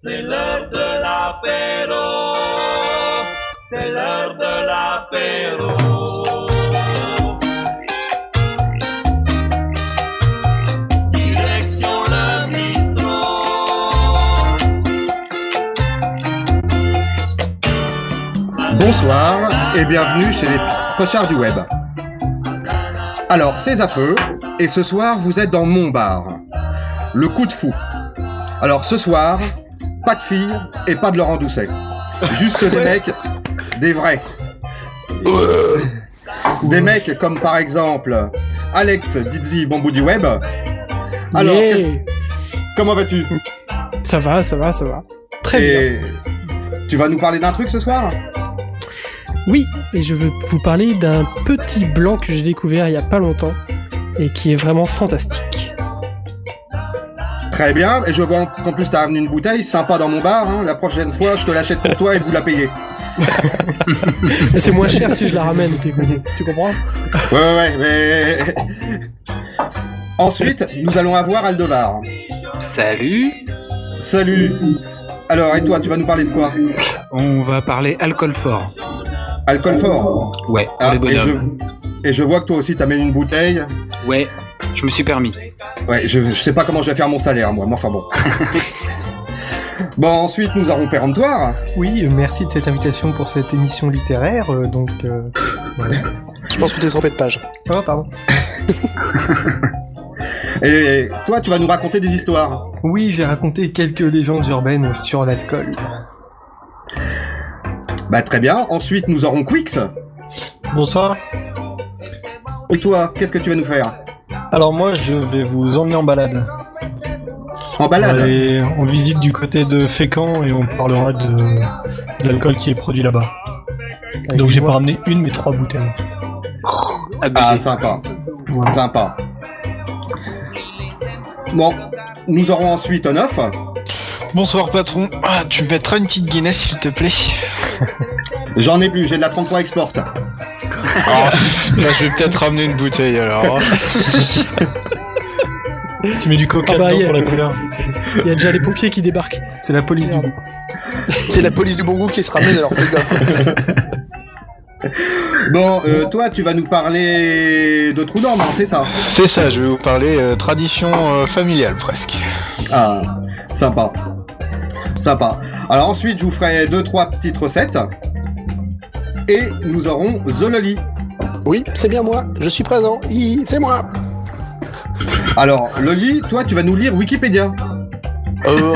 C'est l'heure de l'apéro. C'est l'heure de l'apéro. Direction le bistrot. Bonsoir et bienvenue chez les pochards du web. Alors, c'est à feu, et ce soir, vous êtes dans mon bar. Le coup de fou. Alors, ce soir, pas de filles et pas de Laurent Doucet. Juste des mecs, des vrais. Des mecs comme par exemple Alex Dizzy Bambou du web. Alors, Yeah. comment vas-tu? Ça va, ça va, ça va. Très bien. Et tu vas nous parler d'un truc ce soir? Oui, et je veux vous parler d'un petit blanc que j'ai découvert il y a pas longtemps et qui est vraiment fantastique. Très bien, et je vois qu'en plus t'as ramené une bouteille sympa dans mon bar. hein. La prochaine fois, je te l'achète pour toi et vous la payez. C'est moins cher si je la ramène, tu tu comprends? Ouais, ouais, ouais, mais... Ensuite, nous allons avoir Aldevar. Salut, Salut Alors, et toi, tu vas nous parler de quoi? On va parler alcool fort. Alcool fort? Ouais, Ah, et, je... et je vois que toi aussi t'amènes une bouteille. Ouais, je me suis permis. Ouais, je, je sais pas comment je vais faire mon salaire, moi, mais enfin bon. bon, ensuite, nous avons Péremptoire. Oui, euh, merci de cette invitation pour cette émission littéraire. euh, donc, euh, voilà. Je pense que t'es trompé de page. Oh, pardon. Et toi, tu vas nous raconter des histoires. Oui, j'ai raconté quelques légendes urbaines sur l'alcool. Bah, très bien. Ensuite, nous aurons Quix. Bonsoir. Et toi, qu'est-ce que tu vas nous faire? Alors moi, je vais vous emmener en balade. En On balade aller en visite du côté de Fécamp et on parlera de, de l'alcool qui est produit là-bas. Donc j'ai pas ramené une mais trois bouteilles. Abusé. Ah, sympa. Voilà. Sympa. Bon, nous aurons ensuite un off. Bonsoir patron, ah, tu me mettras une petite Guinness s'il te plaît? J'en ai plus, j'ai de la 33 export. Ah, bah, Je vais peut-être ramener une bouteille alors. Tu mets du coca Ah bah, dedans y a- pour la couleur. Il y a déjà les pompiers qui débarquent. C'est la police du goût. C'est la police du bon goût qui se ramène, alors fais gaffe. Bon, euh, toi, tu vas nous parler de trou d'or, non, c'est ça C'est ça, je vais vous parler euh, tradition euh, familiale presque. Ah, sympa. Sympa. Alors ensuite, je vous ferai deux, trois petites recettes. Et nous aurons Zololi. Oui, c'est bien moi, je suis présent. Hi, c'est moi. Alors, Loli, toi, tu vas nous lire Wikipédia. Euh,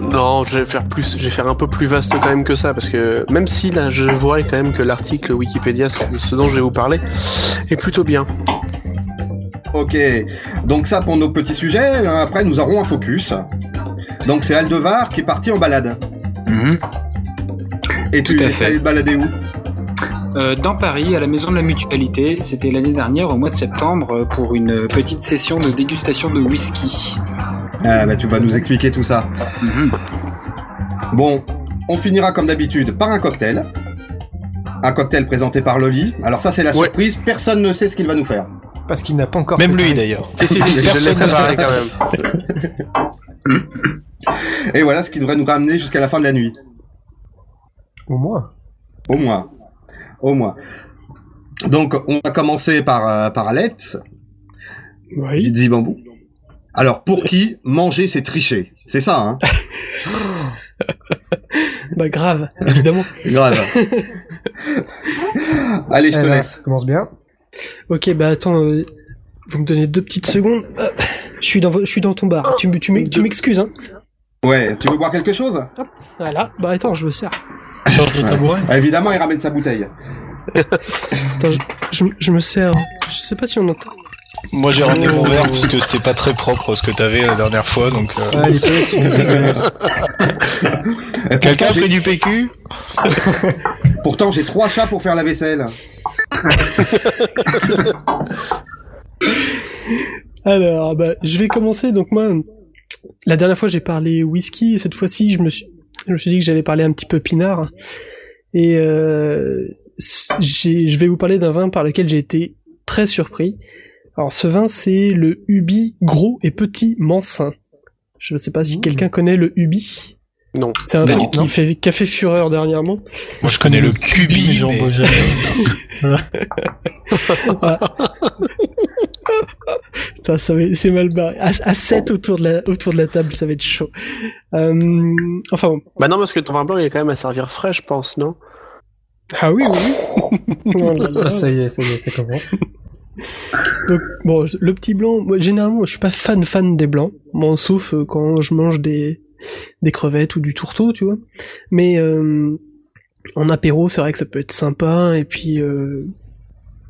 non, je vais faire plus, je vais faire un peu plus vaste quand même que ça, parce que même si là, je vois quand même que l'article Wikipédia, ce ce dont je vais vous parler, est plutôt bien. Ok, donc ça pour nos petits sujets. Après, nous aurons un focus. Donc c'est Aldevar qui est parti en balade. Mhm. Et tu Tout à es fait. allé te balader où? Euh, dans Paris, à la Maison de la Mutualité, c'était l'année dernière au mois de septembre pour une petite session de dégustation de whisky. Ah bah tu vas nous expliquer tout ça. Mhm. Bon, on finira comme d'habitude par un cocktail. Un cocktail présenté par Loli. Alors ça c'est la Ouais. surprise, personne ne sait ce qu'il va nous faire. Parce qu'il n'a pas encore. Même lui d'ailleurs. Si, si, si, je l'ai préparé quand même. Et voilà ce qui devrait nous ramener jusqu'à la fin de la nuit. Au moins. Au moins. Au moins. Donc on va commencer par, euh, par Alette, Oui. Didi Bambou. Alors pour qui manger c'est tricher? C'est ça, hein? Bah grave, évidemment. Grave. Allez, je te Eh ben, laisse. ça commence bien. Ok, bah attends, euh, vous me donnez deux petites secondes. Euh, Je suis dans, vo- je suis dans ton bar. Tu, m'excuses, hein Ouais, tu veux boire quelque chose? Voilà. Bah attends, je me sers. Change de tabouret. Ah, Évidemment, il ramène sa bouteille. Attends, je, je, je me sers. Je sais pas si on entend. Moi j'ai ramené mon verre parce que c'était pas très propre ce que t'avais la dernière fois donc. euh, Ah, les toilettes Quelqu'un a pris du PQ Pourtant, j'ai trois chats pour faire la vaisselle. Alors, bah, je vais commencer. Donc moi, la dernière fois j'ai parlé whisky, et cette fois-ci je me suis, je me suis dit que j'allais parler un petit peu pinard. Et euh, je vais vous parler d'un vin par lequel j'ai été très surpris. Alors ce vin c'est le Ubi gros et petit Mansin. Je ne sais pas si quelqu'un connaît le Ubi. Non. C'est un truc non. qui fait, fait fureur dernièrement. Moi, je connais le cubi, mais j'en mais-. Putain, ça va- c'est mal barré. À, à 7 autour de la, autour de la table, ça va être chaud. Euh, enfin bon. Bah non, parce que ton vin blanc, il est quand même à servir frais, je pense, non? Ah oui, oui. oui. Oh là là. Ah, ça y est, ça y est, ça commence. Donc, bon, le petit blanc, moi, généralement, je suis pas fan fan des blancs. Bon, sauf euh, quand je mange des, des crevettes ou du tourteau, tu vois. Mais, euh, en apéro, c'est vrai que ça peut être sympa, et puis, euh,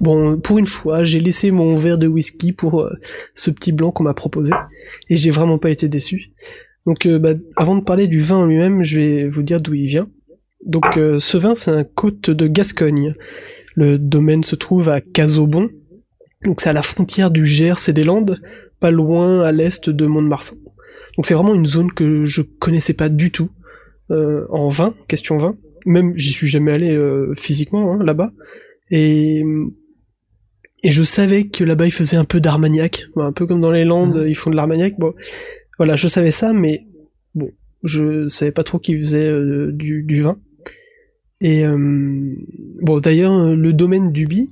bon, pour une fois, j'ai laissé mon verre de whisky pour euh, ce petit blanc qu'on m'a proposé, et j'ai vraiment pas été déçu. Donc, euh, bah, avant de parler du vin lui-même, je vais vous dire d'où il vient. Donc, ce vin, c'est un côte de Gascogne. Le domaine se trouve à Casaubon, donc c'est à la frontière du Gers et des Landes, pas loin à l'est de Mont-de-Marsan. Donc c'est vraiment une zone que je connaissais pas du tout euh, en vin, question vin. Même j'y suis jamais allé euh, physiquement hein, là-bas. Et et je savais que là-bas ils faisaient un peu d'armagnac, un peu comme dans les Landes ils font de l'armagnac. Bon, voilà, je savais ça, mais bon, je savais pas trop qu'ils faisaient euh, du, du vin. Et euh, bon, d'ailleurs, le domaine d'Ubi,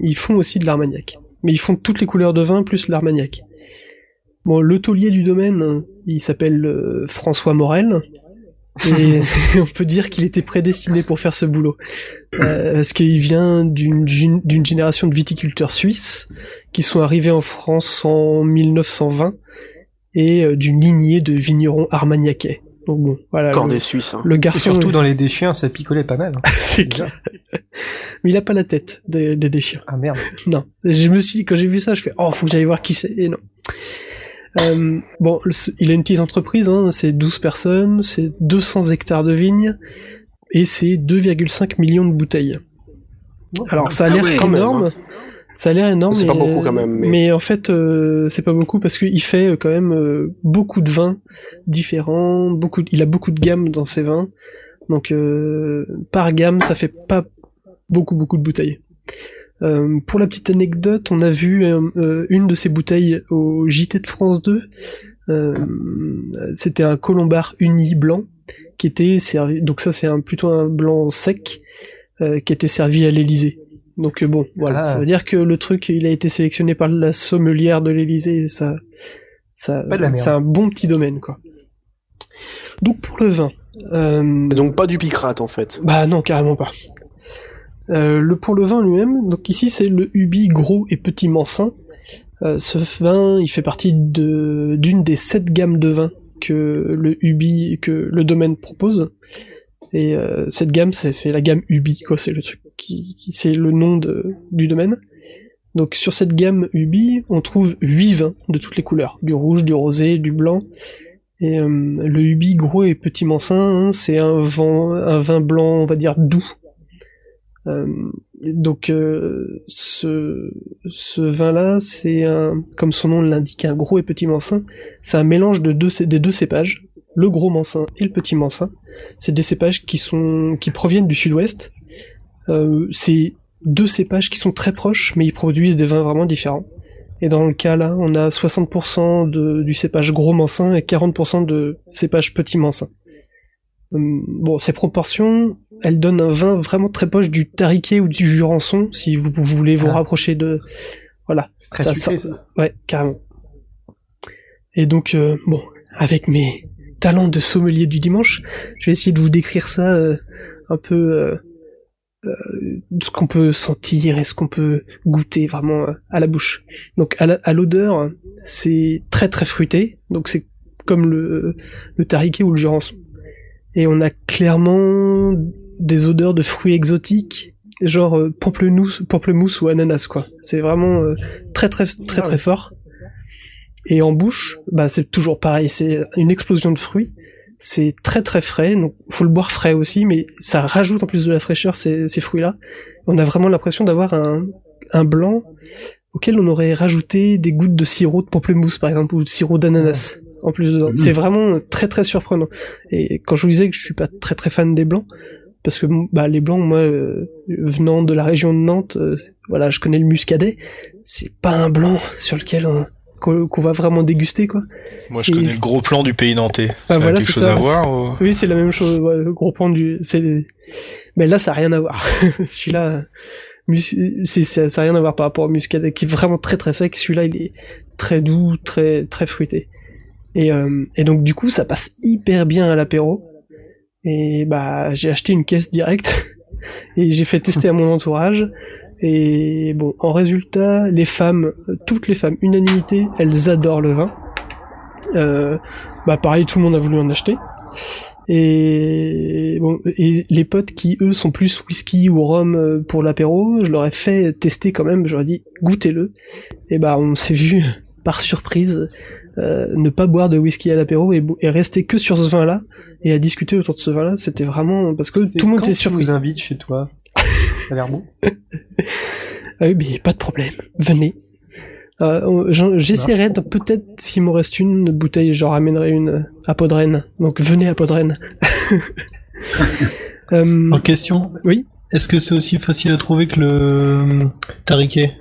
ils font aussi de l'armagnac. Mais ils font toutes les couleurs de vin plus l'armagnac. Bon, le taulier du domaine, il s'appelle euh, François Morel. Et on peut dire qu'il était prédestiné pour faire ce boulot. Euh, parce qu'il vient d'une gén- d'une génération de viticulteurs suisses qui sont arrivés en France en 1920 et euh, d'une lignée de vignerons armagnacais. Donc bon, voilà. Encore le, des Suisses. Hein. le Et garçon, surtout dans les déchiens, ça picolait pas mal. hein. c'est clair. Mais il a pas la tête des, des. Ah merde. Non. Je me suis dit, quand j'ai vu ça, je fais, oh, faut que j'aille voir qui c'est. Et non. Euh, bon, il a une petite entreprise, hein, c'est 12 personnes, c'est 200 hectares de vignes, et c'est 2,5 millions de bouteilles. Alors, ça a Ah l'air ouais, quand même, énorme. hein. Ça a l'air énorme. C'est pas mais- beaucoup quand même, mais- Mais en fait, euh, c'est pas beaucoup parce qu'il fait euh, quand même euh, beaucoup de vins différents. Beaucoup, il a beaucoup de gammes dans ses vins. Donc, par gamme, ça fait pas beaucoup beaucoup de bouteilles. Euh, pour la petite anecdote, on a vu euh, euh, une de ces bouteilles au JT de France 2. Euh, C'était un colombard uni blanc qui était servi. Donc ça, c'est un plutôt un blanc sec euh, qui était servi à l'Élysée. Donc bon, voilà, Ah. ça veut dire que le truc, il a été sélectionné par la sommelière de l'Élysée. et Ça, ça, c'est un bon petit domaine, quoi. Donc pour le vin, euh, Donc pas du picrate en fait. bah non, carrément pas. Euh, le pour le vin lui-même, donc ici c'est le Ubi gros et petit Mansin. Euh, ce vin, il fait partie de d'une des sept gammes de vins que le Ubi que le domaine propose. Et euh, cette gamme, c'est c'est la gamme Ubi, quoi. C'est le truc qui, c'est le nom de, du domaine. Donc sur cette gamme Ubi, on trouve huit vins de toutes les couleurs, du rouge, du rosé, du blanc. Et le Ubi gros et petit Mansin, hein, c'est un vin, un vin blanc, on va dire doux. Euh, donc euh, ce, ce vin-là, c'est un, comme son nom l'indique, un gros et petit Mansin. C'est un mélange de deux, des deux cépages, le gros Mansin et le petit Mansin. C'est des cépages qui sont qui proviennent du sud-ouest. Euh, c'est deux cépages qui sont très proches, mais ils produisent des vins vraiment différents. Et dans le cas là, on a 60% de, du cépage gros Mansin et 40% de cépage petit Mansin. Hum, Bon, ces proportions, elles donnent un vin vraiment très proche du Tariquet ou du Jurançon, si vous, vous voulez vous Ah. rapprocher de... Voilà. C'est très Ça- sucré, ça- ça. Ouais, carrément. Et donc, euh, bon, avec mes talents de sommelier du dimanche, je vais essayer de vous décrire ça euh, un peu... euh, euh, ce qu'on peut sentir et ce qu'on peut goûter vraiment à la bouche. Donc à l'odeur, c'est très très fruité, donc c'est comme le, le tariquet ou le jurançon. Et on a clairement des odeurs de fruits exotiques, genre euh, pamplemousse, pamplemousse ou ananas quoi. C'est vraiment euh, très très très très fort. Et en bouche, bah c'est toujours pareil, c'est une explosion de fruits. C'est très très frais, donc faut le boire frais aussi, mais ça rajoute en plus de la fraîcheur ces, fruits-là. On a vraiment l'impression d'avoir un, un blanc auquel on aurait rajouté des gouttes de sirop de pamplemousse par exemple ou de sirop d'ananas en plus dedans. C'est vraiment très très surprenant. Et quand je vous disais que je suis pas très très fan des blancs, parce que bah les blancs, moi, euh, venant de la région de Nantes, euh, voilà, je connais le muscadet. C'est pas un blanc sur lequel on, qu'on va vraiment déguster quoi. Moi, je Et connais le gros plan du pays nantais. Ah, Ça voilà, quelque chose ça. à voir ou- Oui, c'est la même chose. ouais, le gros point du. C'est. Mais là, ça a rien à voir. Celui-là, c'est c'est- ça a rien à voir par rapport au muscadet qui est vraiment très très sec. Celui-là, il est très doux, très très fruité. Et euh, et donc du coup, ça passe hyper bien à l'apéro. Et bah, j'ai acheté une caisse directe et j'ai fait tester à mon entourage. Et bon, en résultat, les femmes, toutes les femmes, unanimité, elles adorent le vin. Euh, bah pareil, tout le monde a voulu en acheter. Et bon, et les potes qui eux sont plus whisky ou rhum euh, pour l'apéro, je leur ai fait tester quand même. Ai dit goûtez-le. Et bah on s'est vu par surprise euh, ne pas boire de whisky à l'apéro et, rester que sur ce vin-là et à discuter autour de ce vin-là. C'était vraiment parce que tout le monde était tu surpris. nous invites chez toi? Ça a l'air bon. Ah oui, mais pas de problème. Venez. Euh, j'en- J'essaierai peut-être s'il me reste une bouteille, je ramènerai une à Podren. Donc venez à Podren. Euh, En question? Oui. Est-ce que c'est aussi facile à trouver que le tariquet?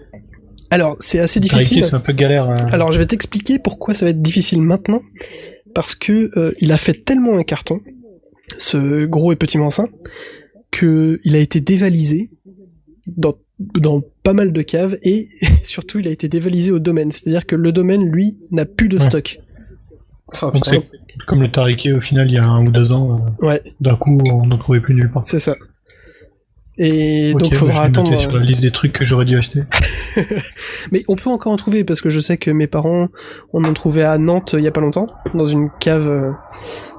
Alors c'est assez difficile. c'est un peu galère. hein. Alors je vais t'expliquer pourquoi ça va être difficile maintenant. Parce que euh, il a fait tellement un carton, ce gros et petit Mansin, que il a été dévalisé dans, dans pas mal de caves et surtout il a été dévalisé au domaine. C'est-à-dire que le domaine, lui, n'a plus de Ouais. stock. Donc c'est comme le tariquet au final il y a un ou deux ans. euh, Ouais, D'un coup on n'en trouvait plus nulle part. c'est ça. Et Ok, donc bah, faudra je vais attendre. noter sur la liste des trucs que j'aurais dû acheter. Mais on peut encore en trouver parce que je sais que mes parents on en trouvait à Nantes euh, il y a pas longtemps dans une cave. euh,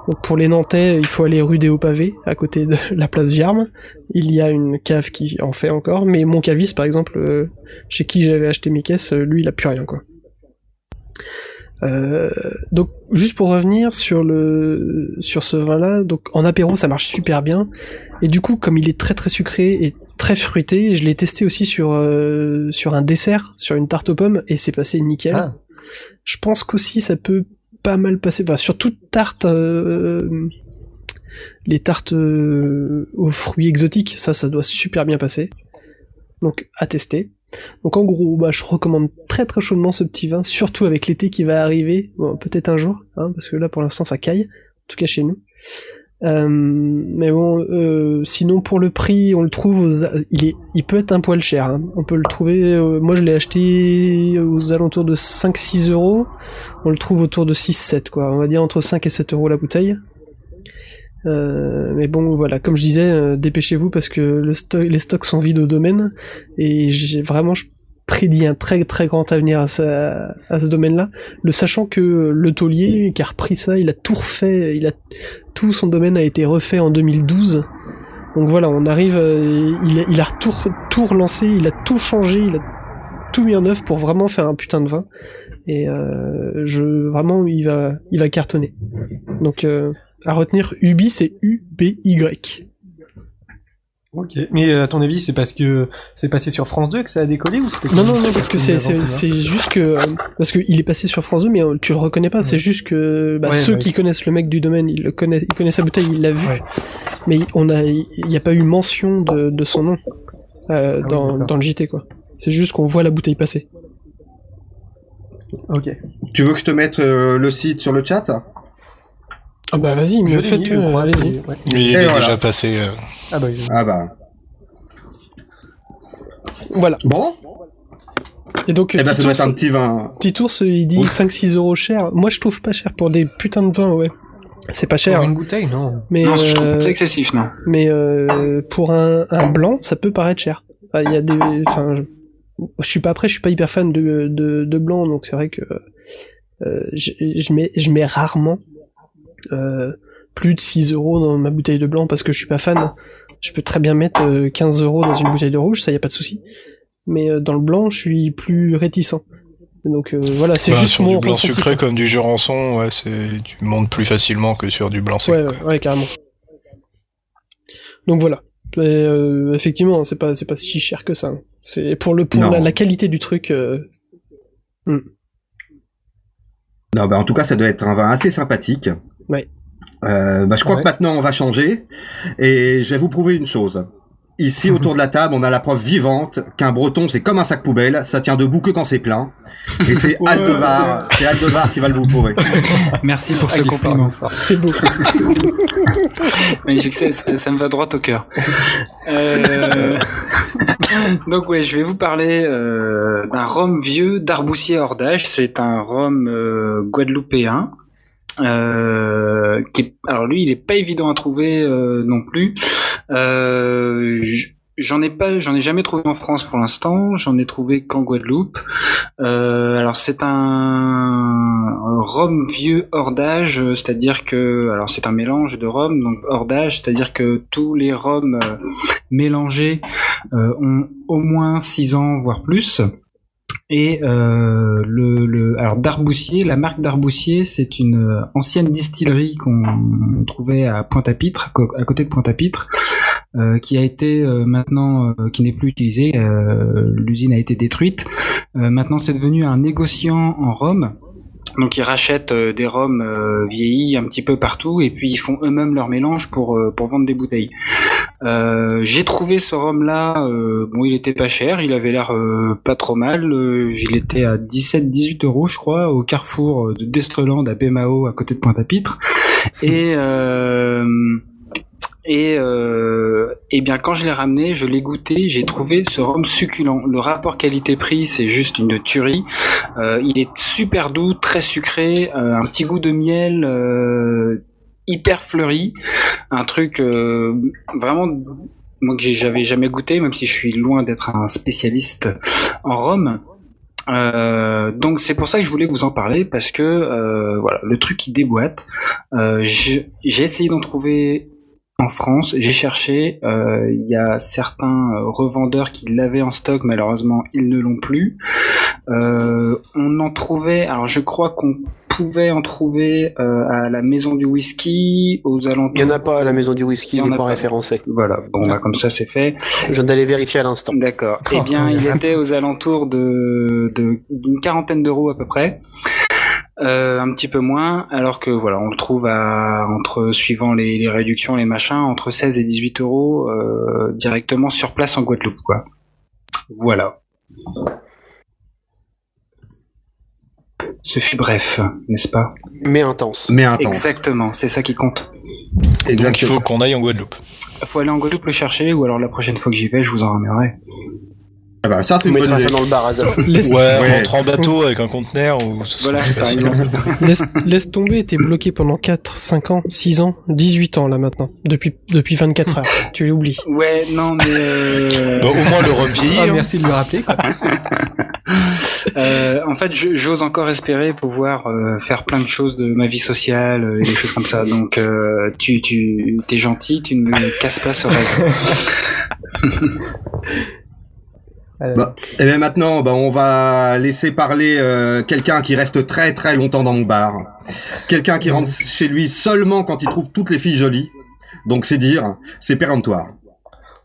Donc pour les Nantais, il faut aller rue des Hauts-Pavés à côté de la place Viarme. Il y a une cave qui en fait encore, mais mon caviste par exemple, euh, chez qui j'avais acheté mes caisses, euh, lui il a plus rien quoi. Euh, donc juste pour revenir sur le sur ce vin là, donc en apéro ça marche super bien et du coup comme il est très très sucré et très fruité, je l'ai testé aussi sur euh, sur un dessert, sur une tarte aux pommes et c'est passé nickel. Ah. Je pense qu'aussi ça peut pas mal passer, enfin sur toute tarte, euh, les tartes euh, aux fruits exotiques, ça ça doit super bien passer. Donc à tester. Donc en gros, bah, je recommande très très chaudement ce petit vin, surtout avec l'été qui va arriver, bon, peut-être un jour, hein, parce que là pour l'instant ça caille, en tout cas chez nous. Euh, mais bon, euh, sinon pour le prix, on le trouve, aux il est, il peut être un poil cher. hein. On peut le trouver. euh, moi, je l'ai acheté aux alentours de 5-6 euros. On le trouve autour de 6-7 quoi. On va dire entre 5 et 7 euros la bouteille. Euh, mais bon, voilà, comme je disais, euh, dépêchez-vous parce que le stock, les stocks sont vides au domaine et j'ai vraiment je prédis un très très grand avenir à ce, domaine-là, le sachant que le taulier qui a repris ça, il a tout refait, il a tout son domaine a été refait en 2012. Donc voilà, on arrive, euh, il, a, tout, re- tout relancé, il a tout changé, il a tout mis en œuvre pour vraiment faire un putain de vin. Et euh, je vraiment, il va, il va cartonner. Donc euh, à retenir, Ubi, c'est U B. Ok. Mais euh, à ton avis, c'est parce que c'est passé sur France 2 que ça a décollé ou c'était Non, non, non, parce que c'est, juste que, euh, parce qu'il est passé sur France 2, mais euh, tu le reconnais pas, c'est juste que, bah, Ouais, ceux bah, qui connaissent le mec du domaine, ils le connaissent, ils connaissent sa bouteille, ils l'a vu, Ouais. mais on a, il n'y a pas eu mention de, de son nom, euh, Ah dans, le JT, quoi. C'est juste qu'on voit la bouteille passer. Ok. Tu veux que je te mette euh, le site sur le chat? Ah bah vas-y, l'ai faites, crois, allez-y. Il est voilà. déjà passé. Euh, Ah bah, je- Ah bah. Voilà. Bon, Et donc, eh ben ça doit Titours, être un petit vin. Titours, il dit Oui. 5-6 euros cher. Moi, je trouve pas cher pour des putains de vins, ouais. C'est pas cher. Pour une bouteille, non. Mais, non, je trouve euh, pas excessif, non. mais euh, pour un, un blanc, ça peut paraître cher. Il y a des, enfin, je, je suis pas après, je suis pas hyper fan de de, de blanc, donc c'est vrai que euh, je, je mets je mets rarement euh, plus de 6 euros dans ma bouteille de blanc parce que je suis pas fan. Je peux très bien mettre euh, 15 euros dans une bouteille de rouge, ça y a pas de souci. Mais euh, dans le blanc, je suis plus réticent. Donc euh, voilà, c'est bah, juste sur mon du blanc ressenti, sucré quoi. comme du jurançon, ouais, c'est tu montes plus facilement que sur du blanc sec. Ouais, quoi. ouais, ouais, carrément. Donc voilà. Et, euh, effectivement, c'est pas c'est pas si cher que ça. C'est pour le pour la, la qualité du truc. euh, Non, bah en tout cas, ça doit être un vin assez sympathique. Ouais. Euh, bah, je crois Ouais. que maintenant on va changer et je vais vous prouver une chose. Ici, autour de la table, on a la preuve vivante qu'un breton, c'est comme un sac poubelle, ça tient debout que quand c'est plein. Et c'est Aldevar, c'est Aldevar qui va le vous prouver. Merci pour Ah, ce compliment. C'est beau. Magnifique, ça, ça- ça me va droit au cœur. Euh, Donc ouais, je vais vous parler euh, d'un rhum vieux d'Arboussier hors d'âge. C'est un rhum euh, guadeloupéen. Euh, qui alors lui, il est pas évident à trouver euh, non plus. Euh, J'en ai pas, j'en ai jamais trouvé en France pour l'instant. J'en ai trouvé qu'en Guadeloupe. Euh, alors c'est un rhum vieux hors d'âge, c'est-à-dire que, alors c'est un mélange de rhum, donc hors d'âge, c'est-à-dire que tous les rhums mélangés ont au moins 6 ans voire plus. Et euh, le, le alors Darboussier, la marque Darboussier, c'est une euh, ancienne distillerie qu'on trouvait à Pointe-à-Pitre, à côté de Pointe-à-Pitre, euh, qui a été euh, maintenant, euh, qui n'est plus utilisée. euh, L'usine a été détruite. Maintenant, c'est devenu un négociant en rhum. Donc ils rachètent des rhums vieillis un petit peu partout et puis ils font eux-mêmes leur mélange pour pour vendre des bouteilles. Euh, j'ai trouvé ce rhum là, bon il était pas cher, il avait l'air euh, pas trop mal, euh, il était à 17-18 euros je crois au carrefour de Destreland à Bémao à côté de Pointe-à-Pitre et euh, et, euh, et bien quand je l'ai ramené, je l'ai goûté, j'ai trouvé ce rhum succulent. Le rapport qualité-prix, c'est juste une tuerie. Euh, il est super doux, très sucré, euh, un petit goût de miel, euh, hyper fleuri, un truc euh, vraiment moi que j'avais jamais goûté, même si je suis loin d'être un spécialiste en rhum. Euh, donc c'est pour ça que je voulais vous en parler parce que euh, voilà le truc qui déboîte. J'ai essayé d'en trouver en France, j'ai cherché. euh, Il y a certains euh, revendeurs qui l'avaient en stock, malheureusement ils ne l'ont plus. Euh, on en trouvait, alors je crois qu'on pouvait en trouver euh, à la maison du whisky, aux alentours. Il y en a pas à la maison du whisky, Il y il en est a pas pas. référencé. Voilà, bon bah comme ça c'est fait. Je viens d'aller vérifier à l'instant. D'accord. Eh bien, il était aux alentours de de- d'une quarantaine d'euros à peu près. Euh, un petit peu moins, alors que voilà, on le trouve à entre suivant les, les réductions, les machins, entre 16 et 18 euros euh, directement sur place en Guadeloupe, quoi. Voilà. Ce fut bref, n'est-ce pas? Mais intense. Mais intense. Exactement, c'est ça qui compte. Donc il Exactement. faut qu'on aille en Guadeloupe. Faut aller en Guadeloupe le chercher, ou alors la prochaine fois que j'y vais, je vous en ramènerai. Ah bah, ça, c'est On une bonne idée. dans le bar à. Laisse, Ouais, Ouais. on rentre en bateau avec un conteneur ou ce Voilà, serait par exemple. laisse, laisse tomber, t'es bloqué pendant 4, 5 ans, 6 ans, 18 ans là maintenant. Depuis, depuis 24 heures. tu l'oublies. Ouais, non, mais euh, Bah, au moins le vieilli, Ah, hein. merci de le rappeler. quoi. Euh, en fait, j'ose encore espérer pouvoir euh, faire plein de choses de ma vie sociale et des choses comme ça. Donc, euh, tu, tu, t'es gentil, tu ne me casses pas ce rêve. Euh, Bah, Et bien maintenant, bah, on va laisser parler euh, quelqu'un qui reste très très longtemps dans mon bar. Quelqu'un qui rentre chez lui seulement quand il trouve toutes les filles jolies. Donc c'est dire, c'est péremptoire.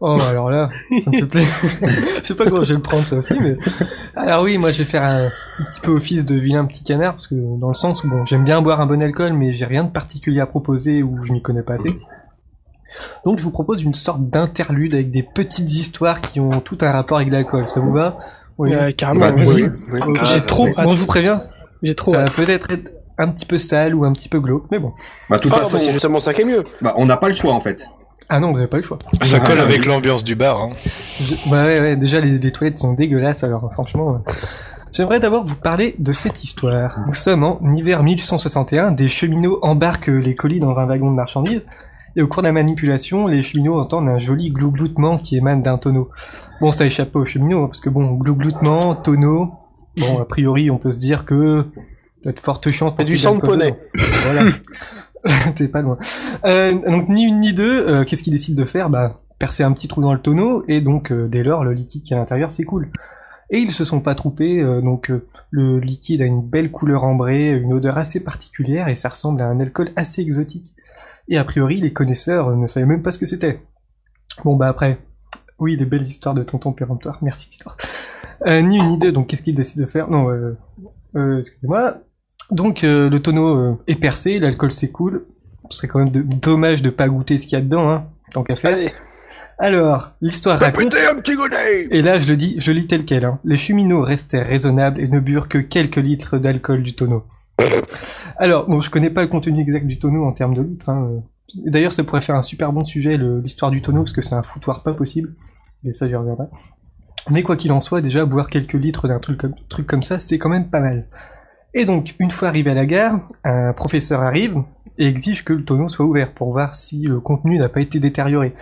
Oh, alors là, ça me fait plaisir. je sais pas comment je vais le prendre ça aussi, mais. Alors oui, moi je vais faire un, un petit peu office de vilain petit canard, parce que dans le sens où bon, j'aime bien boire un bon alcool, mais j'ai rien de particulier à proposer ou je m'y connais pas assez. Donc je vous propose une sorte d'interlude avec des petites histoires qui ont tout un rapport avec l'alcool. Ça vous va? Oui. Euh, carrément, Bah, vas-y. oui. Oui. J'ai trop Bon, je vous préviens, J'ai trop ça va peut-être être un petit peu sale ou un petit peu glauque, mais bon. Bah, de toute Ah, façon, bah, c'est justement ça qui est mieux. bah, on n'a pas le choix en fait. Ah non, vous avez pas le choix. Ça colle Ah, avec oui. l'ambiance du bar. Hein. Je- Bah ouais, ouais, déjà les, les toilettes sont dégueulasses, alors franchement. euh, J'aimerais d'abord vous parler de cette histoire. Nous sommes en hiver 1861, des cheminots embarquent les colis dans un wagon de marchandises, et au cours de la manipulation, les cheminots entendent un joli glougloutement qui émane d'un tonneau. Bon, ça échappe pas aux cheminots, hein, parce que bon, glougloutement, tonneau, bon, a priori, on peut se dire que y a de fortes chances pour C'est du sang de poney. Voilà. T'es pas loin. Euh, donc ni une ni deux, euh, qu'est-ce qu'ils décident de faire? Bah percer un petit trou dans le tonneau et donc euh, dès lors le liquide qui est à l'intérieur s'écoule. Et ils se sont pas trompés, euh, donc euh, le liquide a une belle couleur ambrée, une odeur assez particulière et ça ressemble à un alcool assez exotique. Et a priori les connaisseurs ne savaient même pas ce que c'était. Bon bah après, oui les belles histoires de tonton péremptoire, merci d'histoire. Euh, ni une ni deux, donc qu'est-ce qu'ils décident de faire? Non, euh, euh, excusez-moi. Donc euh, le tonneau euh, est percé, l'alcool s'écoule. Ce serait quand même de- dommage de pas goûter ce qu'il y a dedans, hein, tant qu'à faire. Allez. Alors, l'histoire raconte... Un petit godet Et là, je le dis, je lis tel quel. Hein. Les cheminots restèrent raisonnables et ne burent que quelques litres d'alcool du tonneau. Alors, bon, je connais pas le contenu exact du tonneau en termes de litres. Hein. Et D'ailleurs, ça pourrait faire un super bon sujet, l'histoire du tonneau, parce que c'est un foutoir pas possible. Et ça, j'y reviendrai. Mais quoi qu'il en soit, déjà, boire quelques litres d'un truc comme, truc comme ça, c'est quand même pas mal. Et donc, une fois arrivé à la gare, un professeur arrive et exige que le tonneau soit ouvert pour voir si le contenu n'a pas été détérioré.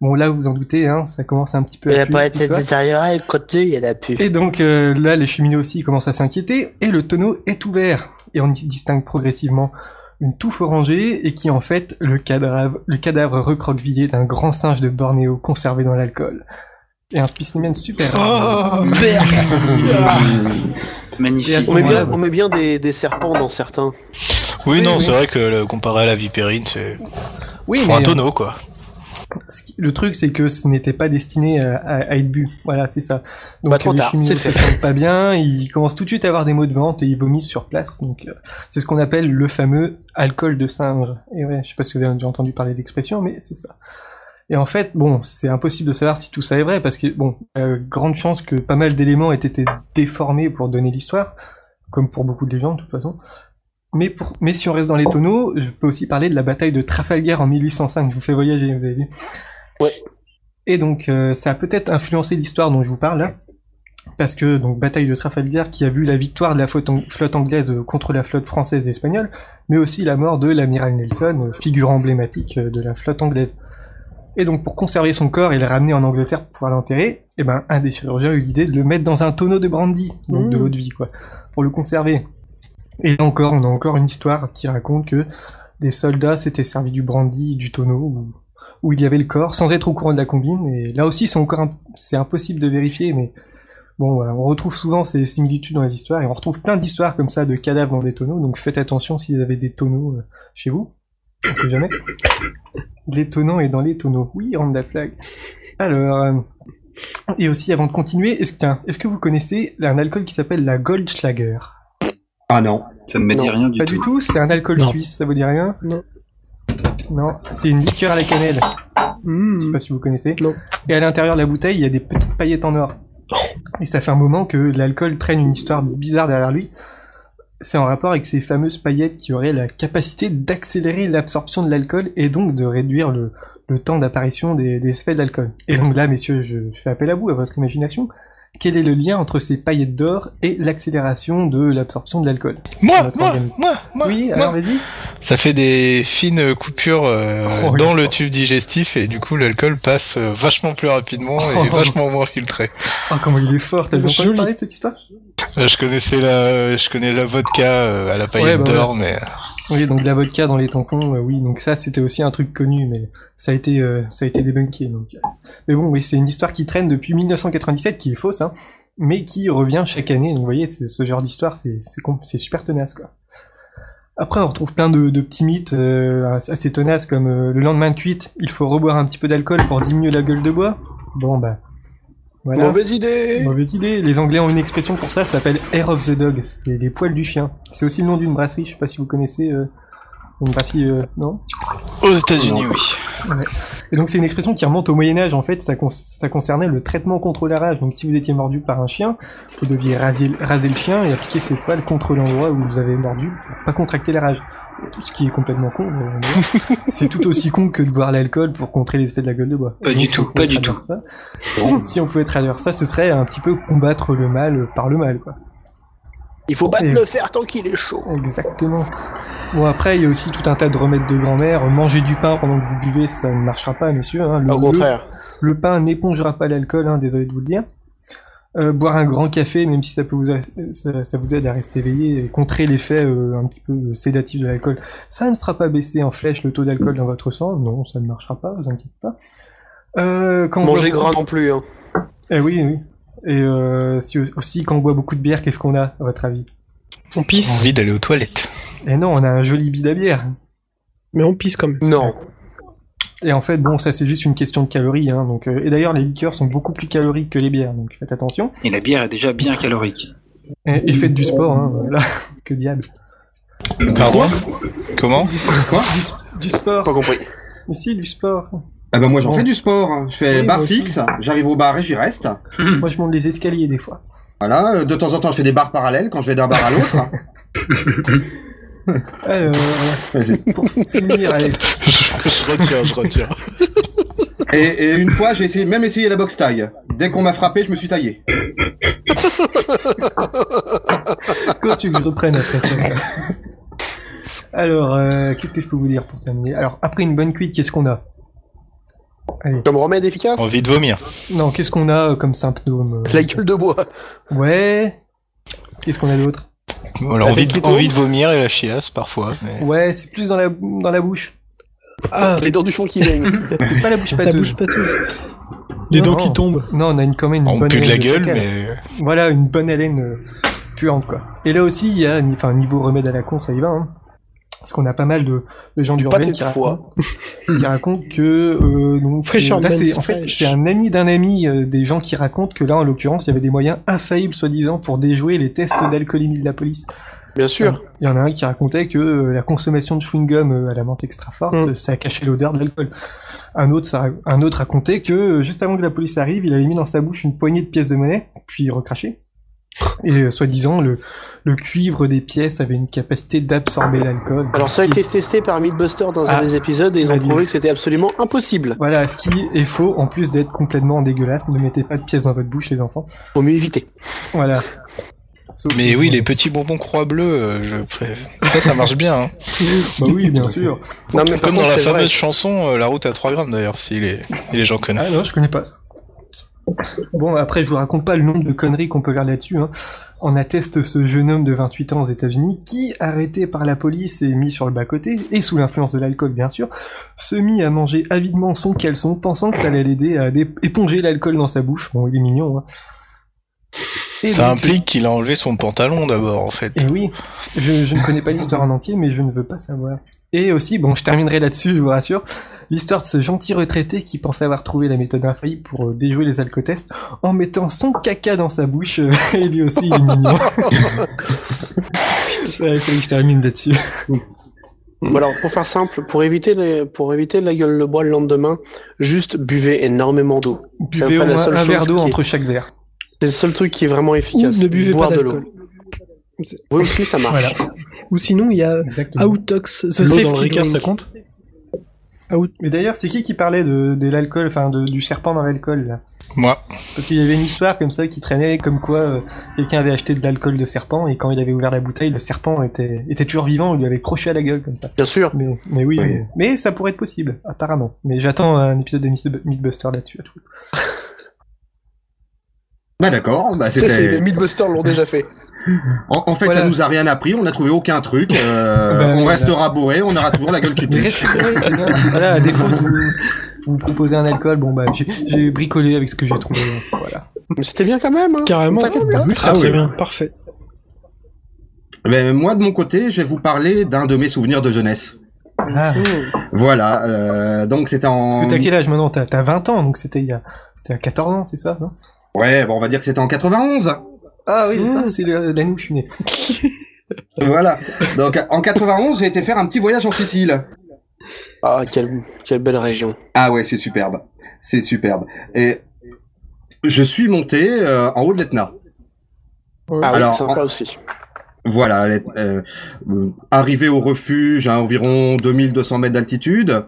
Bon, là, vous vous en doutez, hein, ça commence un petit peu Il à a puer, pas été détérioré, le contenu, il a plus. Et donc euh, là, les cheminots aussi commencent à s'inquiéter, et le tonneau est ouvert. Et on y distingue progressivement une touffe orangée, et qui est en fait le cadavre, le cadavre recroquevillé d'un grand singe de Bornéo conservé dans l'alcool. Et un spécimen super rare. Magnifique. On met bien, moment-là, on met bien des, des serpents dans certains. Oui, Oui, non, oui. c'est vrai que le- comparé à la vipérine, c'est Oui, mais un tonneau, quoi. Le truc c'est que ce n'était pas destiné à, à- à être bu. Voilà, c'est ça. Donc Bah, trop les tard, c'est se sentent pas bien, ils commencent tout de suite à avoir des maux de ventre et ils vomissent sur place. Donc euh, c'est ce qu'on appelle le fameux alcool de singe. Et ouais, je sais pas si vous avez déjà entendu parler de l'expression, mais c'est ça. Et en fait, bon, c'est impossible de savoir si tout ça est vrai parce que bon, euh, grande chance que pas mal d'éléments aient été déformés pour donner l'histoire, comme pour beaucoup de légendes de toute façon. Mais, pour, mais si on reste dans les tonneaux, je peux aussi parler de la bataille de Trafalgar en 1805. Je vous fais voyager, vous avez vu. Ouais. Et donc, euh, ça a peut-être influencé l'histoire dont je vous parle là. Parce que, donc, bataille de Trafalgar qui a vu la victoire de la flotte, ang- flotte anglaise euh, contre la flotte française et espagnole, mais aussi la mort de l'amiral Nelson, euh, figure emblématique de la flotte anglaise. Et donc, pour conserver son corps et le ramener en Angleterre pour pouvoir l'enterrer, eh ben, un des chirurgiens a eu l'idée de le mettre dans un tonneau de brandy, donc de Mmh. l'eau de vie, quoi, pour le conserver. Et là encore, on a encore une histoire qui raconte que les soldats s'étaient servis du brandy, du tonneau, où, il y avait le corps, sans être au courant de la combine. Et là aussi, c'est encore, c'est impossible de vérifier, mais bon, voilà, on retrouve souvent ces similitudes dans les histoires, et on retrouve plein d'histoires comme ça de cadavres dans des tonneaux. Donc faites attention si vous avez des tonneaux euh, chez vous. On sait jamais. Les tonneaux et dans les tonneaux. Oui, on la flag. Alors, euh, et aussi avant de continuer, est-ce est-ce que vous connaissez un alcool qui s'appelle la Goldschlager? Ah non. Ça ne me dit Non, rien du Pas tout. du tout, c'est un alcool Non. suisse, ça vous dit rien Non. Non, c'est une liqueur à la cannelle. Mmh. Je sais pas si vous connaissez. Non. Et à l'intérieur de la bouteille, il y a des petites paillettes en or. Et ça fait un moment que l'alcool traîne une histoire bizarre derrière lui. C'est en rapport avec ces fameuses paillettes qui auraient la capacité d'accélérer l'absorption de l'alcool et donc de réduire le, le temps d'apparition des, des effets de l'alcool. Et donc là, messieurs, je fais appel à vous, à votre imagination. Quel est le lien entre ces paillettes d'or et l'accélération de l'absorption de l'alcool Moi, moi, organisme. moi, moi, Oui, moi. alors vas-y. Ça fait des fines coupures euh, Oh, dans le fort. tube digestif et du coup l'alcool passe euh, vachement plus rapidement Oh. et vachement moins filtré. Ah, comment il est fort, t'as entendu parler de cette histoire? Euh, je connaissais la, je connais la vodka euh, à la paillette Ouais, bah d'or, mais Oui, donc la vodka dans les tampons, euh, oui, donc ça c'était aussi un truc connu, mais ça a été, euh, ça a été débunké. Euh. Mais bon, oui, c'est une histoire qui traîne depuis 1997, qui est fausse, hein, mais qui revient chaque année. Donc vous voyez, ce genre d'histoire, c'est super tenace, quoi. Après, on retrouve plein de, de petits mythes euh, assez tenaces, comme euh, le lendemain de cuite, il faut reboire un petit peu d'alcool pour diminuer la gueule de bois. Bon, bah... Voilà. Mauvaise idée Mauvaise idée. Les Anglais ont une expression pour ça, ça s'appelle Hair of the Dog. C'est les poils du chien. C'est aussi le nom d'une brasserie. Je sais pas si vous connaissez. Euh, une brasserie, euh, non aux États-Unis, oui. Et donc c'est une expression qui remonte au Moyen Âge. En fait, ça, con- ça concernait le traitement contre la rage. Donc si vous étiez mordu par un chien, vous deviez raser, raser le chien et appliquer ses poils contre l'endroit où vous avez mordu pour pas contracter la rage. Ce qui est complètement con. euh, c'est tout aussi con que de boire l'alcool pour contrer les effets de la gueule de bois. Pas Donc, du si tout, pas du ça- si on pouvait traduire ça, ce serait un petit peu combattre le mal par le mal, quoi. Il faut battre Et- le fer tant qu'il est chaud. Exactement. Bon après il y a aussi tout un tas de remèdes de grand-mère. Manger du pain pendant que vous buvez, ça ne marchera pas, messieurs. Hein. Le, Au contraire. Le, le pain n'épongera pas l'alcool, hein, désolé de vous le dire. Euh, boire un grand café, même si ça peut vous ça, ça vous aide à rester éveillé et contrer l'effet euh, un petit peu euh, sédatif de l'alcool, ça ne fera pas baisser en flèche le taux d'alcool dans votre sang. Non, ça ne marchera pas, vous inquiétez pas. Euh, quand Manger gras non plus. Hein. Eh oui, oui. Et euh, si, aussi quand on boit beaucoup de bière, qu'est-ce qu'on a à votre avis? On pisse, Envie d'aller aux toilettes. Eh non, on a un joli bide à bière. mais on pisse quand même. Non. Et en fait, bon, ça c'est juste une question de calories. Hein, donc, euh, et d'ailleurs, les liqueurs sont beaucoup plus caloriques que les bières, donc faites attention. Et la bière est déjà bien calorique. Et, et faites du sport, hein, voilà. que diable. Pardon? Comment? Du, du- du sport. Pas compris. Mais si, du sport. Ah bah moi j'en Bon. fais du sport. Je fais Oui, barre fixe, j'arrive au bar et j'y reste. Moi, je monte les escaliers des fois. Voilà, de temps en temps je fais des barres parallèles quand je vais d'un bar à l'autre. Alors, Vas-y. pour finir, allez. je retiens, je retiens. Et, et une fois j'ai essayé, même essayé la boxe taille. Dès qu'on m'a frappé, je me suis taillé. Quand tu veux que je reprenne après ça. Alors, euh, qu'est-ce que je peux vous dire pour terminer? Alors, après une bonne cuite, qu'est-ce qu'on a? Allez. Comme remède efficace Envie de vomir. Non, qu'est-ce qu'on a euh, comme symptôme euh La gueule de bois. Ouais. Qu'est-ce qu'on a d'autre Alors, envie, de, Appétito. envie de vomir et la chiasse parfois. mais- Ouais, c'est plus dans la dans la bouche. Ah, Les dents du fond qui baignent. C'est pas la bouche la bouche pâteuse. Les dents qui tombent. Non, on a une, quand même une On bonne pue de la gueule, chacal. mais Voilà, une bonne haleine euh, puante, quoi. Et là aussi, il y a, enfin, niveau remède à la con, ça y va, hein. Parce qu'on a pas mal de, de gens du qui racontent, qui racontent que, euh, donc, Fraîcheur là, c'est, en fait, c'est un ami d'un ami, euh, des gens qui racontent que là, en l'occurrence, il y avait des moyens infaillibles, soi-disant, pour déjouer les tests d'alcoolémie de la police. Bien sûr. Il y en a un qui racontait que euh, la consommation de chewing-gum euh, à la menthe extra forte, Mm. ça cachait l'odeur de l'alcool. Un autre, ça- un autre racontait que juste avant que la police arrive, il avait mis dans sa bouche une poignée de pièces de monnaie, puis il recrachait. Et euh, soi-disant, le, le cuivre des pièces avait une capacité d'absorber l'alcool. Alors ça a été testé par Mythbuster dans Ah. un des épisodes et ils ont prouvé que c'était absolument impossible. Voilà, ce qui est faux, en plus d'être complètement dégueulasse. Ne mettez pas de pièces dans votre bouche, les enfants. Faut mieux éviter. Voilà. Sauf Mais oui, les petits bonbons croix bleue, euh, je. Ça, ça marche bien. Hein. Bah oui, bien sûr. Non mais par Comme dans la vrai. fameuse chanson euh, La route à 3 grammes d'ailleurs, si les, les gens Ah connaissent. non, je connais pas ça. Bon, après, je vous raconte pas le nombre de conneries qu'on peut faire là-dessus. Hein. En atteste ce jeune homme de 28 ans aux États-Unis qui, arrêté par la police et mis sur le bas-côté, et sous l'influence de l'alcool bien sûr, se mit à manger avidement son caleçon, pensant que ça allait l'aider à éponger l'alcool dans sa bouche. Bon, il est mignon. Hein. Et Ça donc, implique qu'il a enlevé son pantalon d'abord, en fait. Et oui, je, je ne connais pas l'histoire en entier, mais je ne veux pas savoir. Et aussi, bon, je terminerai là-dessus, je vous rassure, l'histoire de ce gentil retraité qui pensait avoir trouvé la méthode infaillible pour euh, déjouer les alcotests en mettant son caca dans sa bouche, euh, et lui aussi, il est mignon. Ouais, il fallait que je termine là-dessus. Bon, alors pour faire simple, pour éviter les, pour éviter la gueule de bois le lendemain, juste buvez énormément d'eau. Buvez au moins un verre d'eau est- entre chaque verre. C'est le seul truc qui est vraiment Ou efficace. ne buvez Boire pas de l'eau. d'alcool. Oui aussi ça marche. Voilà, Ou sinon, il y a exactement. Outtox, The dans le Safety Ricard, ça compte Out. Mais d'ailleurs, c'est qui qui parlait de, de l'alcool, enfin du serpent dans l'alcool Moi. Parce qu'il y avait une histoire comme ça qui traînait, comme quoi euh, quelqu'un avait acheté de l'alcool de serpent et quand il avait ouvert la bouteille, le serpent était, était toujours vivant, il lui avait croché à la gueule comme ça. Bien sûr. Mais, mais oui, mais, mais ça pourrait être possible, apparemment. Mais j'attends un épisode de Myth- Mythbuster là-dessus. à tout. Bah d'accord, bah Ça, c'est les c'était... Mythbusters l'ont déjà fait. En, en fait, Voilà. ça nous a rien appris, on n'a trouvé aucun truc. euh, Bah, on voilà. restera bourré, on aura toujours la gueule qui touche. respirez, c'est bien. Voilà, à défaut de vous, vous proposer un alcool, bon bah j'ai- bricolé avec ce que j'ai trouvé. Voilà. Mais c'était bien quand même. Hein. Carrément. T'inquiète Ah pas. oui, Ah très bien. Parfait. Ben, moi, de mon côté, je vais vous parler d'un de mes souvenirs de jeunesse. Ah, Voilà, euh, donc c'était en... parce que t'as quel âge maintenant? T'as t'as 20 ans, donc c'était il y a, c'était à 14 ans, c'est ça, non? Ouais, bon, on va dire que c'était en 91. Ah oui, Mmh. ah, c'est le- l'année où je suis né. Voilà. Donc en 91, j'ai été faire un petit voyage en Sicile. Ah quelle, quelle belle région. Ah ouais, c'est superbe. C'est superbe. Et je suis monté euh, en haut de l'Etna. Ah Alors, oui, sympa en- aussi. Voilà, euh, euh, arrivé au refuge à environ 2200 mètres d'altitude.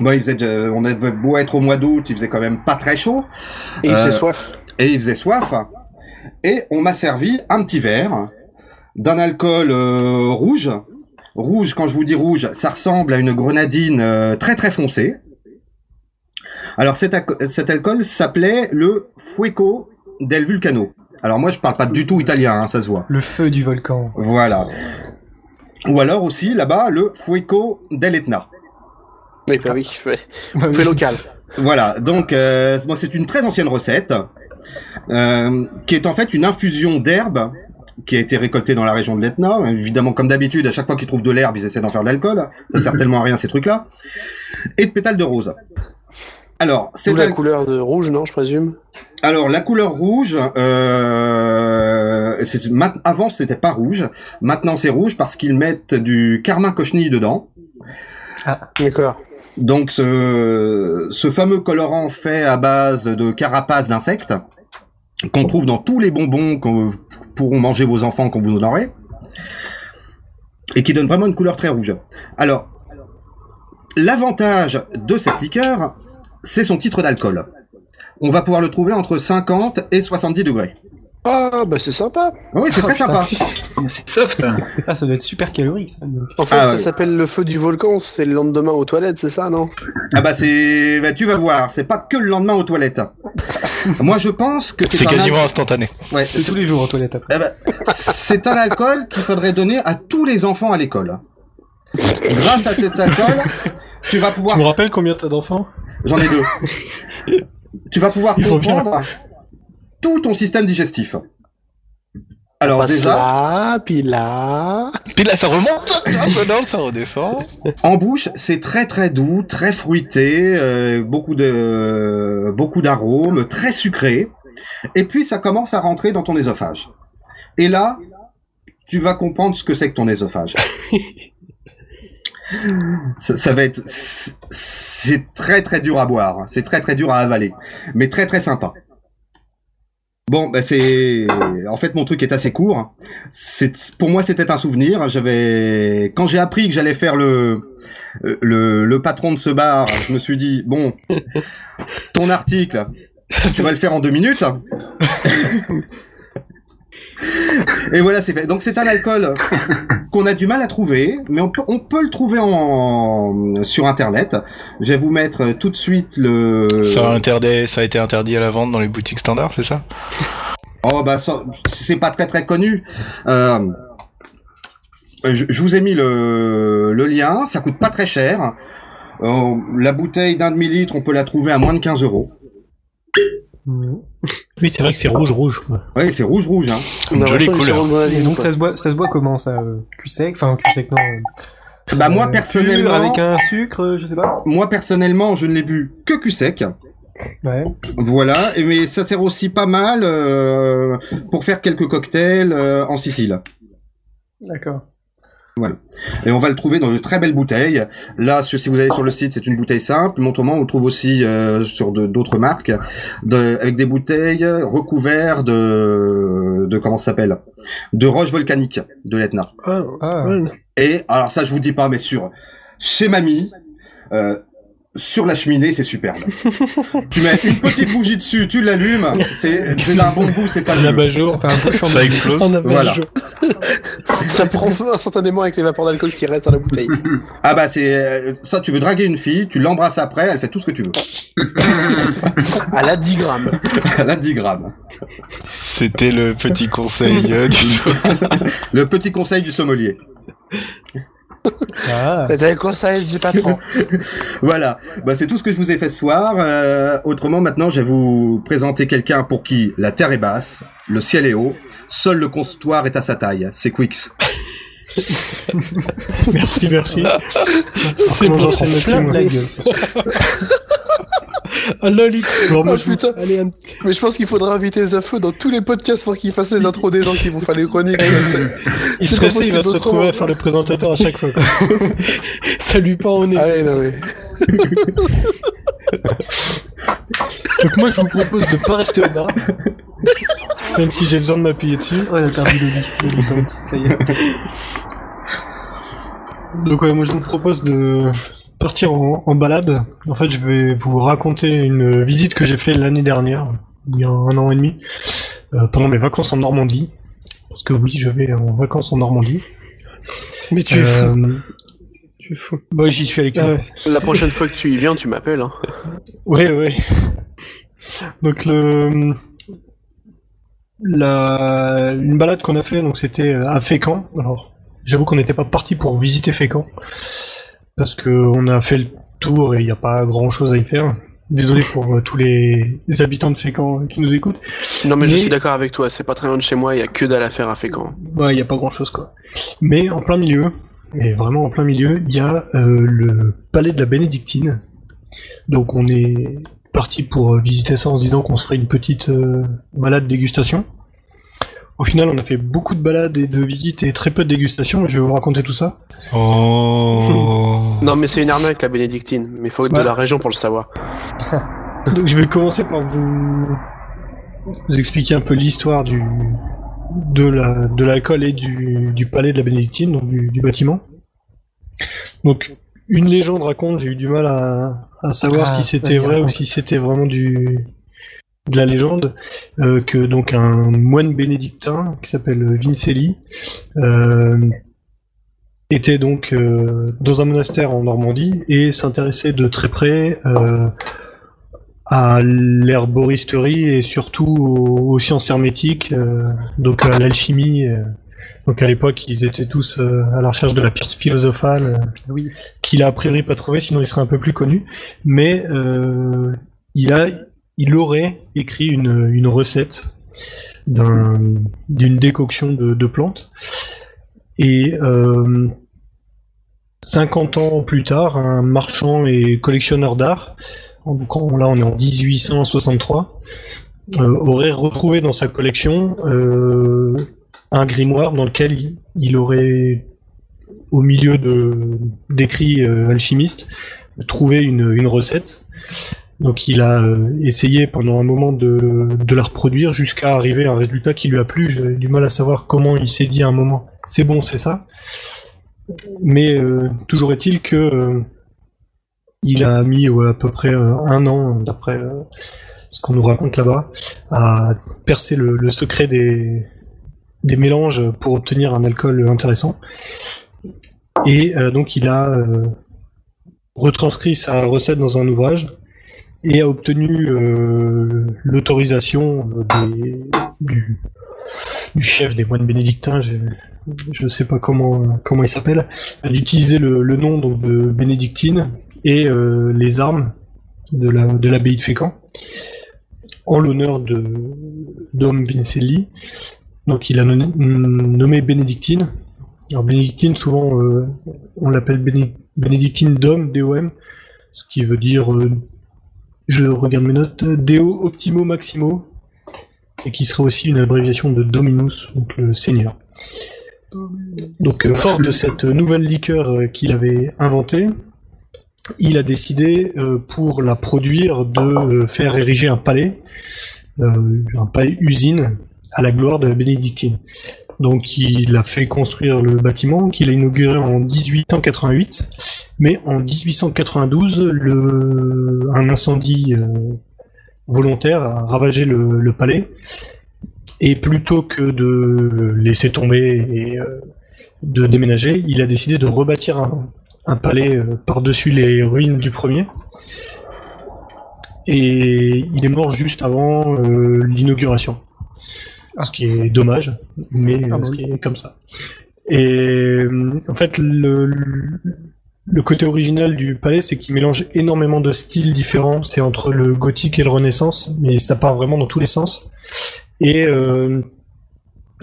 Bon, il faisait, euh, on avait beau être au mois d'août, il faisait quand même pas très chaud. Et il Euh, faisait soif. et il faisait soif. Et on m'a servi un petit verre d'un alcool euh, rouge. Rouge, quand je vous dis rouge, ça ressemble à une grenadine euh, très très foncée. Alors cet, alco- cet alcool s'appelait le Fueco del Vulcano. Alors moi je parle pas du tout italien, hein, ça se voit. Le feu du volcan. Voilà. Ou alors aussi là-bas le Fueco dell'Etna. Oui, bah oui, ouais. Bah local. Voilà, donc euh, bon, c'est une très ancienne recette euh, qui est en fait une infusion d'herbe qui a été récoltée dans la région de l'Etna. Évidemment, comme d'habitude, à chaque fois qu'ils trouvent de l'herbe, ils essaient d'en faire de l'alcool. Ça sert tellement à rien ces trucs-là. Et de pétales de rose. Alors, c'est la couleur de rouge, non, je présume? alors la couleur rouge, euh, avant c'était pas rouge, maintenant c'est rouge parce qu'ils mettent du carmin cochenille dedans. D'accord. Donc ce, ce fameux colorant fait à base de carapace d'insectes qu'on trouve dans tous les bonbons que pourront manger vos enfants quand vous en aurez et qui donne vraiment une couleur très rouge. Alors, l'avantage de cette liqueur, c'est son titre d'alcool. On va pouvoir le trouver entre 50 et 70 degrés. Ah, bah c'est sympa. Oui, c'est très sympa. C'est soft. Ah, ça doit être super calorique, ça. En fait, Ah, ça ouais. s'appelle le feu du volcan, c'est le lendemain aux toilettes, c'est ça, non? Ah bah c'est, bah, tu vas voir, c'est pas que le lendemain aux toilettes. Moi je pense que c'est C'est quasiment al- instantané. Ouais, C'est tous les jours aux toilettes après. Eh ben, c'est un alcool qu'il faudrait donner à tous les enfants à l'école. Grâce à cet alcool, tu vas pouvoir. Tu me rappelles combien t'as d'enfants? J'en ai deux. tu vas pouvoir comprendre tout ton système digestif. Alors Passe déjà, là, puis là. Puis là, ça remonte, un peu dans, ça redescend. en bouche, c'est très très doux, très fruité, euh, beaucoup de beaucoup d'arômes, très sucré. Et puis ça commence à rentrer dans ton œsophage. Et là, tu vas comprendre ce que c'est que ton œsophage. ça, ça va être, c'est- très très dur à boire, c'est très très dur à avaler, mais très très sympa. Bon, bah c'est, en fait mon truc est assez court. Pour moi c'était un souvenir. J'avais, quand j'ai appris que j'allais faire le, le patron de ce bar, je me suis dit bon, ton article, tu vas le faire en deux minutes. Et voilà, c'est fait. Donc c'est un alcool qu'on a du mal à trouver, mais on peut, on peut le trouver en, sur internet. Je vais vous mettre tout de suite le. Ça a, interdit, ça a été interdit à la vente dans les boutiques standards, c'est ça? Oh bah ça, c'est pas très très connu. Euh, je, je vous ai mis le, le lien, ça coûte pas très cher. Euh, la bouteille d'un demi-litre, on peut la trouver à moins de 15 euros. Oui, c'est vrai que c'est rouge, rouge. Oui, c'est rouge rouge. Hein. Une jolie couleur. Et donc ça se boit, ça se boit comment ça euh, Cul sec, enfin cul sec non. euh, Bah moi euh, personnellement, pur avec un sucre, je sais pas. moi personnellement, je ne l'ai bu que cul sec. Ouais. Voilà, et mais ça sert aussi pas mal euh, pour faire quelques cocktails euh, en Sicile. D'accord. Et on va le trouver dans de très belles bouteilles. Là, si vous allez sur le site, c'est une bouteille simple. Mais autrement, on le trouve aussi euh, sur d'autres marques, de, avec des bouteilles recouvertes de, de comment ça s'appelle, de roches volcaniques de l'Etna. Ah, Ah. Et alors ça, je vous dis pas, mais sur chez mamie. Euh, sur la cheminée, c'est superbe. tu mets une petite bougie dessus, tu l'allumes, c'est c'est d'un bon goût, c'est pas Un chambé. Ça explose. Voilà. Ça prend feu instantanément avec les vapeurs d'alcool qui restent dans la bouteille. Ah bah c'est euh, ça, tu veux draguer une fille, tu l'embrasses après, elle fait tout ce que tu veux. À la 10 grammes. Elle a 10 grammes. C'était le petit conseil euh, du. Le petit conseil du sommelier. Ah. C'était conseil du patron? Voilà, bah, c'est tout ce que je vous ai fait ce soir. Euh, autrement, maintenant, je vais vous présenter quelqu'un pour qui la terre est basse, le ciel est haut, seul le comptoir est à sa taille. C'est Quix. Merci, merci. C'est bon, j'en la gueule. Ah, moi, Oh je vous- putain. Allez, un Mais je pense qu'il faudra inviter Zafo dans tous les podcasts pour qu'il fasse les intros des gens qui vont faire les chroniques. Il se stressé, il va se retrouver à faire le présentateur à chaque fois. ça lui pend au nez. Ah ouais, non, mais... Donc moi, je vous propose de pas rester au bar. Même si j'ai besoin de m'appuyer dessus. Oh, il a perdu le lit. Le point. Ça y est. Donc ouais, moi je vous propose de partir en, en balade. En fait, je vais vous raconter une visite que j'ai fait l'année dernière, il y a un an et demi, euh, pendant mes vacances en Normandie. Parce que oui, je vais en vacances en Normandie. Mais tu es fou. Euh, Tu es fou. Bah, j'y suis avec Ah. La prochaine fois que tu y viens, tu m'appelles. Hein. Ouais, ouais. Donc le la une balade qu'on a fait, donc c'était à Fécamp. Alors, j'avoue qu'on n'était pas parti pour visiter Fécamp parce que on a fait le tour et il n'y a pas grand chose à y faire. Désolé pour euh, tous les, les habitants de Fécamp euh, qui nous écoutent. Non, mais, je suis d'accord avec toi, c'est pas très loin de chez moi, il y a que dalle à faire à Fécamp. Ouais, il n'y a pas grand chose quoi. Mais en plein milieu, et vraiment en plein milieu, il y a euh, le palais de la Bénédictine. Donc on est parti pour visiter ça en se disant qu'on se ferait une petite euh, balade dégustation. Au final, on a fait beaucoup de balades et de visites et très peu de dégustations. Je vais vous raconter tout ça. Oh. Non, mais c'est une arnaque la bénédictine. Mais faut être Ouais. de la région pour le savoir. Donc je vais commencer par vous, vous expliquer un peu l'histoire du de la de l'alcool et du, du palais de la Bénédictine, donc du, du bâtiment. Donc une légende raconte, j'ai eu du mal à, à savoir Ah, si c'était vrai ou si c'était vraiment du de la légende, euh, que donc un moine bénédictin qui s'appelle Vincelli euh, était donc euh, dans un monastère en Normandie et s'intéressait de très près euh, à l'herboristerie et surtout aux, aux sciences hermétiques, euh, donc à l'alchimie. euh. donc à l'époque, ils étaient tous euh, à la recherche de la pierre philosophale, euh, Oui. qu'il a a priori pas trouvé, sinon il serait un peu plus connu. Mais euh, il a, il aurait écrit une, recette d'un, d'une décoction de, plantes. Et euh, 50 ans plus tard, un marchand et collectionneur d'art, là on est en 1863, euh, aurait retrouvé dans sa collection euh, un grimoire dans lequel il, aurait, au milieu d'écrits euh, alchimistes, trouvé une recette. Donc il a euh, essayé pendant un moment de, la reproduire jusqu'à arriver à un résultat qui lui a plu. J'ai du mal à savoir comment il s'est dit à un moment c'est bon, c'est ça? Mais euh, toujours est-il que euh, il a mis à peu près un an, d'après ce qu'on nous raconte là-bas, à percer le, secret des, des mélanges pour obtenir un alcool intéressant. Et donc il a retranscrit sa recette dans un ouvrage et a obtenu euh, l'autorisation euh, du, chef des moines bénédictins, je, je sais pas comment comment il s'appelle, d'utiliser le, le nom de bénédictine et euh, les armes de la de l'abbaye de Fécamp en l'honneur de Dom Vincelli. Donc il a nommé, bénédictine. Alors bénédictine souvent on l'appelle béné- bénédictine Dom DOM, ce qui veut dire je regarde mes notes Deo Optimo Maximo et qui serait aussi une abréviation de Dominus, donc le Seigneur. Donc, euh, fort de cette nouvelle liqueur euh, qu'il avait inventée, il a décidé, euh, pour la produire, de faire ériger un palais, un palais usine, à la gloire de la bénédictine. Donc, il a fait construire le bâtiment, qu'il a inauguré en 1888, mais en 1892, le, un incendie euh, volontaire a ravagé le, palais. Et plutôt que de laisser tomber et euh, de déménager, il a décidé de rebâtir un, palais euh, par-dessus les ruines du premier. Et il est mort juste avant l'inauguration. Ce qui est dommage, mais Ah euh, bah ce qui est comme ça. Et euh, en fait, le, le côté original du palais, c'est qu'il mélange énormément de styles différents. C'est entre le gothique et le renaissance, mais ça part vraiment dans tous les sens. Et euh,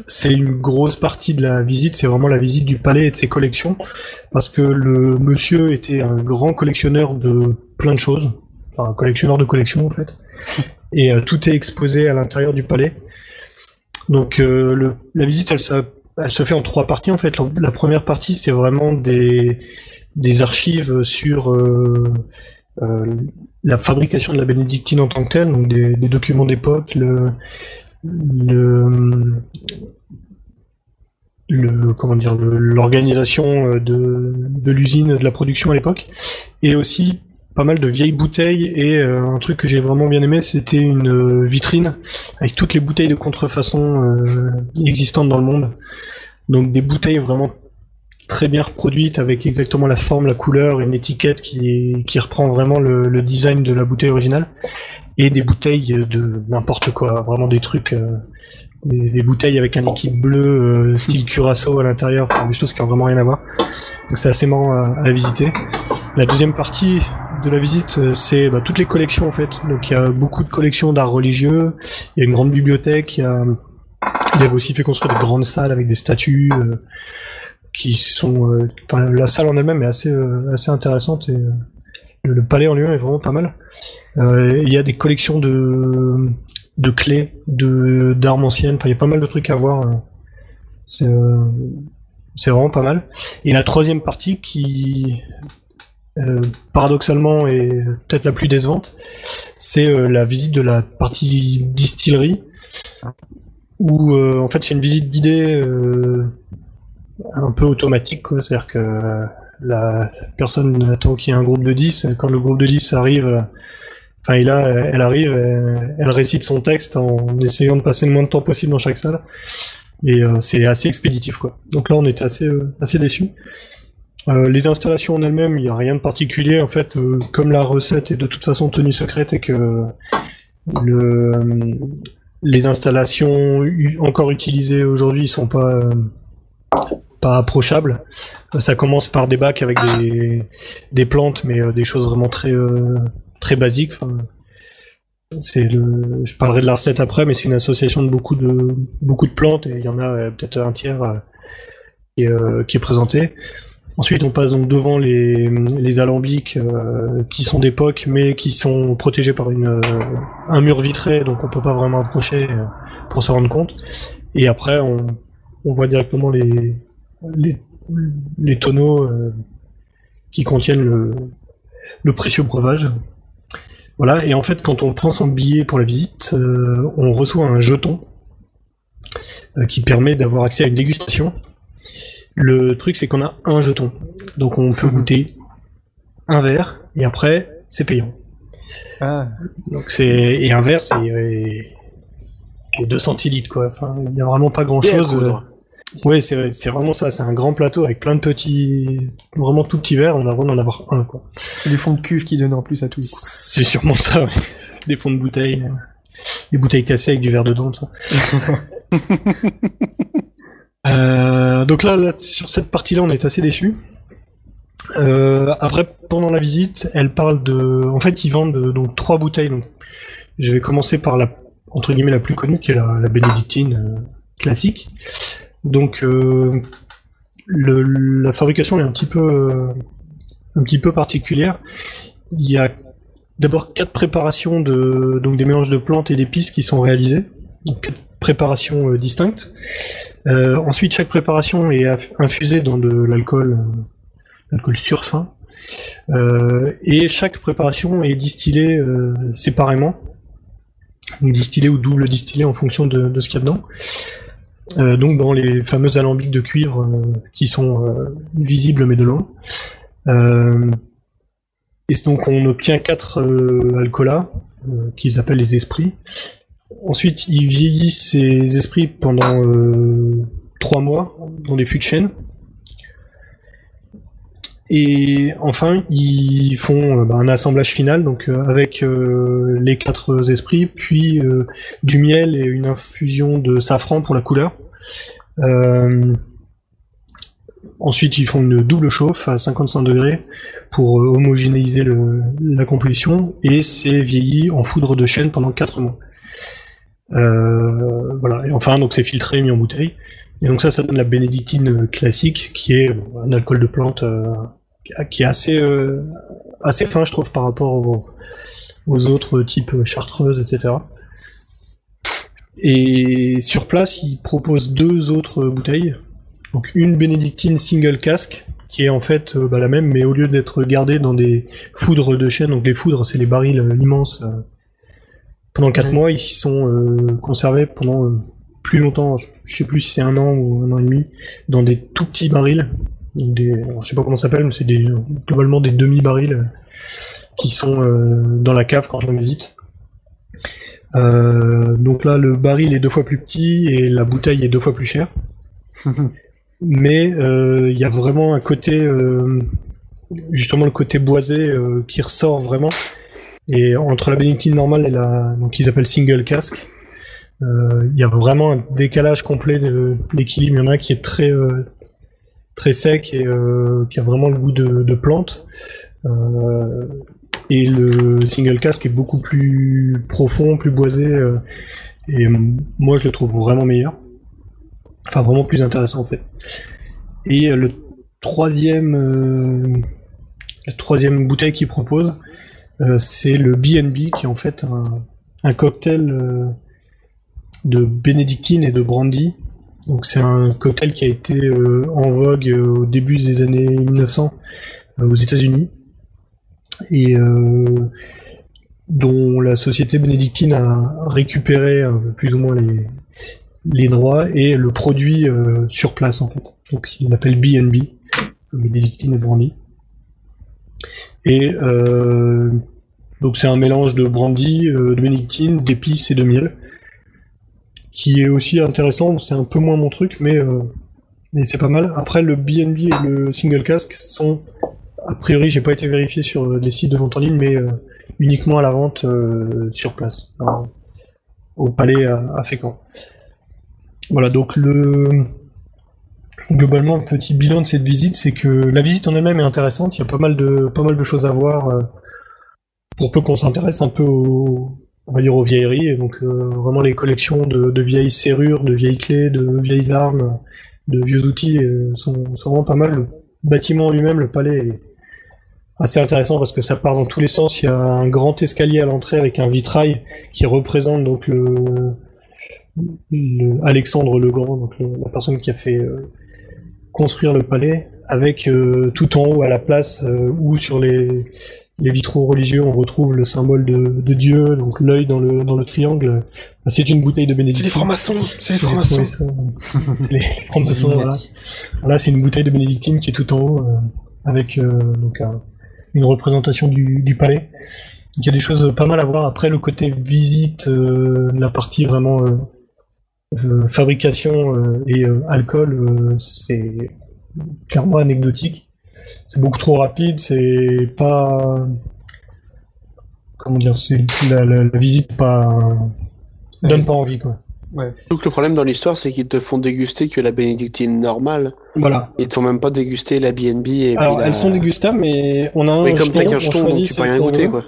c'est une grosse partie de la visite, c'est vraiment la visite du palais et de ses collections, parce que le monsieur était un grand collectionneur de plein de choses, enfin un collectionneur de collections en fait, et euh, tout est exposé à l'intérieur du palais. Donc euh, le, la visite, elle elle se fait en trois parties en fait. La, la première partie, c'est vraiment des, des archives sur euh, euh, la fabrication de la bénédictine en tant que telle, donc des, des documents d'époque, le, le, le comment dire l'organisation euh, de, de l'usine de la production à l'époque et aussi pas mal de vieilles bouteilles et euh, un truc que j'ai vraiment bien aimé c'était une euh, vitrine avec toutes les bouteilles de contrefaçon euh, existantes dans le monde donc des bouteilles vraiment très bien reproduites avec exactement la forme la couleur une étiquette qui qui reprend vraiment le, design de la bouteille originale et des bouteilles de n'importe quoi vraiment des trucs euh, des, bouteilles avec un liquide bleu style curaçao à l'intérieur, des choses qui ont vraiment rien à voir. C'est assez marrant à visiter. La deuxième partie de la visite, euh, c'est bah, toutes les collections en fait. Donc il y a beaucoup de collections d'art religieux, il y a une grande bibliothèque, il y a aussi fait construire de grandes salles avec des statues euh, qui sont. euh, la salle en elle-même est assez assez intéressante et le, palais en lui-même est vraiment pas mal. Il y a des collections de de clés, de d'armes anciennes. Enfin, il y a pas mal de trucs à voir. euh. C'est c'est vraiment pas mal. Et la troisième partie qui euh, paradoxalement est peut-être la plus décevante, c'est euh, la visite de la partie distillerie où euh, en fait c'est une visite d'idées euh, un peu automatique c'est-à-dire que la personne attend qu'il y ait un groupe de 10 et quand le groupe de 10 arrive enfin et elle arrive elle, récite son texte en essayant de passer le moins de temps possible dans chaque salle. Et c'est assez expéditif quoi. Donc là on était assez assez déçus euh, les installations en elles-mêmes, il n'y a rien de particulier. En fait, euh, comme la recette est de toute façon tenue secrète et que le, les installations encore utilisées aujourd'hui sont pas euh, approchables. Euh, Ça commence par des bacs avec des, plantes, mais euh, des choses vraiment très euh, très basiques. Je parlerai de la recette après, mais c'est une association de beaucoup de beaucoup de plantes et il y en a euh, peut-être un tiers euh, qui, est, euh, qui est présenté. Ensuite, on passe donc devant les, alambics euh, qui sont d'époque, mais qui sont protégés par euh, un mur vitré, donc on peut pas vraiment approcher euh, pour se rendre compte. Et après, on, voit directement les, tonneaux qui contiennent le, le précieux breuvage. Voilà, et en fait, quand on prend son billet pour la visite, on reçoit un jeton qui permet d'avoir accès à une dégustation. Le truc, c'est qu'on a un jeton. Donc on peut goûter un verre, et après, c'est payant. Ah, Donc c'est et un verre, c'est euh, c'est 2 centilitres, quoi. Enfin, il n'y a vraiment pas grand-chose. Bien à coudre. Ouais, c'est c'est vraiment ça. C'est un grand plateau avec plein de petits, vraiment tout petits verres. On a le droit d'en avoir un, quoi. c'est les fonds de cuve qui donnent en plus à tout. C'est sûrement ça, ouais. Des fonds de bouteilles. euh, Des bouteilles cassées avec du verre dedans, ça. Euh, donc là, sur cette partie-là, on est assez déçus. Euh, après, pendant la visite, elle parle de... En fait, ils vendent euh, donc trois bouteilles. Donc, je vais commencer par la, entre guillemets, la plus connue, qui est la, bénédictine classique. Donc, le, la fabrication est un petit peu, un petit peu particulière. Il y a d'abord quatre préparations de, donc des mélanges de plantes et d'épices qui sont quatre préparations euh, distinctes. Euh, ensuite, chaque préparation est infusée dans de l'alcool, euh, l'alcool surfin. Et chaque préparation est distillée séparément. Distillée ou double distillée en fonction de, ce qu'il y a dedans. Donc dans les fameux alambics de cuivre qui sont visibles mais de loin. Et donc on obtient quatre alcoolats euh, qu'ils appellent les esprits. Ensuite, ils vieillissent ces esprits pendant euh, trois mois dans des fûts de chêne. Et enfin, ils font euh, bah, un assemblage final, donc euh, avec les quatre esprits, puis du miel et une infusion de safran pour la couleur. Ensuite, ils font une double chauffe à 55 degrés pour homogénéiser la composition, et c'est vieilli en foudre de chêne pendant 4 mois. Euh, voilà. Et enfin, donc c'est filtré, mis en bouteille. Et donc ça, ça donne la bénédictine classique, qui est un alcool de plante euh, qui est assez euh, fin, je trouve, par rapport aux, autres types chartreuses, etc. Et sur place, ils proposent deux autres bouteilles. Donc une bénédictine single casque, qui est en fait euh, bah, la même, mais au lieu d'être gardée dans des foudres de chêne, donc les foudres, c'est les barils euh, immenses. Pendant quatre mois, ils sont euh, conservés pendant euh, plus longtemps, je je sais plus si c'est un an ou un an et demi, dans des tout petits barils. Donc des, alors, je sais pas comment ça s'appelle, mais c'est des, globalement des demi-barils euh, qui sont dans la cave quand on visite. Donc là, le baril est deux fois plus petit et la bouteille est deux fois plus chère. Mais il y a vraiment un côté, justement le côté boisé euh, qui ressort vraiment. Et entre la bénédictine normale et la, donc ils appellent single casque, euh, il y a vraiment un décalage complet de l'équilibre. Il y en a un qui est très euh, très sec et euh, qui a vraiment le goût de, plante. Et le single casque est beaucoup plus profond, plus boisé. et moi, je le trouve vraiment meilleur. Enfin, vraiment plus intéressant en fait. Et le troisième, troisième bouteille qu'il propose, c'est le B&B qui est en fait un, cocktail euh, de bénédictine et de brandy. Donc c'est un cocktail qui a été euh, en vogue euh, au début des années 1900 euh, aux États-Unis et euh, dont la société bénédictine a récupéré euh, plus ou moins les, droits et le produit euh, sur place en fait. Donc il l'appelle B&B, bénédictine et brandy. Et euh, donc c'est un mélange de brandy, euh, de bénédictine, d'épices et de miel, qui est aussi intéressant. C'est un peu moins mon truc, mais euh, mais c'est pas mal. Après le B&B et le single cask sont a priori, j'ai pas été vérifié sur les sites de vente en ligne, mais uniquement à la vente sur place, hein, au palais à, à Fécamp. Voilà, donc le globalement un petit bilan de cette visite, c'est que la visite en elle-même est intéressante. Il y a pas mal de pas mal de choses à voir. euh, pour peu qu'on s'intéresse un peu aux, on va dire aux vieilleries, donc euh, vraiment les collections de, vieilles serrures, de vieilles clés, de vieilles armes, de vieux outils euh, sont, sont vraiment pas mal. Le bâtiment en lui-même, le palais, est assez intéressant parce que ça part dans tous les sens. Il y a un grand escalier à l'entrée avec un vitrail qui représente donc le, le- Alexandre le Grand, donc le- la personne qui a fait euh, construire le palais, avec euh, tout en haut à la place euh, où sur les, les vitraux religieux on retrouve le symbole de, de Dieu, donc l'œil dans le, dans le triangle. C'est une bouteille de C'est bénédictine. les francs-maçons C'est les francs-maçons. C'est les francs-maçons, voilà. Là, c'est une bouteille de bénédictine qui est tout en haut, euh, avec euh, donc un- une représentation du, du palais. Donc, il y a des choses pas mal à voir. Après, le côté visite, euh, la partie vraiment euh, fabrication euh, et euh, alcool, euh, c'est clairement anecdotique. C'est beaucoup trop rapide, c'est pas... Comment dire, c'est la, la, la visite pas... donne pas envie, quoi. Donc le problème dans l'histoire, c'est qu'ils te font déguster que la bénédictine normale. Voilà. Ils te font même pas déguster la et Alors, la... elles sont dégustables, mais on a un Mais comme jeton, qu'un on jeton, choisit donc tu peux celle rien goûter, quoi.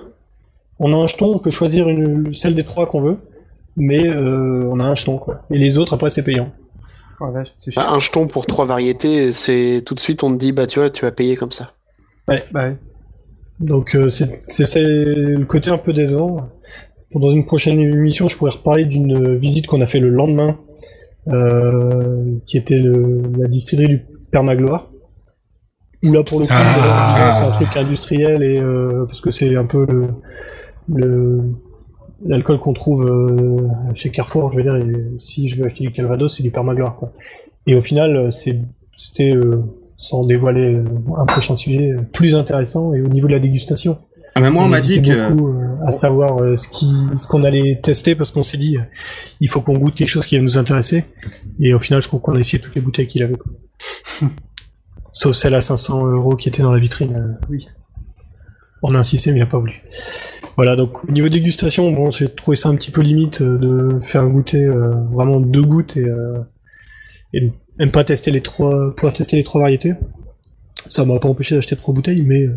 On a un jeton, on peut choisir une, celle des trois qu'on veut, mais euh, on a un jeton, quoi. Et les autres, après, c'est payant. Oh la vache, c'est Bah, un jeton pour trois variétés, c'est tout de suite on te dit bah tu vois tu vas payer comme ça. Ouais, bah ouais. Donc, euh, c'est c'est- c'est le côté un peu décevant. Pour dans une prochaine émission, je pourrais reparler d'une visite qu'on a fait le lendemain, euh, qui était le, la distillerie du Père Magloire. Où là, pour le coup, Ah. c'est un truc industriel et euh, parce que c'est un peu le le l'alcool qu'on trouve euh, chez Carrefour, je veux dire, et si je veux acheter du Calvados, c'est du Père Magloire, quoi. Et au final, euh, c'était euh, sans dévoiler un prochain sujet plus intéressant et au niveau de la dégustation. Ah, mais moi, on m'a dit que. beaucoup euh, à savoir ce qui ce qu'on allait tester parce qu'on s'est dit il faut qu'on goûte quelque chose qui va nous intéresser et au final je crois qu'on a essayé toutes les bouteilles qu'il avait sauf celle à 500 euros qui était dans la vitrine oui on a insisté mais il a pas voulu voilà donc au niveau dégustation bon j'ai trouvé ça un petit peu limite euh, de faire goûter euh, vraiment deux gouttes et euh, même pas tester les trois pouvoir tester les trois variétés ça m'a pas empêché d'acheter trois bouteilles mais euh,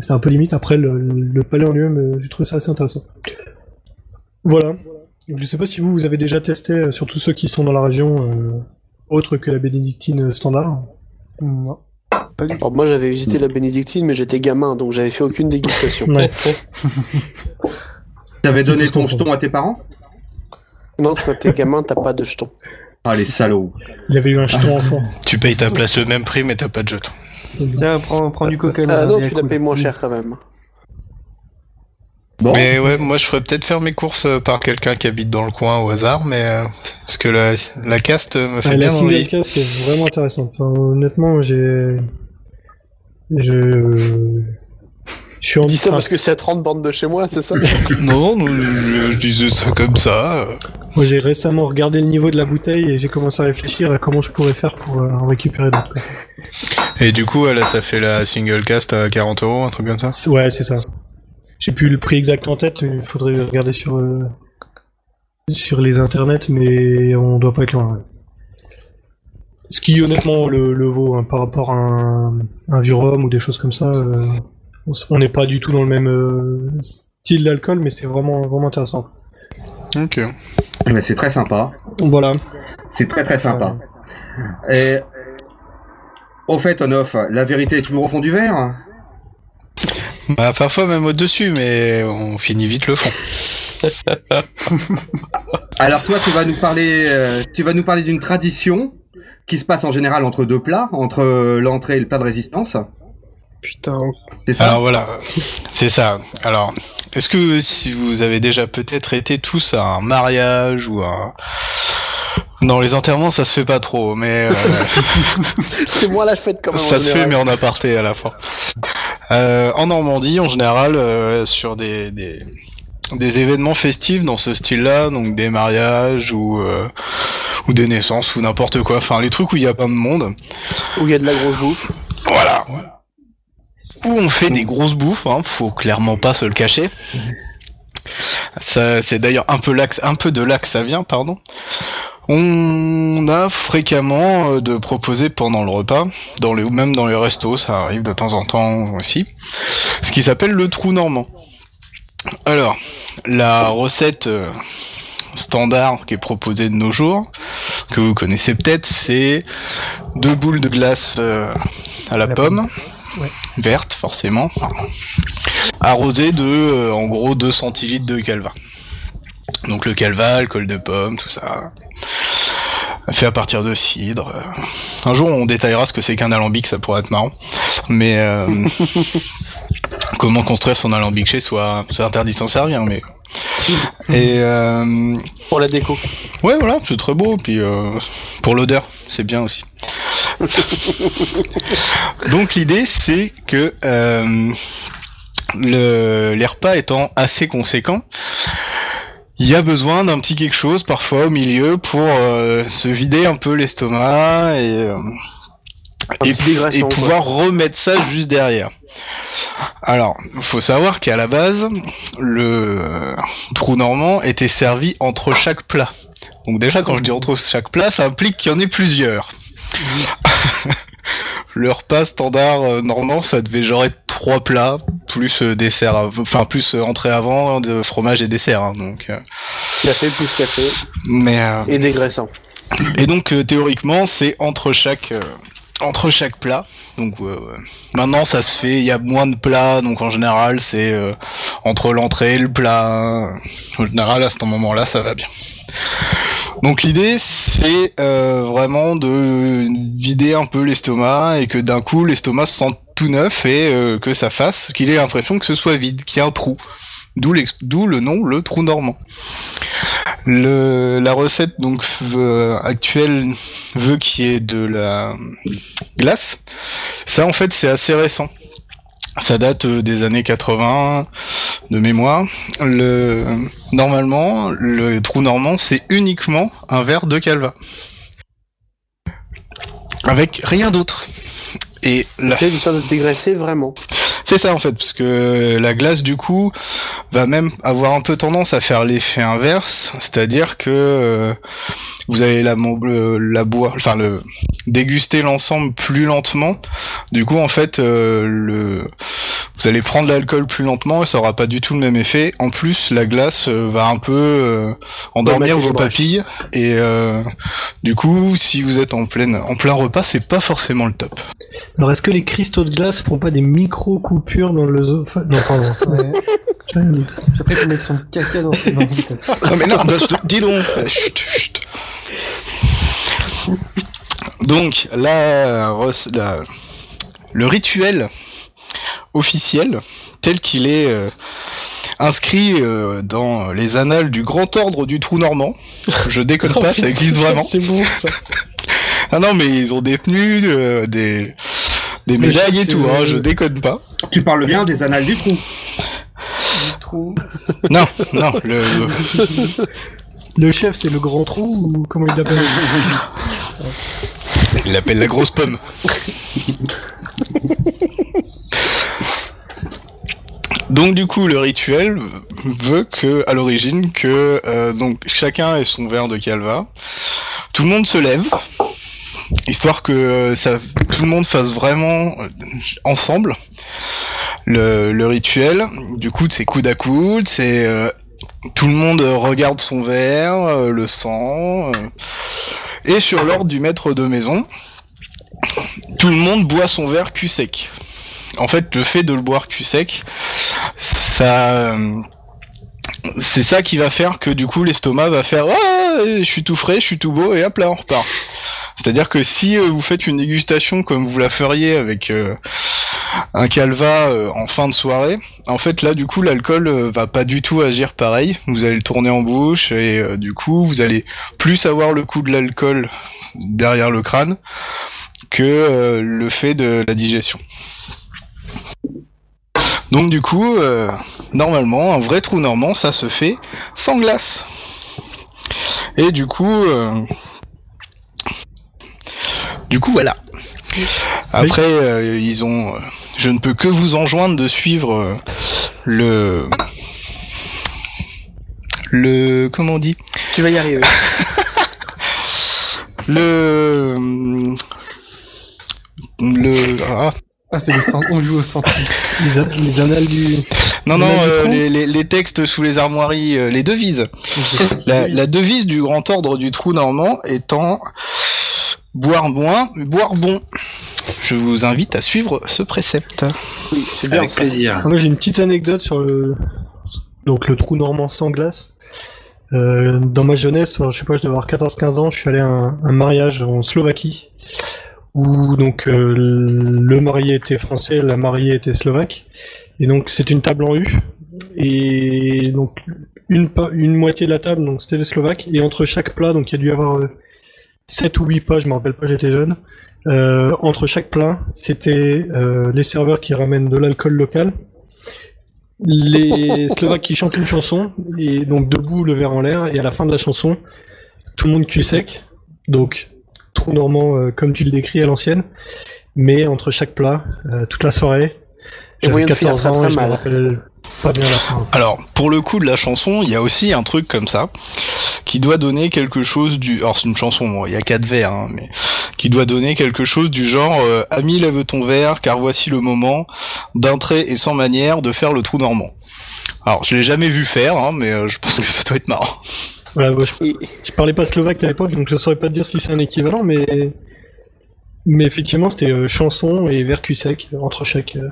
c'est un peu limite. Après, le, le palais en lui-même, j'ai trouvé ça assez intéressant. Voilà. Donc, je sais pas si vous, vous avez déjà testé, surtout ceux qui sont dans la région, autre que la bénédictine standard. Pas du tout. Alors moi j'avais visité la bénédictine mais j'étais gamin donc j'avais fait aucune dégustation. T'avais donné ton jeton à tes parents? Non quand t'es gamin t'as pas de jeton. Ah, les salauds. Il y avait eu un jeton enfant. Tu payes ta place le même prix, mais t'as pas de jeton. Tiens, prends, prends du coca. Ah non tu la cool. payes moins cher quand même. Bon, Mais ouais, moi je ferais peut-être faire mes courses euh, par quelqu'un qui habite dans le coin au hasard, mais euh, parce que la, la caste me fait la bien single envie. casque est vraiment intéressante. Enfin, honnêtement, j'ai, je, je suis en dis ça parce que c'est à 30 bandes de chez moi c'est ça? Non, non, je, je disais ça comme ça. Moi, j'ai récemment regardé le niveau de la bouteille et j'ai commencé à réfléchir à comment je pourrais faire pour euh, en récupérer d'autres. Et du coup, là, ça fait la single cast à 40 euros, un truc comme ça? Ouais, c'est ça. J'ai plus le prix exact en tête, il faudrait regarder sur, euh, sur les internets, mais on doit pas être loin. ouais. Ce qui honnêtement le, le vaut hein, par rapport à un, un vieux rhum ou des choses comme ça. euh, on n'est pas du tout dans le même euh, style d'alcool, mais c'est vraiment, vraiment intéressant. Ok. ben, c'est très sympa. Voilà. C'est très très sympa. Et au fait, on off, la vérité est toujours au fond du verre. Bah, parfois même au-dessus, mais on finit vite le fond. Alors toi, tu vas nous parler, euh, tu vas nous parler d'une tradition qui se passe en général entre deux plats, entre euh, l'entrée et le plat de résistance. Putain. C'est ça Alors voilà, c'est ça. Alors, est-ce que si vous avez déjà peut-être été tous à un mariage ou à... Non, les enterrements, ça se fait pas trop, mais... euh, C'est moi la fête quand même. Ça se fait, mais en aparté à la fois. Euh, en Normandie, en général, euh, sur des, des, des événements festifs dans ce style-là, donc des mariages ou, euh, ou des naissances ou n'importe quoi, enfin les trucs où il y a plein de monde, Où il y a de la grosse bouffe. voilà. Où on fait des grosses bouffes, hein, faut clairement pas se le cacher. Ça, c'est d'ailleurs un peu un peu de là que ça vient, pardon. On a fréquemment euh, de proposer pendant le repas, dans les, ou même dans les restos, ça arrive de temps en temps aussi, ce qui s'appelle le trou normand. Alors, la recette euh, standard qui est proposée de nos jours, que vous connaissez peut-être, c'est deux boules de glace euh, à la, la pomme, Ouais. verte forcément, enfin, arrosée de, en gros, 2 centilitres de calva. Donc le calva, alcool de pomme, tout ça, fait à partir de cidre. Un jour, on détaillera ce que c'est qu'un alambic, ça pourrait être marrant. Mais euh, comment construire son alambic chez soi, c'est interdit s'en servir, mais et euh, Pour la déco. ouais, voilà, c'est très beau. Puis euh, pour l'odeur, c'est bien aussi. Donc l'idée, c'est que euh, le, les repas étant assez conséquents, il y a besoin d'un petit quelque chose parfois au milieu pour euh, se vider un peu l'estomac et, euh, et, quoi. pouvoir remettre ça juste derrière. Alors, faut savoir qu'à la base, le euh, trou normand était servi entre chaque plat. Donc déjà, quand je dis entre chaque plat, ça implique qu'il y en ait plusieurs. le repas standard euh, normand, ça devait genre être trois plats plus euh, dessert, enfin plus euh, entrée avant, de fromage et dessert. hein, donc, euh, Café plus café. mais euh, Et dégraissant. et donc euh, théoriquement, c'est entre chaque euh, entre chaque plat. Donc euh, maintenant ça se fait, il y a moins de plats, donc en général c'est euh, entre l'entrée et le plat. En général à ce moment-là ça va bien. Donc l'idée c'est euh, vraiment de vider un peu l'estomac et que d'un coup l'estomac se sente tout neuf et euh, que ça fasse qu'il ait l'impression que ce soit vide, qu'il y ait un trou. D'où le nom le trou normand. La recette donc actuelle veut qu'il y ait de la glace. Ça en fait c'est assez récent. Ça date euh, des années 80 de mémoire. Le normalement le trou normand c'est uniquement un verre de calva avec rien d'autre. Et C'est l'histoire de dégraisser vraiment. C'est ça en fait, parce que la glace du coup va même avoir un peu tendance à faire l'effet inverse, c'est-à-dire que euh, vous allez la, la boire, enfin le déguster l'ensemble plus lentement. Du coup en fait, euh, le vous allez prendre l'alcool plus lentement et ça aura pas du tout le même effet. En plus, la glace euh, va un peu euh, endormir vos papilles et euh, du coup, si vous êtes en pleine en plein repas, c'est pas forcément le top. Alors, est-ce que les cristaux de glace font pas des micro-coupures dans l'œsophage Non, pardon. Ouais. Après, faut mettre son caca dans, dans une tête. Non mais non, bah, je- dis donc. Chut, chut. Donc la, le rituel officiel tel qu'il est euh, inscrit euh, dans les annales du Grand Ordre du Trou Normand. Je déconne pas, ça existe vraiment. C'est bon ça. Ah non mais ils ont détenu euh, des des Mais médailles et tout, hein, je déconne pas. Tu parles bien des annales du trou. Trou. Non, non, le, le- Le chef, c'est le grand trou ou comment il l'appelle il l'appelle la grosse pomme. Donc du coup, le rituel veut que, à l'origine, que euh, donc chacun ait son verre de calva, tout le monde se lève, histoire que euh, ça, tout le monde fasse vraiment euh, ensemble le, rituel. Du coup, c'est coude à coude, c'est euh, tout le monde regarde son verre, le euh, et sur l'ordre du maître de maison, tout le monde boit son verre cul sec. En fait, le fait de le boire cul sec, ça, c'est ça qui va faire que du coup l'estomac va faire ouais, je suis tout frais, je suis tout beau et hop là on repart. C'est-à-dire que si euh, vous faites une dégustation comme vous la feriez avec euh, un calva euh, en fin de soirée, en fait là du coup l'alcool va pas du tout agir pareil. Vous allez le tourner en bouche et du coup vous allez plus avoir le coup de l'alcool derrière le crâne que le fait de la digestion. Donc du coup, euh, normalement, un vrai trou normand, ça se fait sans glace. Et du coup, euh, du coup voilà. Après, euh, ils ont, euh, je ne peux que vous enjoindre de suivre le, le, comment on dit, Tu vas y arriver. le, le, ah, Ah, c'est le cent... on joue au centre. Les, les annales du. non non, euh, les, les, les textes sous les armoiries, euh, les devises. La, la devise du grand ordre du trou normand étant boire moins, mais boire bon. Je vous invite à suivre ce précepte. Oui, c'est bien Avec plaisir. Moi j'ai une petite anecdote sur le donc le trou normand sans glace. Euh, dans ma jeunesse, je sais pas, je devais avoir 14-15 ans, je suis allé à un, un mariage en Slovaquie où donc euh, le marié était français, la mariée était slovaque. Et donc c'est une table en U. Et donc une moitié de la table donc c'était les Slovaques. Et entre chaque plat donc il y a dû y avoir euh, 7 ou 8 pas, je me rappelle pas, j'étais jeune. Euh, entre chaque plat, c'était euh, les serveurs qui ramènent de l'alcool local, les Slovaques qui chantent une chanson, et donc debout, le verre en l'air, et à la fin de la chanson, tout le monde cul sec, donc trou normand euh, comme tu le décris à l'ancienne, mais entre chaque plat, euh, toute la soirée. Et moyen J'avais de finir 14 ça ans et je me mal. rappelle pas bien la fin. Alors, pour le coup de la chanson, il y a aussi un truc comme ça qui doit donner quelque chose du. Alors, c'est une chanson, bon, il y a quatre vers, hein, mais qui doit donner quelque chose du genre euh, Ami, lève ton verre, car voici le moment d'un trait et sans manière de faire le trou normand. Alors, je l'ai jamais vu faire, hein, mais euh, je pense que ça doit être marrant. Voilà, je, parlais pas slovaque à l'époque, donc je saurais pas te dire si c'est un équivalent, mais mais effectivement c'était euh, chanson et verre cul sec entre chaque euh,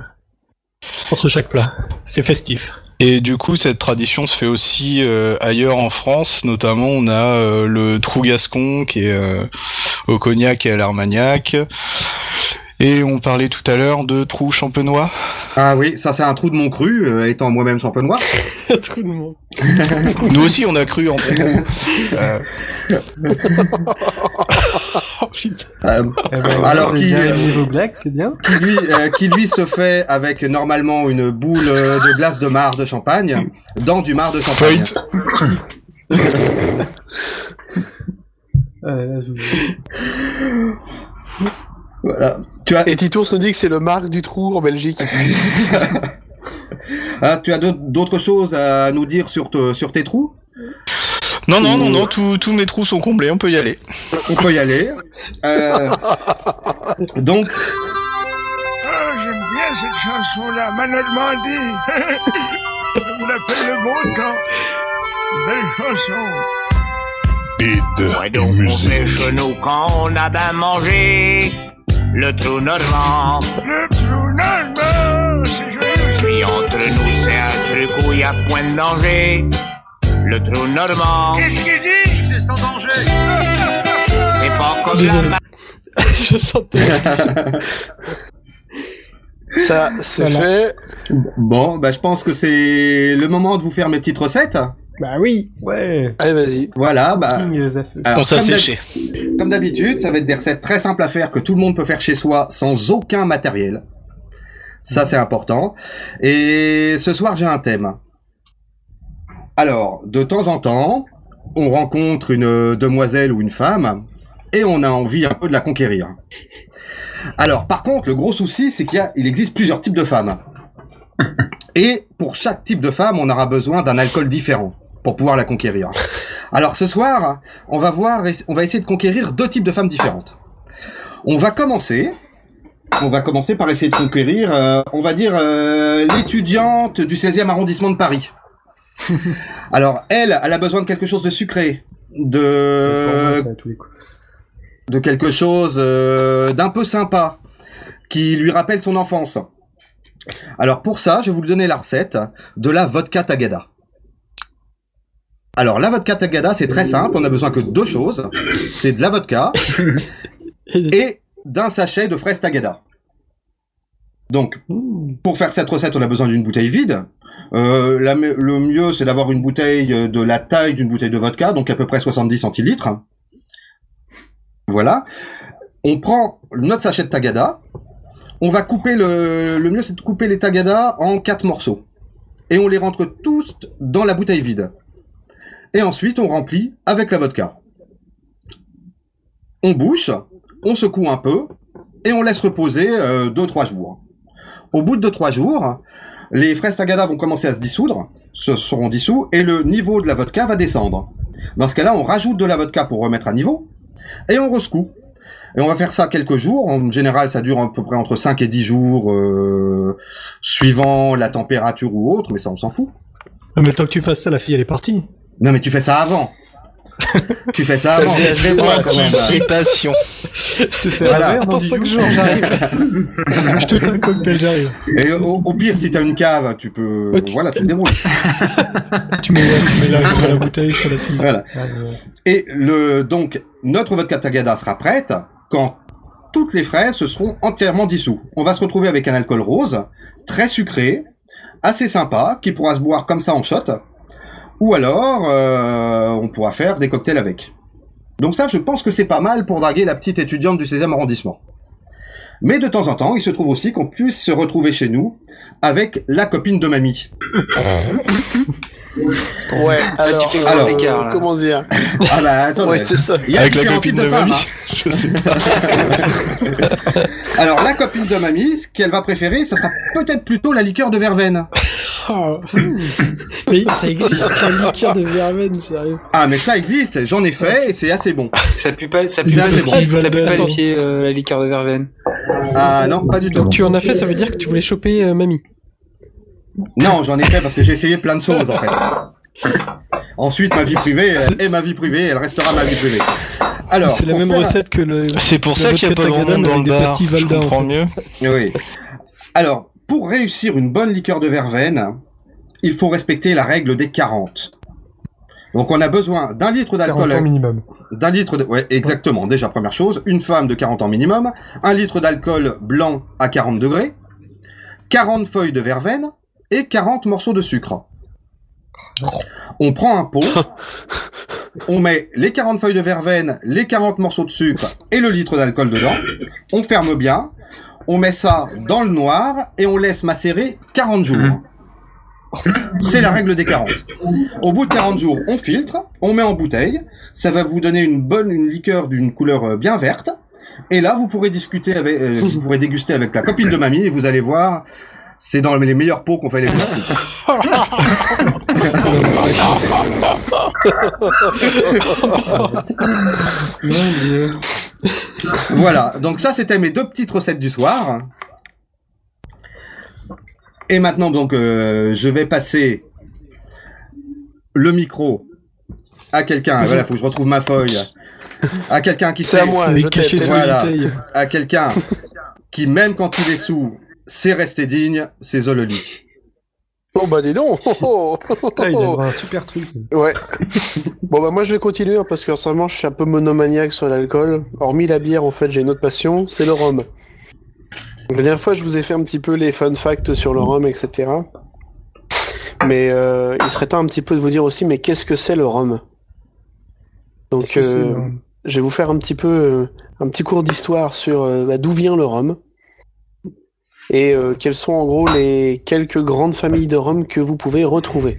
entre chaque plat. C'est festif. Et du coup, cette tradition se fait aussi euh, ailleurs en France. Notamment, on a euh, le trou gascon qui est euh, au cognac et à l'armagnac. Et on parlait tout à l'heure de trou champenois. Ah oui, ça c'est un trou de mon cru, euh, étant moi-même champenois. Trou de monde. Nous aussi, on a cru en trou. Euh, Oh, putain. Euh, Eh ben, Alors qui, euh, blagues, c'est bien. qui lui, qui lui se fait avec normalement une boule de glace de marc de champagne dans du marc de champagne. Euh, là, je- Voilà. Tu as, Et Titours nous dit que c'est le marque du trou en Belgique. ah, tu as d'autres- choses à nous dire sur, te- sur tes trous? Non, non, non, non, tous tous mes trous sont comblés, on peut y aller. On peut y aller. Euh, donc, Ah, j'aime bien cette chanson-là, ma Normandie. On appelle le beau temps. Belle chanson. Ouais, donc on fait chez nous quand on a bien mangé le trou normand. Le trou normand, c'est joli. Puis entre nous, c'est un truc où il y a point de danger. Le trou normand, Qu'est-ce qu'il dit? C'est sans danger. c'est pas comme Désolé. la je sentais. Ça, c'est Voilà. fait. bon, bah, je pense que c'est le moment de vous faire mes petites recettes. Bah oui. Ouais. Allez, vas-y. Voilà, bah, Zafeu. alors, On comme d'hab- séché. Comme d'habitude, ça va être des recettes très simples à faire que tout le monde peut faire chez soi sans aucun matériel. Ça, c'est important. Et ce soir, j'ai un thème. Alors, de temps en temps, on rencontre une demoiselle ou une femme et on a envie un peu de la conquérir. Alors, par contre, le gros souci, c'est qu'il y a, il existe plusieurs types de femmes. Et pour chaque type de femme, on aura besoin d'un alcool différent pour pouvoir la conquérir. Alors ce soir, on va voir, on va essayer de conquérir deux types de femmes différentes. On va commencer, on va commencer par essayer de conquérir, euh, on va dire euh, l'étudiante du 16e arrondissement de Paris. Alors elle, elle a besoin de quelque chose de sucré, de de quelque chose euh, d'un peu sympa qui lui rappelle son enfance. Alors pour ça, je vais vous donner la recette de la vodka tagada. Alors, la vodka Tagada, c'est très simple. On a besoin que de deux choses. C'est de la vodka et d'un sachet de fraises Tagada. Donc, pour faire cette recette, on a besoin d'une bouteille vide. Euh, la le mieux, c'est d'avoir une bouteille de la taille d'une bouteille de vodka, donc à peu près 70 centilitres. Voilà. On prend notre sachet de Tagada. On va couper le, le mieux, c'est de couper les Tagada en quatre morceaux. Et on les rentre tous dans la bouteille vide. Et ensuite, on remplit avec la vodka. On bouche, on secoue un peu, et on laisse reposer 2-3 jours. Au bout de 2-3 jours, les fraises Tagada vont commencer à se dissoudre, se seront dissous, et le niveau de la vodka va descendre. Dans ce cas-là, on rajoute de la vodka pour remettre à niveau, et on resecoue. Et on va faire ça quelques jours. En général, ça dure à peu près entre 5 et 10 jours, euh, suivant la température ou autre, mais ça, on s'en fout. Ah, Mais tant que tu fasses ça, la fille, elle est partie. Non, mais tu fais ça avant. tu fais ça avant. Ça, c'est Prévois quand même. Anticipation. Je te fais Voilà. dans Attends dix 5 jours. j'arrive. Je te fais un cocktail, j'arrive. Et au, au pire, si t'as une cave, tu peux, Ouais, tu- voilà, tu te débrouilles. Tu mets, tu mets la, tu mets la bouteille sur la fille. Voilà. Ouais. Et le, donc, notre vodka Tagada sera prête quand toutes les fraises se seront entièrement dissous. On va se retrouver avec un alcool rose, très sucré, assez sympa, qui pourra se boire comme ça en shot. Ou alors, euh, on pourra faire des cocktails avec. Donc ça, je pense que c'est pas mal pour draguer la petite étudiante du 16e arrondissement. Mais de temps en temps, il se trouve aussi qu'on puisse se retrouver chez nous avec la copine de mamie. Ouais, alors, tu fais alors, écart, euh, comment dire Ah bah attendez. Ouais, c'est ça. Il y a Avec la copine de femmes, mamie. hein. Je sais pas. Alors la copine de mamie, ce qu'elle va préférer, ça sera peut-être plutôt la liqueur de verveine. Oh. Mais ça existe, la liqueur de verveine, sérieux. Ah mais ça existe, j'en ai fait et c'est assez bon. Ça pue pas, ça pue, pas, bon. pieds- ça pue pas Attends. les pieds, euh, la liqueur de verveine. Ah non, pas du tout. Donc tu en as fait, ça veut dire que tu voulais choper euh, mamie. Non, j'en ai fait parce que j'ai essayé plein de choses en fait. Ensuite, ma vie privée est ma vie privée, elle restera ma vie privée. Alors, C'est la même faire- recette que le. C'est pour ça qu'il n'y a pas grand monde dans le bar. Je en comprends fait. mieux. Oui. Alors, pour réussir une bonne liqueur de verveine, il faut respecter la règle des 40. Donc on a besoin d'un litre 40 d'alcool ans minimum. D'un litre de... Ouais, exactement. Déjà, première chose. Une femme de 40 ans minimum. Un litre d'alcool blanc à 40 degrés. 40 feuilles de verveine. Et 40 morceaux de sucre. On prend un pot. On met les 40 feuilles de verveine, les 40 morceaux de sucre et le litre d'alcool dedans. On ferme bien. On met ça dans le noir et on laisse macérer 40 jours. C'est la règle des 40. Au bout de 40 jours, on filtre, on met en bouteille. Ça va vous donner une bonne une liqueur d'une couleur euh, bien verte. Et là, vous pourrez discuter avec, euh, vous pourrez déguster avec la copine de mamie et vous allez voir, c'est dans les meilleurs pots qu'on fait les dieu. voilà. Donc ça, c'était mes deux petites recettes du soir. Et maintenant, donc, euh, je vais passer le micro à quelqu'un. Voilà, faut que je retrouve ma feuille. À quelqu'un qui C'est sait. à moi, je sous Voilà. à quelqu'un qui, même quand il est sous, sait rester digne, c'est Zololi. Oh bah dis donc oh, oh, oh, Putain, il oh. a un super truc. Ouais. bon bah moi je vais continuer hein, parce que en ce moment je suis un peu monomaniaque sur l'alcool. Hormis la bière en fait j'ai une autre passion, c'est le rhum. Donc, la dernière fois je vous ai fait un petit peu les fun facts sur le rhum etc. Mais euh, il serait temps un petit peu de vous dire aussi mais qu'est-ce que c'est le rhum? Donc euh, rhum je vais vous faire un petit peu euh, un petit cours d'histoire sur euh, bah, d'où vient le rhum et euh, quelles sont en gros les quelques grandes familles de rhum que vous pouvez retrouver.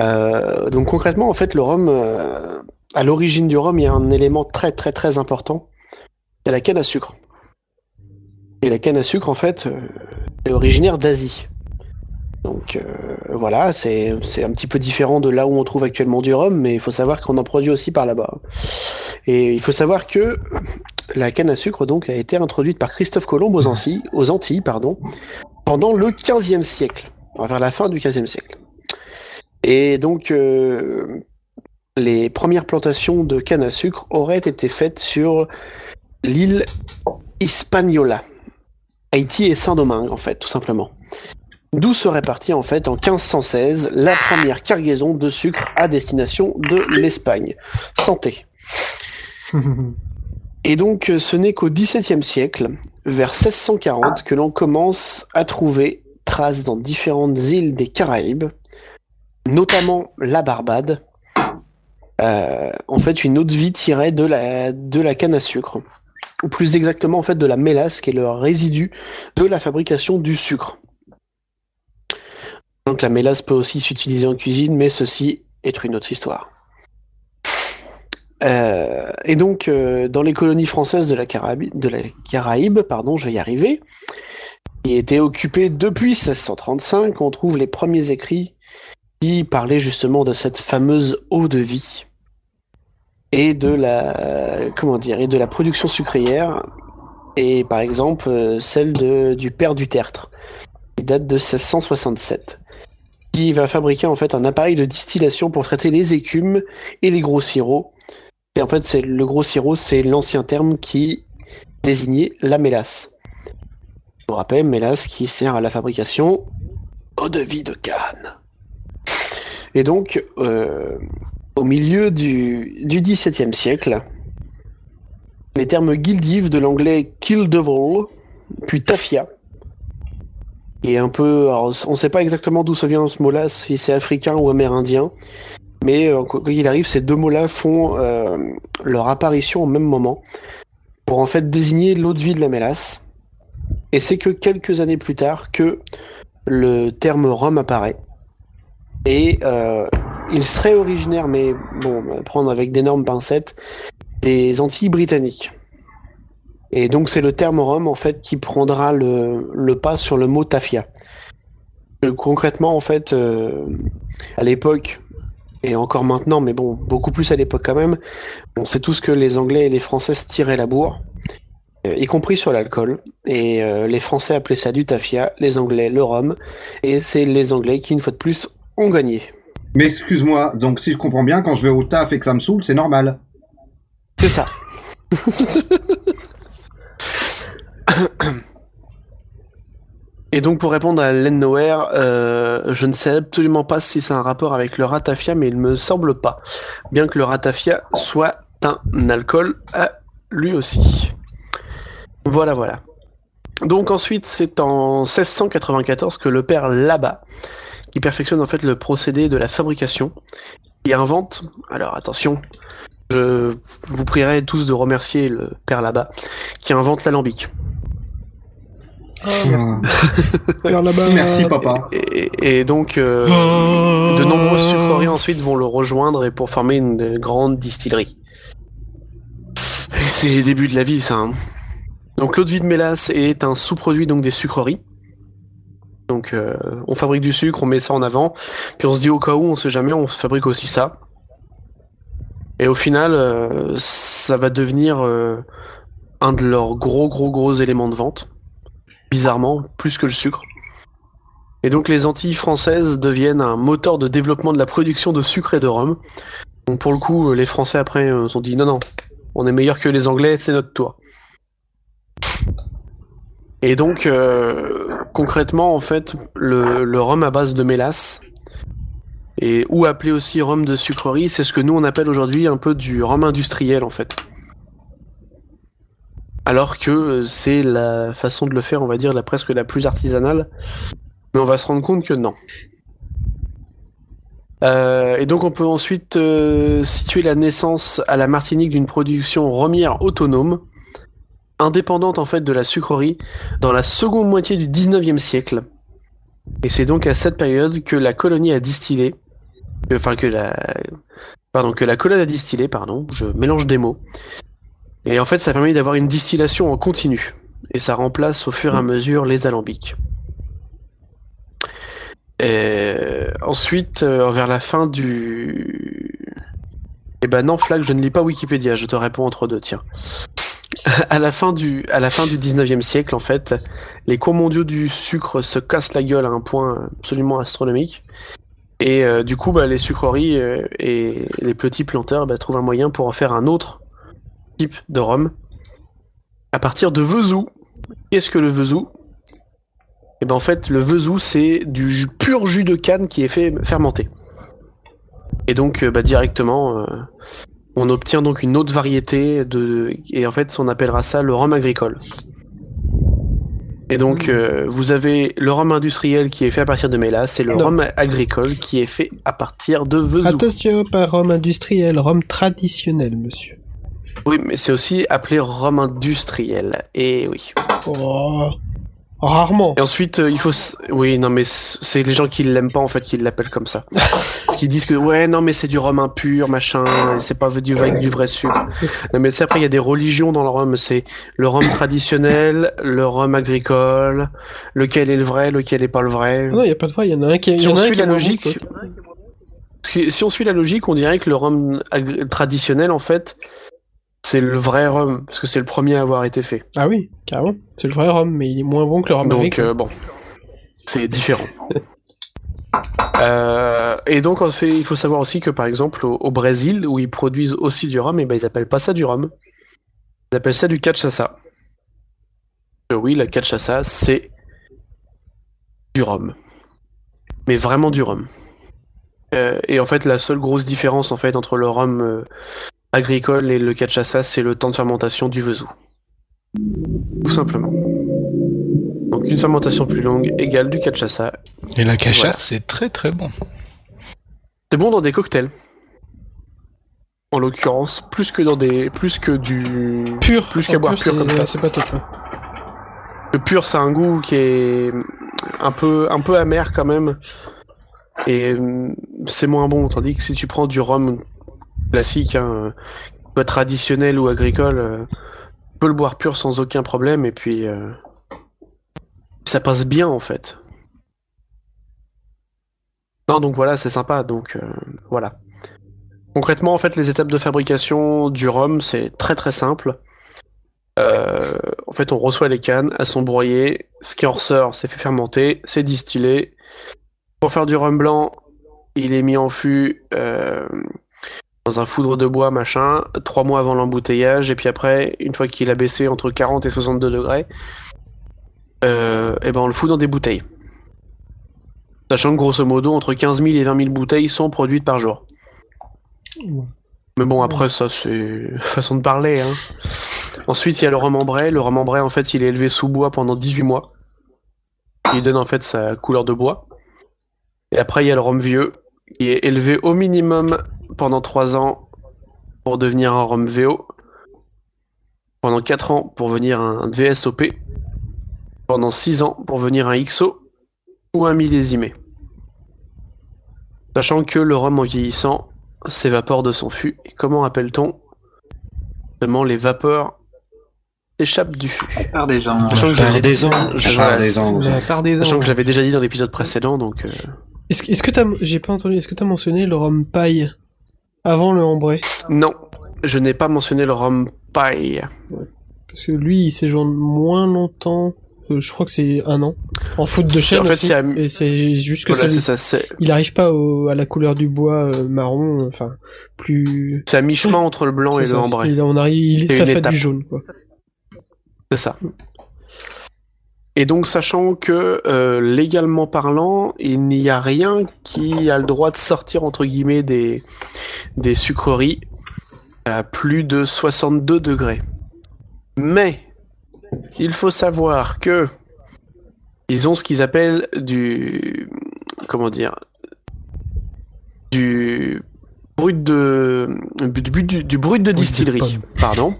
Euh, donc concrètement, en fait, le rhum, euh, à l'origine du rhum, il y a un élément très très très important, c'est la canne à sucre. Et la canne à sucre, en fait, est originaire d'Asie. Donc euh, voilà, c'est un petit peu différent de là où on trouve actuellement du rhum, mais il faut savoir qu'on en produit aussi par là-bas. Et il faut savoir que la canne à sucre donc a été introduite par Christophe Colomb aux Antilles, aux Antilles pardon, pendant le 15e siècle, vers la fin du 15e siècle. Et donc euh, les premières plantations de canne à sucre auraient été faites sur l'île Hispaniola, Haïti et Saint-Domingue en fait, tout simplement. D'où serait partie en fait en 1516 la première cargaison de sucre à destination de l'Espagne. Santé. Et donc, euh, ce n'est qu'au XVIIe siècle, vers 1640, que l'on commence à trouver traces dans différentes îles des Caraïbes, notamment la Barbade. Euh, en fait, une eau de vie tirée de la, de la canne à sucre. Ou plus exactement, en fait, de la mélasse, qui est le résidu de la fabrication du sucre. Donc, la mélasse peut aussi s'utiliser en cuisine, mais ceci est une autre histoire. Euh, et donc, euh, dans les colonies françaises de la, Caraïbe, pardon, je vais y arriver, qui étaient occupées depuis 1635, on trouve les premiers écrits qui parlaient justement de cette fameuse eau de vie et de la comment dire et de la production sucrière et par exemple euh, celle de, du père du tertre qui date de 1667 qui va fabriquer en fait un appareil de distillation pour traiter les écumes et les gros sirops et en fait, c'est le gros sirop, c'est l'ancien terme qui désignait la mélasse. Je vous rappelle, mélasse qui sert à la fabrication eau de vie de canne. Et donc, euh, au milieu du, du XVIIe siècle, les termes guildive de l'anglais kill devil, puis tafia, et un peu, on ne sait pas exactement d'où ça vient ce mot-là, si c'est africain ou amérindien, mais euh, quoi qu'il arrive, ces deux mots-là font euh, leur apparition au même moment pour en fait désigner l'eau de vie de la mélasse. Et c'est que quelques années plus tard que le terme rhum apparaît. Et euh, il serait originaire, mais bon, prendre avec d'énormes pincettes, des Antilles britanniques. Et donc c'est le terme rhum en fait qui prendra le, le pas sur le mot tafia. Euh, Concrètement en fait, euh, à l'époque, et encore maintenant, mais bon, beaucoup plus à l'époque quand même, on sait tous que les Anglais et les Français se tiraient la bourre, euh, y compris sur l'alcool. Et euh, les Français appelaient ça du tafia, les Anglais le rhum, et c'est les Anglais qui, une fois de plus, ont gagné. Mais excuse-moi, donc si je comprends bien, quand je vais au taf et que ça me saoule, c'est normal. C'est ça. Et donc pour répondre à Len euh, je ne sais absolument pas si c'est un rapport avec le ratafia, mais il me semble pas. Bien que le ratafia soit un alcool lui aussi. Voilà, voilà. Donc ensuite, c'est en 1694 que le père Labat, qui perfectionne en fait le procédé de la fabrication, il invente, alors attention, je vous prierai tous de remercier le père Labat, qui invente l'alambic. Là-bas. Merci papa. Et, et donc, euh, de nombreuses sucreries ensuite vont le rejoindre et pour former une grande distillerie. C'est les débuts de la vie, ça. hein. Donc, l'eau de vie de mélasse est un sous-produit donc des sucreries. Donc, euh, on fabrique du sucre, on met ça en avant, puis on se dit au cas où, on sait jamais, on fabrique aussi ça. Et au final, euh, ça va devenir euh, un de leurs gros, gros, gros éléments de vente bizarrement, plus que le sucre. Et donc les Antilles françaises deviennent un moteur de développement de la production de sucre et de rhum. Donc pour le coup, les Français après euh, se dit non non, on est meilleur que les Anglais, c'est notre tour. Et donc euh, concrètement en fait, le, le rhum à base de mélasse et ou appelé aussi rhum de sucrerie, c'est ce que nous on appelle aujourd'hui un peu du rhum industriel en fait. Alors que euh, c'est la façon de le faire, on va dire, la presque la plus artisanale. Mais on va se rendre compte que non. Euh, et donc on peut ensuite euh, situer la naissance à la Martinique d'une production romière autonome, indépendante en fait de la sucrerie, dans la seconde moitié du 19e siècle. Et c'est donc à cette période que la colonie a distillé, enfin que la, pardon, que la colonne a distillé, pardon, je mélange des mots. Et en fait, ça permet d'avoir une distillation en continu. Et ça remplace au fur et à mesure les alambics. Et ensuite, euh, vers la fin du... Eh ben non, Flag, je ne lis pas Wikipédia, je te réponds entre deux, tiens. à la fin du, à la fin du 19e siècle, en fait, les cours mondiaux du sucre se cassent la gueule à un point absolument astronomique. Et euh, du coup, bah, les sucreries euh, et les petits planteurs bah, trouvent un moyen pour en faire un autre type de rhum à partir de Vezou. Qu'est-ce que le Vezou Et ben en fait, le vezou, c'est du jus- pur jus de canne qui est fait fermenter. Et donc, euh, bah, directement, euh, on obtient donc une autre variété de, et en fait, on appellera ça le rhum agricole. Et donc, euh, vous avez le rhum industriel qui est fait à partir de mélasse et le Non. rhum agricole qui est fait à partir de vezou. Attention, pas rhum industriel, rhum traditionnel, monsieur. Oui, mais c'est aussi appelé rhum industriel. Et oui. Oh, rarement. Et ensuite, euh, il faut. Oui, non, mais c'est les gens qui l'aiment pas en fait qui l'appellent comme ça. Parce qu'ils disent que ouais, non, mais c'est du rhum impur, machin, c'est pas du, avec du vrai sucre. Non, mais sais, après, il y a des religions dans le rhum. C'est le rhum traditionnel, le rhum agricole, lequel est le vrai, lequel est pas le vrai. Non, il y a pas de fois, il y en a un qui Si on suit la logique, si, si on suit la logique, on dirait que le rhum traditionnel, en fait, c'est le vrai rhum, parce que c'est le premier à avoir été fait. Ah oui, carrément. C'est le vrai rhum, mais il est moins bon que le rhum Donc euh, bon, c'est différent. Euh, et donc en fait, il faut savoir aussi que par exemple au, au Brésil, où ils produisent aussi du rhum, et ben ils appellent pas ça du rhum, ils appellent ça du cachaça. Euh, oui, la cachaça, c'est du rhum, mais vraiment du rhum. Euh, et en fait, la seule grosse différence en fait entre le rhum agricole et le cachaça, c'est le temps de fermentation du vezou. Tout simplement. Donc une fermentation plus longue égale du cachaça. Et la Voilà. c'est très très bon. C'est bon dans des cocktails. En l'occurrence, plus que dans des, plus que du Pur, plus qu'à boire pur, c'est- comme ça. C'est pas top. Le pur, a un goût qui est un peu, un peu amer quand même. Et hum, c'est moins bon. Tandis que si tu prends du rhum classique, hein, soit traditionnel ou agricole, euh, tu peux le boire pur sans aucun problème. Et puis, euh, ça passe bien en fait. Non, donc voilà, c'est sympa. Donc euh, voilà. Concrètement, en fait, les étapes de fabrication du rhum, c'est très très simple. Euh, en fait, on reçoit les cannes, elles sont broyées, ce qui en ressort, c'est fait fermenter, c'est distillé. Pour faire du rhum blanc, il est mis en fût euh, dans un foudre de bois, machin, trois mois avant l'embouteillage, et puis après, une fois qu'il a baissé entre 40 et 62 degrés, euh, et ben on le fout dans des bouteilles. Sachant que grosso modo, entre 15 000 et 20 000 bouteilles sont produites par jour. Mais bon, après, ça, c'est façon de parler. Hein. Ensuite, il y a le rhum ambré. Le rhum ambré, en fait, il est élevé sous bois pendant 18 mois. Il donne, en fait, sa couleur de bois. Et après, il y a le rhum vieux, qui est élevé au minimum pendant 3 ans pour devenir un rhum VO. Pendant 4 ans pour venir un VSOP. Pendant 6 ans pour venir un XO ou un millésimé. Sachant que le rhum en vieillissant s'évapore de son fût. Et comment appelle-t-on Seulement les vapeurs s'échappent du fût? Des anges. Sachant que j'avais- des. La part des Sachant anges. que j'avais déjà dit dans l'épisode précédent, donc... euh, Est-ce que- est-ce que t'as, j'ai pas entendu, est-ce que t'as mentionné le rhum paille? Avant le ambré Non, je n'ai pas mentionné le rhum paille. Parce que lui, il séjourne moins longtemps. euh, je crois que c'est un an. En foot de chêne en fait, aussi. c'est à- Et c'est juste que Voilà, ça, ça, il arrive pas au- à la couleur du bois euh, marron, enfin plus. c'est à mi-chemin entre le blanc et ça. le ambré. Il, on arrive, il, ça fait étape. du jaune quoi. C'est ça. Et donc, sachant que, euh, légalement parlant, il n'y a rien qui a le droit de sortir, entre guillemets, des, des sucreries à plus de 62 degrés. Mais, il faut savoir que ils ont ce qu'ils appellent du... comment dire du brut de du, du, du brut de distillerie, pardon,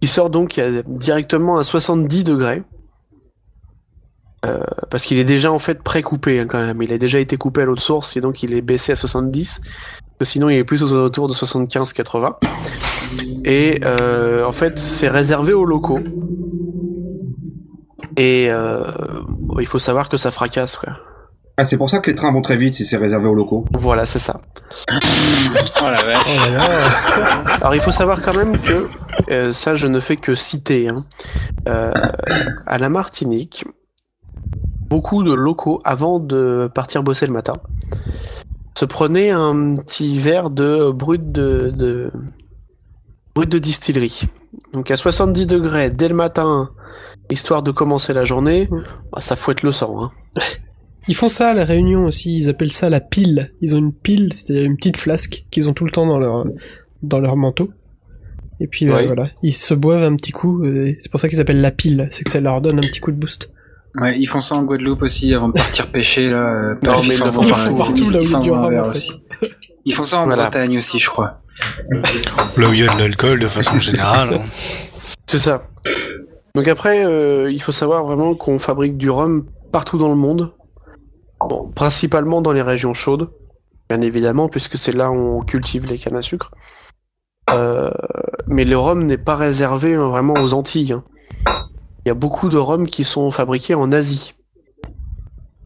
qui sort donc directement à 70 degrés. Euh, parce qu'il est déjà en fait pré-coupé hein, quand même. Il a déjà été coupé à l'autre source et donc il est baissé à 70. Parce que sinon il est plus aux alentours de 75-80. Et euh, en fait c'est réservé aux locaux. Et euh, il faut savoir que ça fracasse quoi. Ah, c'est pour ça que les trains vont très vite si c'est réservé aux locaux. Voilà, c'est ça. Oh la vache. Alors il faut savoir quand même que euh, ça je ne fais que citer. hein. Euh, à la Martinique, beaucoup de locaux avant de partir bosser le matin se prenaient un petit verre de brut de, de brut de distillerie. donc à 70 degrés dès le matin, histoire de commencer la journée, Mm. bah, ça fouette le sang. Hein. Ils font ça à la Réunion aussi, ils appellent ça la pile. Ils ont une pile, c'est-à-dire une petite flasque qu'ils ont tout le temps dans leur dans leur manteau. Et puis euh, voilà, ils se boivent un petit coup, c'est pour ça qu'ils s'appellent la pile, c'est que ça leur donne un petit coup de boost. Ouais, ils font ça en Guadeloupe aussi avant de partir pêcher là. euh, Non, ils mais ils vont partout, ils- là où ils il y a s'en du vont rhum, vers en fait. aussi. Ils font ça en Voilà. Bretagne aussi, je crois. Là où il y a de l'alcool de façon générale. hein. C'est ça. Donc après, euh, il faut savoir vraiment qu'on fabrique du rhum partout dans le monde. Bon, principalement dans les régions chaudes, bien évidemment, puisque c'est là où on cultive les cannes à sucre. Euh, mais le rhum n'est pas réservé hein, vraiment aux Antilles. hein. Il y a beaucoup de rhums qui sont fabriqués en Asie.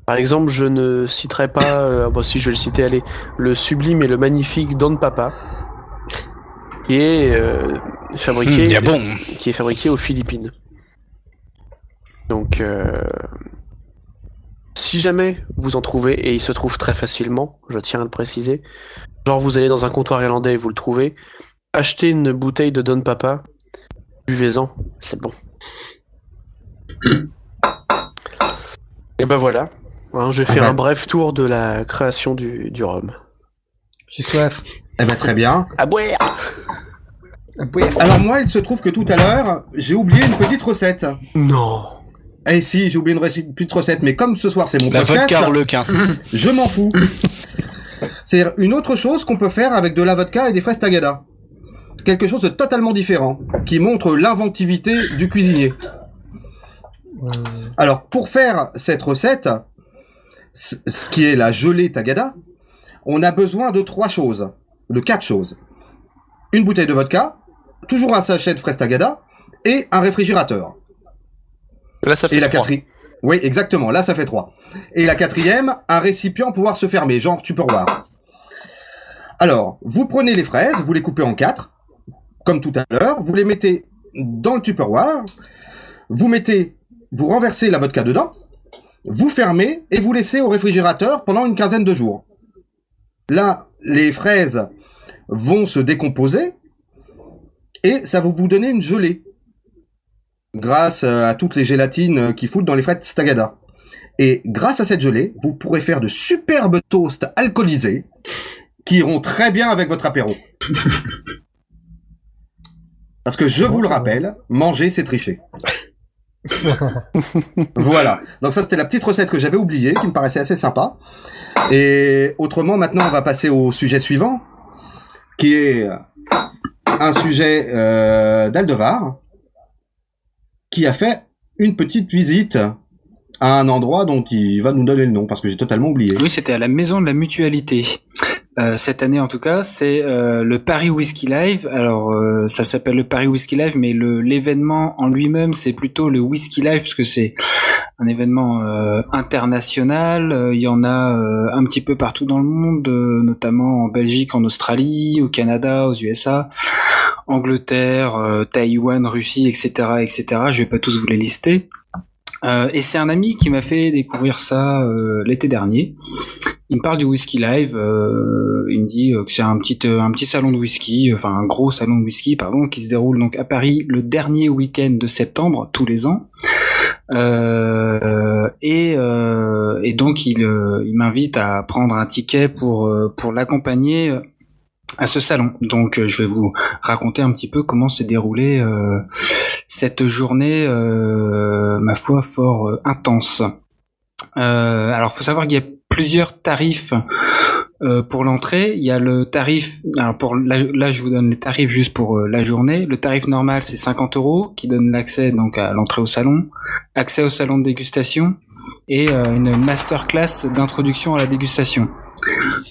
Par exemple, je ne citerai pas, euh, bon si je vais le citer, allez, le sublime et le magnifique Don Papa, qui est euh, fabriqué bon. qui est fabriqué aux Philippines. Donc, euh, si jamais vous en trouvez, et il se trouve très facilement, je tiens à le préciser, genre vous allez dans un comptoir irlandais et vous le trouvez, achetez une bouteille de Don Papa, buvez-en, c'est bon. et ben voilà, Hein, j'ai fait Ah bah. un bref tour de la création du, du rhum. J'ai soif. Eh ben très bien. À boire Alors moi, il se trouve que tout à l'heure, j'ai oublié une petite recette. Non Eh si, j'ai oublié une petite recette, mais comme ce soir c'est mon La podcast, vodka harlequin. je m'en fous. c'est une autre chose qu'on peut faire avec de la vodka et des fraises tagada. Quelque chose de totalement différent, qui montre l'inventivité du cuisinier. Alors, pour faire cette recette, ce qui est la gelée tagada, on a besoin de trois choses, de quatre choses. Une bouteille de vodka, toujours un sachet de fraises tagada, et un réfrigérateur. Là, ça fait Et la trois. quatrième. Oui, exactement. Là, ça fait trois. Et la quatrième, un récipient pouvoir se fermer, genre tupperware. Alors, vous prenez les fraises, vous les coupez en quatre, comme tout à l'heure, vous les mettez dans le tupperware, vous mettez, vous renversez la vodka dedans, vous fermez et vous laissez au réfrigérateur pendant une quinzaine de jours. Là, les fraises vont se décomposer et ça va vous donner une gelée grâce euh, à toutes les gélatines euh, qui foutent dans les fraises Stagada. Et grâce à cette gelée, vous pourrez faire de superbes toasts alcoolisés qui iront très bien avec votre apéro. Parce que je vous le rappelle, manger c'est tricher. voilà. Donc ça c'était la petite recette que j'avais oubliée, qui me paraissait assez sympa. Et autrement, maintenant on va passer au sujet suivant, qui est un sujet euh, d'Aldevar, qui a fait une petite visite à un endroit dont il va nous donner le nom, parce que j'ai totalement oublié. Oui, c'était à la maison de la mutualité. Euh, cette année en tout cas, c'est euh, le Paris Whisky Live. Alors euh, ça s'appelle le Paris Whisky Live, mais l'événement en lui-même c'est plutôt le Whisky Live puisque c'est un événement euh, international. Euh, Il y en a un petit peu partout dans le monde, notamment en Belgique, en Australie, au Canada, aux USA, Angleterre, Taïwan, Russie, etc., etc. Je vais pas tous vous les lister. Euh, et c'est un ami qui m'a fait découvrir ça euh, l'été dernier. Il me parle du whisky live. euh, il me dit que c'est un petit un petit salon de whisky, enfin un gros salon de whisky, pardon, qui se déroule donc à Paris le dernier week-end de septembre tous les ans. Et, et donc il, il m'invite à prendre un ticket pour pour l'accompagner à ce salon. Donc euh, je vais vous raconter un petit peu comment s'est déroulée euh, cette journée, euh, ma foi, fort intense. Alors, faut savoir qu'il y a plusieurs tarifs pour l'entrée. Il y a le tarif, alors pour là, là, je vous donne les tarifs juste pour la journée. Le tarif normal c'est 50 euros, qui donne l'accès donc à l'entrée au salon, accès au salon de dégustation et une masterclass d'introduction à la dégustation.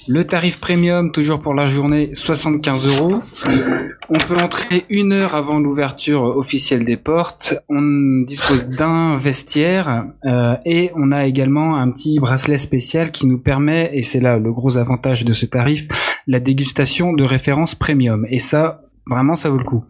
Le tarif premium, toujours pour la journée, 75 euros. On peut entrer une heure avant l'ouverture officielle des portes. On dispose d'un vestiaire euh, et on a également un petit bracelet spécial qui nous permet, et c'est là le gros avantage de ce tarif, la dégustation de référence premium. Et ça, vraiment, ça vaut le coup.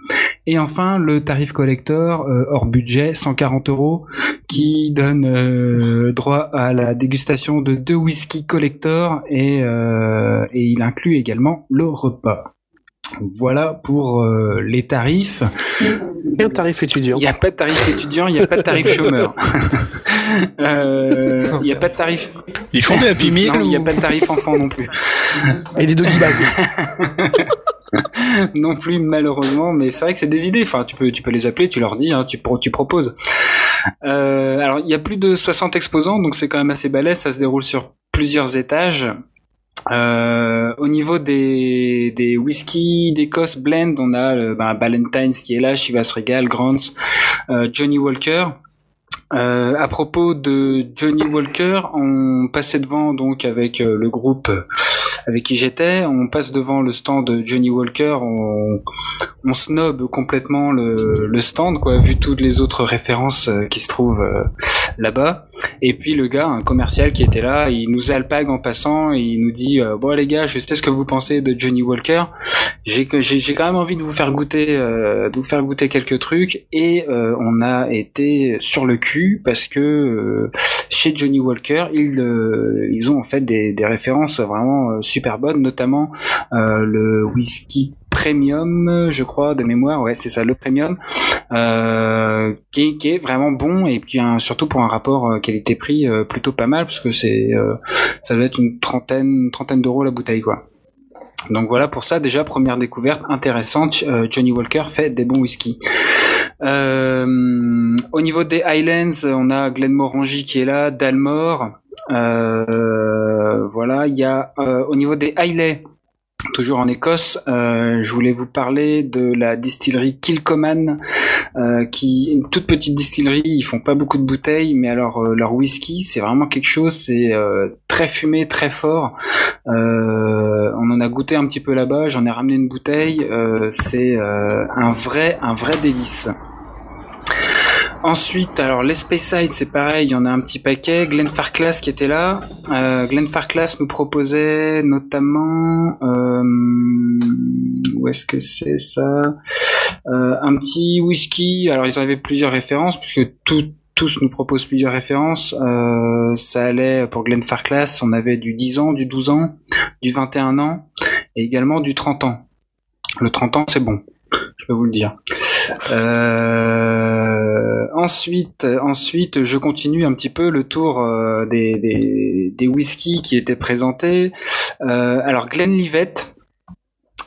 Et enfin, le tarif collector euh, hors budget, 140 euros, qui donne euh, droit à la dégustation de deux whisky collector et, euh, et il inclut également le repas. Voilà pour euh, les tarifs. Il y a un tarif étudiant. Il n'y a pas de tarif étudiant, il n'y a pas de tarif chômeur. Euh, Il n'y a pas de tarif. Ils font des Happy Meal Non, il n'y a pas de tarif enfant non plus. Et des doggy bags. non plus malheureusement, mais c'est vrai que c'est des idées. Enfin, tu peux, tu peux les appeler, tu leur dis, hein, tu, tu proposes. Euh, alors, il y a plus de 60 exposants, donc c'est quand même assez balèze. Ça se déroule sur plusieurs étages. Euh, au niveau des, des whisky d'Écosse blend, on a le, ben, Ballantines qui est là, Chivas Regal, Grants, euh, Johnny Walker. Euh, à propos de Johnny Walker, on passait devant donc avec euh, le groupe euh, avec qui j'étais, on passe devant le stand de Johnny Walker, on, on snob complètement le, le stand, quoi, vu toutes les autres références euh, qui se trouvent euh, là-bas. Et puis le gars, un commercial qui était là, il nous alpague en passant et il nous dit euh, bon les gars, je sais ce que vous pensez de Johnny Walker. J'ai j'ai quand même envie de vous faire goûter, euh, de vous faire goûter quelques trucs et euh, on a été sur le cul parce que euh, chez Johnny Walker, ils euh, ils ont en fait des, des références vraiment super bonnes, notamment le whisky premium, je crois, de mémoire, ouais, c'est ça, le premium, euh, qui, est, vraiment bon et puis surtout pour un rapport euh, qualité-prix euh, plutôt pas mal parce que c'est, euh, ça doit être une trentaine, trentaine d'euros la bouteille, quoi. Donc voilà pour ça déjà première découverte intéressante. euh, Johnny Walker fait des bons whisky. Au niveau des Highlands, on a Glenmorangie qui est là, Dalmore. Voilà, il y a au niveau des Islay, toujours en Écosse, euh, je voulais vous parler de la distillerie Kilcoman, euh, qui une toute petite distillerie. Ils font pas beaucoup de bouteilles, mais alors euh, leur whisky, c'est vraiment quelque chose. C'est euh, très fumé, très fort. On en a goûté un petit peu là-bas. J'en ai ramené une bouteille. C'est un vrai, un vrai délice. Ensuite, alors les Speyside, c'est pareil, il y en a un petit paquet. Glenfarclas qui était là. Euh, Glenfarclas nous proposait notamment, euh, où est-ce que c'est ça? Euh, Un petit whisky. Alors ils avaient plusieurs références puisque tout, tous nous proposent plusieurs références. Euh, ça allait pour Glenfarclas, on avait du 10 ans, du 12 ans, du 21 ans et également du 30 ans. Le 30 ans, c'est bon, je peux vous le dire. Euh, ensuite, ensuite, je continue un petit peu le tour euh, des, des, des whiskies qui étaient présentés. Euh, alors, Glenlivet.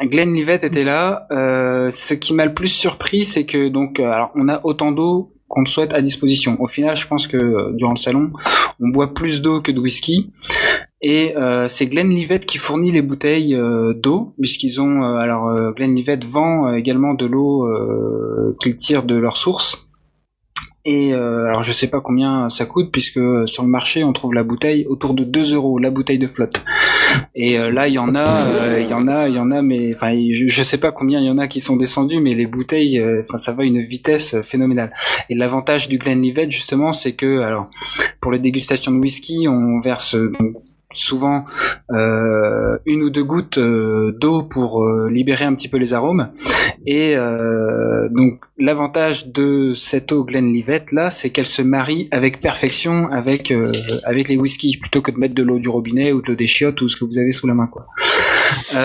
Glenlivet était là. Euh, ce qui m'a le plus surpris, c'est que donc, euh, alors, on a autant d'eau qu'on le souhaite à disposition. Au final, je pense que durant le salon, on boit plus d'eau que de whisky. Et euh, c'est Glenlivet qui fournit les bouteilles euh, d'eau, puisqu'ils ont euh, alors euh, Glenlivet vend euh, également de l'eau euh, qu'ils tirent de leur source. Et alors je sais pas combien ça coûte, puisque sur le marché on trouve la bouteille autour de 2 euros, la bouteille de flotte. Et là il y en a, il y en a, il y en a, mais enfin je, je sais pas combien il y en a qui sont descendus, mais les bouteilles, enfin ça va à une vitesse phénoménale. Et l'avantage du Glenlivet justement, c'est que alors pour les dégustations de whisky, on verse souvent euh, une ou deux gouttes euh, d'eau pour euh, libérer un petit peu les arômes. Et donc l'avantage de cette eau Glenlivet là, c'est qu'elle se marie avec perfection avec avec les whiskies plutôt que de mettre de l'eau du robinet ou de l'eau des chiottes ou ce que vous avez sous la main quoi.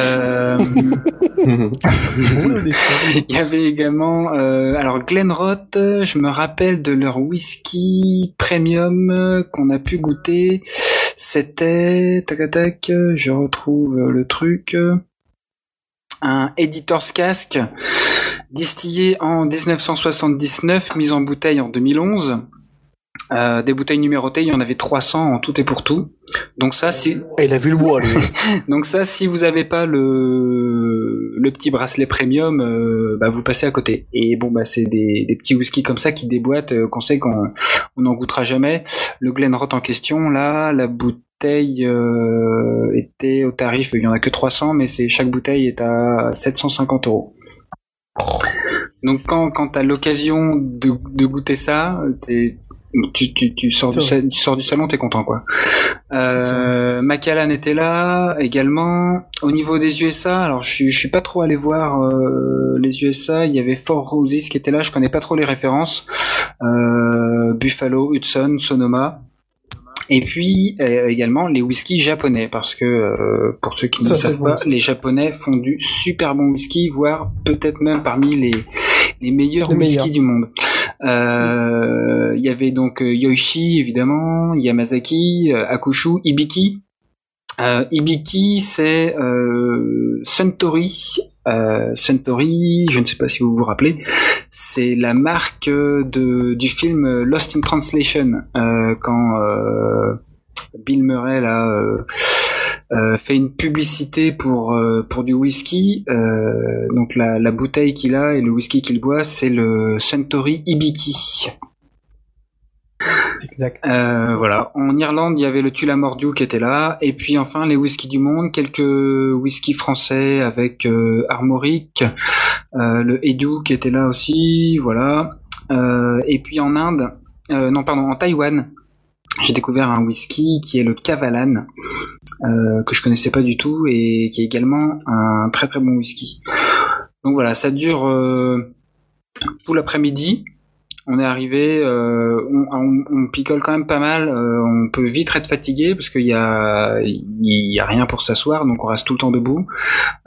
Il y avait également, alors Glenrot, euh, je me rappelle de leur whisky premium qu'on a pu goûter. C'était, tac tac, je retrouve le truc. Un Editor's Cask distillé en 1979, mis en bouteille en 2011. Euh, des bouteilles numérotées, il y en avait 300 en tout et pour tout. Donc ça, si Et il a vu le bois, lui. donc ça, si vous avez pas le le petit bracelet premium, euh, bah vous passez à côté. Et bon bah c'est des, des petits whisky comme ça qui déboîtent, euh, qu'on sait qu'on on n'en goûtera jamais. Le Glenrot en question, là, la bouteille euh, était au tarif, il y en a que 300, mais c'est chaque bouteille est à 750 euros. Donc quand quand t'as l'occasion de, de goûter ça, t'es tu, tu, tu, sors du, tu sors du salon, t'es content quoi. Euh, Macallan était là également. Au niveau des USA, alors je, suis- je suis pas trop allé voir euh, les USA. Il y avait Four Roses qui était là. Je connais pas trop les références. Euh, Buffalo, Hudson, Sonoma. Et puis euh, également les whiskies japonais, parce que euh, pour ceux qui ne Ça, savent bon pas, aussi. les japonais font du super bon whisky, voire peut-être même parmi les, les meilleurs Les meilleurs. du monde. Euh, Il y avait donc euh, Yoichi évidemment, Yamazaki, euh, Akushu, Ibiki. Euh, Ibiki, c'est euh, Suntory. Euh, Suntory, je ne sais pas si vous vous rappelez, c'est la marque de, du film Lost in Translation, euh, quand euh, Bill Murray là, euh, euh, fait une publicité pour, euh, pour du whisky. Euh, donc la, la bouteille qu'il a et le whisky qu'il boit, c'est le Suntory Ibiki. Exact. Euh, voilà. En Irlande, il y avait le Tullamore qui était là, et puis enfin les whiskies du monde, quelques whiskies français avec euh, Armoric, euh, le Edu qui était là aussi, voilà. Euh, et puis en Inde, euh, non pardon, en Taïwan, j'ai découvert un whisky qui est le Kavalan, euh, que je connaissais pas du tout et qui est également un très très bon whisky. Donc voilà, ça dure euh, tout l'après-midi. On est arrivé, euh, on, on- on picole quand même pas mal. euh, on peut vite être fatigué parce qu'il y a, il y a rien pour s'asseoir, donc on reste tout le temps debout.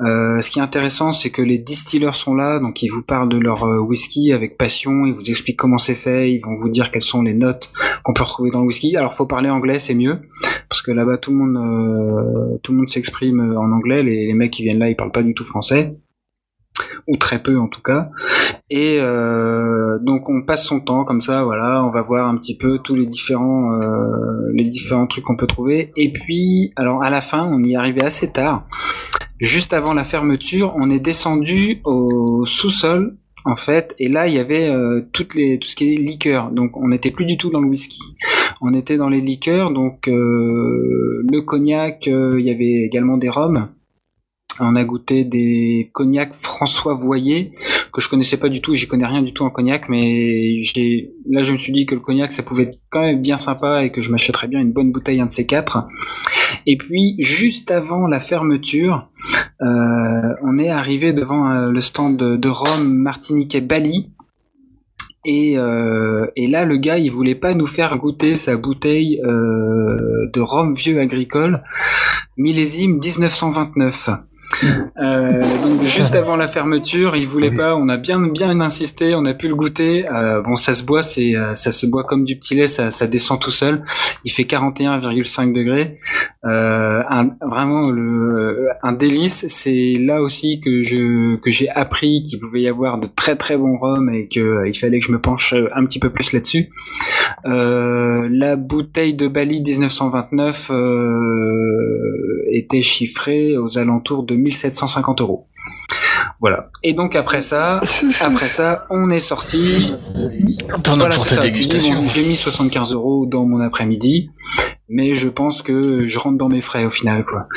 Euh, ce qui est intéressant, c'est que les distilleurs sont là, donc ils vous parlent de leur whisky avec passion, ils vous expliquent comment c'est fait, ils vont vous dire quelles sont les notes qu'on peut retrouver dans le whisky. Alors faut parler anglais, c'est mieux parce que là-bas tout le monde, tout le monde s'exprime en anglais. Les, les mecs qui viennent là, ils parlent pas du tout français ou très peu en tout cas. Et euh, donc on passe son temps comme ça, voilà, on va voir un petit peu tous les différents euh, les différents trucs qu'on peut trouver. Et puis, alors à la fin, on y arrivé assez tard. Juste avant la fermeture, on est descendu au sous-sol en fait, et là il y avait euh, toutes les tout ce qui est liqueurs. Donc on n'était plus du tout dans le whisky. On était dans les liqueurs, donc le cognac, il y avait également des rhums. On a goûté des cognacs François Voyer que je connaissais pas du tout, j'y connais rien du tout en cognac, mais j'ai là je me suis dit que le cognac ça pouvait être quand même bien sympa et que je m'achèterais bien une bonne bouteille un de ces quatre. Et puis juste avant la fermeture, euh, on est arrivé devant euh, le stand de, de Rome Martinique et Bali. Et, euh, et là, le gars, il voulait pas nous faire goûter sa bouteille euh, de rhum vieux agricole, millésime 1929. Euh, donc juste avant la fermeture, il voulait pas. On a bien bien insisté, on a pu le goûter. Euh, bon, ça se boit, c'est euh, ça se boit comme du petit lait, ça, ça descend tout seul. Il fait 41,5 degrés. Euh, un, vraiment le, un délice. C'est là aussi que je que j'ai appris qu'il pouvait y avoir de très très bons rhums et que euh, il fallait que je me penche un petit peu plus là-dessus. Euh, la bouteille de Bali 1929 euh, était chiffrée aux alentours de 1750 euros. Voilà. Et donc après ça, après ça, on est sorti. Pour c'est ça. J'ai mis 75 euros dans mon après-midi, mais je pense que je rentre dans mes frais au final, quoi.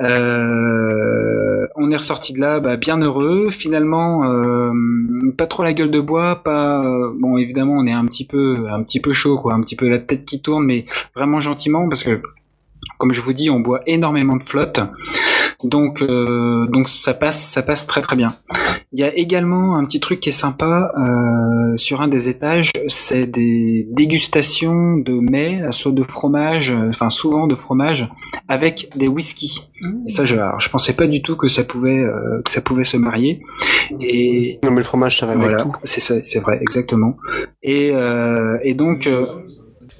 Euh, on est ressorti de là, bah, bien heureux. Finalement, euh, pas trop la gueule de bois, pas. euh, bon, évidemment, on est un petit peu, un petit peu chaud, quoi, un petit peu la tête qui tourne, mais vraiment gentiment, parce que comme je vous dis, on boit énormément de flotte. Donc, euh, donc ça passe, ça passe très très bien. Il y a également un petit truc qui est sympa euh, sur un des étages, c'est des dégustations de mets, soit de fromage, euh, enfin souvent de fromage, avec des whisky. Et ça, je, alors, je pensais pas du tout que ça pouvait, euh, que ça pouvait se marier. Et Non, mais le fromage, ça va avec voilà, tout. c'est ça, c'est vrai, exactement. Et, et donc.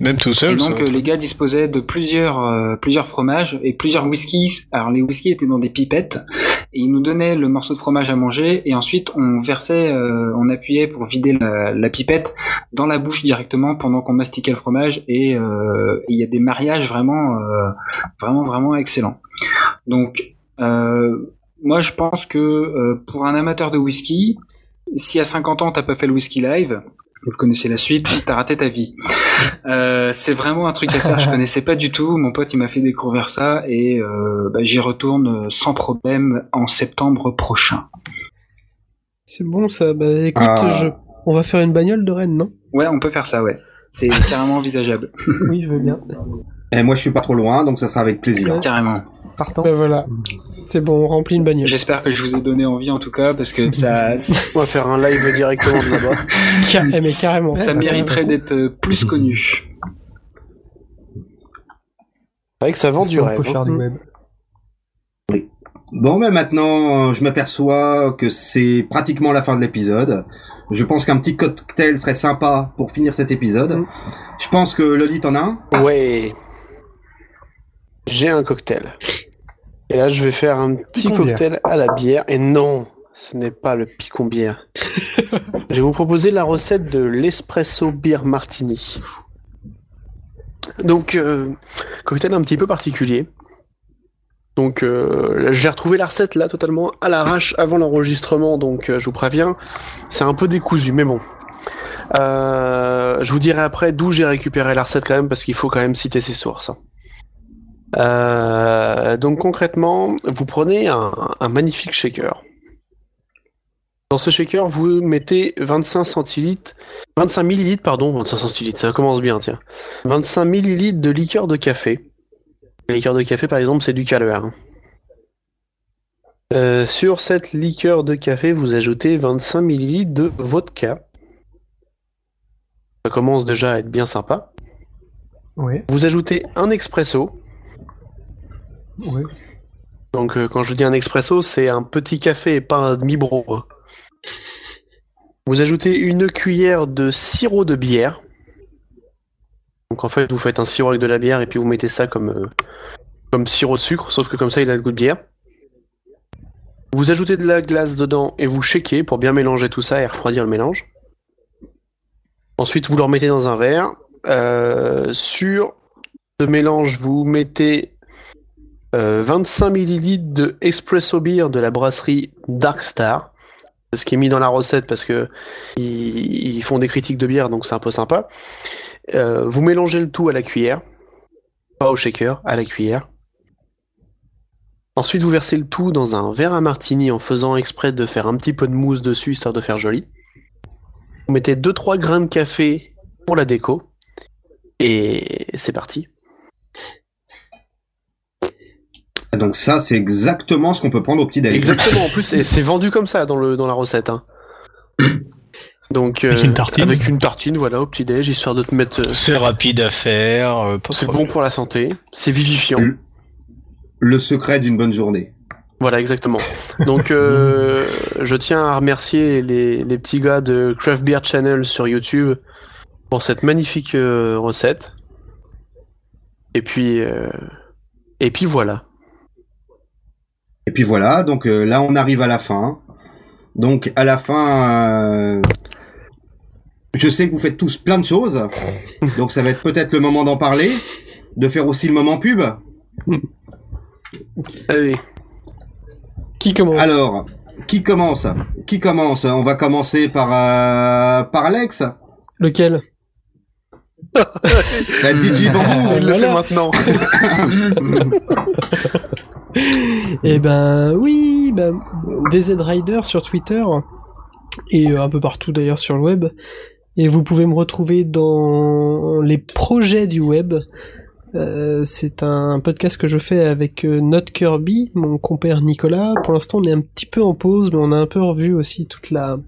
Même tout seul. et donc euh, les gars disposaient de plusieurs euh, plusieurs fromages et plusieurs whiskies. Alors les whiskies étaient dans des pipettes et ils nous donnaient le morceau de fromage à manger et ensuite on versait, euh, on appuyait pour vider la, la pipette dans la bouche directement pendant qu'on mastiquait le fromage et euh, il y a des mariages vraiment euh, vraiment vraiment excellents. Donc euh, moi je pense que euh, pour un amateur de whisky, si à 50 ans t'as pas fait le whisky live, vous connaissez la suite, t'as raté ta vie. Euh, c'est vraiment un truc à faire. Je connaissais pas du tout. Mon pote, il m'a fait découvrir ça et euh, bah, j'y retourne sans problème en septembre prochain. C'est bon ça. Bah écoute, Ah. je... on va faire une bagnole de Rennes, non? Ouais, on peut faire ça, ouais. C'est carrément envisageable. Oui, je veux bien. Et moi, je suis pas trop loin, donc ça sera avec plaisir. Carrément. Partant. Bah voilà. C'est bon, on remplit une bagnole. J'espère que je vous ai donné envie en tout cas parce que ça, On va faire un live directement de là-bas. Car- eh, mais carrément. ça mériterait d'être euh, plus connu. C'est vrai que ça vend du rêve. du hein. Bon, mais maintenant, je m'aperçois que c'est pratiquement la fin de l'épisode. Je pense qu'un petit cocktail serait sympa pour finir cet épisode. Mm. Je pense que Loli t'en a un. Ouais. J'ai un cocktail. Et là, je vais faire un petit cocktail à la bière. Et non, ce n'est pas le picon bière. je vais vous proposer la recette de l'espresso beer martini. Donc, euh, cocktail un petit peu particulier. Donc, euh, j'ai retrouvé la recette là totalement à l'arrache avant l'enregistrement. Donc, euh, je vous préviens, c'est un peu décousu, mais bon. Euh, je vous dirai après d'où j'ai récupéré la recette quand même parce qu'il faut quand même citer ses sources. Euh, donc concrètement, vous prenez un, un magnifique shaker. Dans ce shaker, vous mettez 25 centilitres, 25 millilitres, pardon, 25 centilitres, ça commence bien, tiens. 25 millilitres de liqueur de café. La liqueur de café, par exemple, c'est du calvaire. hein. Euh, sur cette liqueur de café, vous ajoutez 25 millilitres de vodka. Ça commence déjà à être bien sympa. Ouais, Vous ajoutez un expresso. Donc euh, quand je dis un expresso, c'est un petit café et pas un demi-bro. hein. Vous ajoutez une cuillère de sirop de bière. Donc en fait, vous faites un sirop avec de la bière et puis vous mettez ça comme, euh, comme sirop de sucre, sauf que comme ça, il a le goût de bière. Vous ajoutez de la glace dedans et vous shakez pour bien mélanger tout ça et refroidir le mélange. Ensuite, vous le remettez dans un verre. Euh, sur ce mélange, vous mettez euh, 25 millilitres de espresso beer de la brasserie Dark Star. Ce qui est mis dans la recette parce que ils, ils font des critiques de bière, donc c'est un peu sympa. Euh, vous mélangez le tout à la cuillère, pas au shaker, à la cuillère. Ensuite, vous versez le tout dans un verre à martini en faisant exprès de faire un petit peu de mousse dessus histoire de faire joli. Vous mettez 2-3 grains de café pour la déco. Et c'est parti. Donc ça, c'est exactement ce qu'on peut prendre au petit déj. Exactement, en plus c'est vendu comme ça dans, le, dans la recette. hein. Donc euh, Avec une tartine. avec une tartine, voilà, au petit déj, histoire de te mettre. euh, C'est rapide à faire. euh, C'est bon pour la santé, c'est vivifiant. Mm. Le secret d'une bonne journée. Voilà, exactement. Donc, euh, je tiens à remercier les, les petits gars de Craft Beer Channel sur YouTube pour cette magnifique euh, recette. Et puis, euh, et puis voilà. Et puis voilà, donc euh, là on arrive à la fin. Donc à la fin, euh, je sais que vous faites tous plein de choses. Donc ça va être peut-être le moment d'en parler, de faire aussi le moment pub. Allez, Qui commence? Alors, qui commence? Qui commence? On va commencer par euh, par Alex. Lequel? La DJ Bambou. il le fait maintenant. Eh ben oui, ben, DZ Rider sur Twitter et euh, un peu partout d'ailleurs sur le web. Et vous pouvez me retrouver dans les projets du web. Euh, c'est un podcast que je fais avec euh, Not Kirby, mon compère Nicolas. Pour l'instant, on est un petit peu en pause, mais on a un peu revu aussi toute la.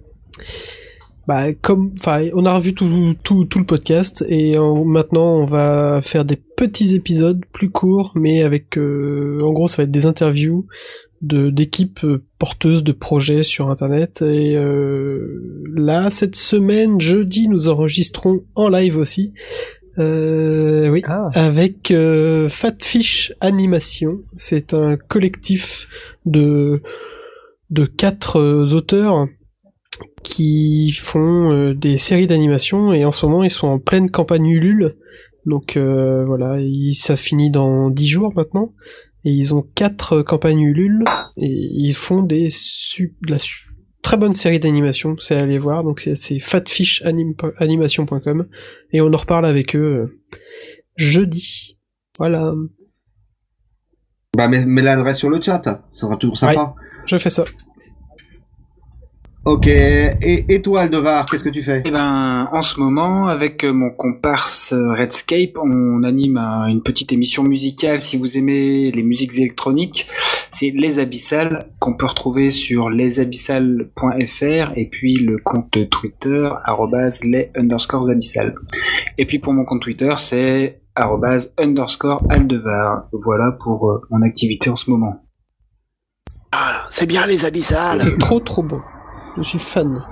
Bah, comme, enfin, on a revu tout, tout, tout le podcast et euh, maintenant on va faire des petits épisodes plus courts, mais avec, euh, en gros, ça va être des interviews de d'équipes euh, porteuses de projets sur Internet. Et euh, là, cette semaine, jeudi, nous enregistrons en live aussi. Euh, oui, Ah, avec euh, Fatfish Animation. C'est un collectif de de quatre auteurs qui font euh, des séries d'animation et en ce moment ils sont en pleine campagne Ulule. Donc euh, voilà, il- ça finit dans dix jours maintenant et ils ont quatre euh, campagnes Ulule et ils font des su- de la su- très bonne série d'animation, c'est à aller voir. Donc c'est- c'est fatfishanimation.com et on en reparle avec eux euh, jeudi. Voilà, Bah mets, mets l'adresse sur le chat, ça sera toujours sympa. je fais ça. Ok. Et, et toi Aldevar, qu'est-ce que tu fais? Eh ben, en ce moment, avec euh, mon comparse euh, Redscape, on anime un- une petite émission musicale. Si vous aimez les musiques électroniques, c'est Les Abyssales qu'on peut retrouver sur lesabyssales.fr et puis le compte Twitter arrobase les underscores abyssales. Et puis pour mon compte Twitter, c'est arrobase underscore aldevar. Voilà pour euh, mon activité en ce moment. Ah, c'est bien les abyssales. C'est trop trop bon. Je suis fan.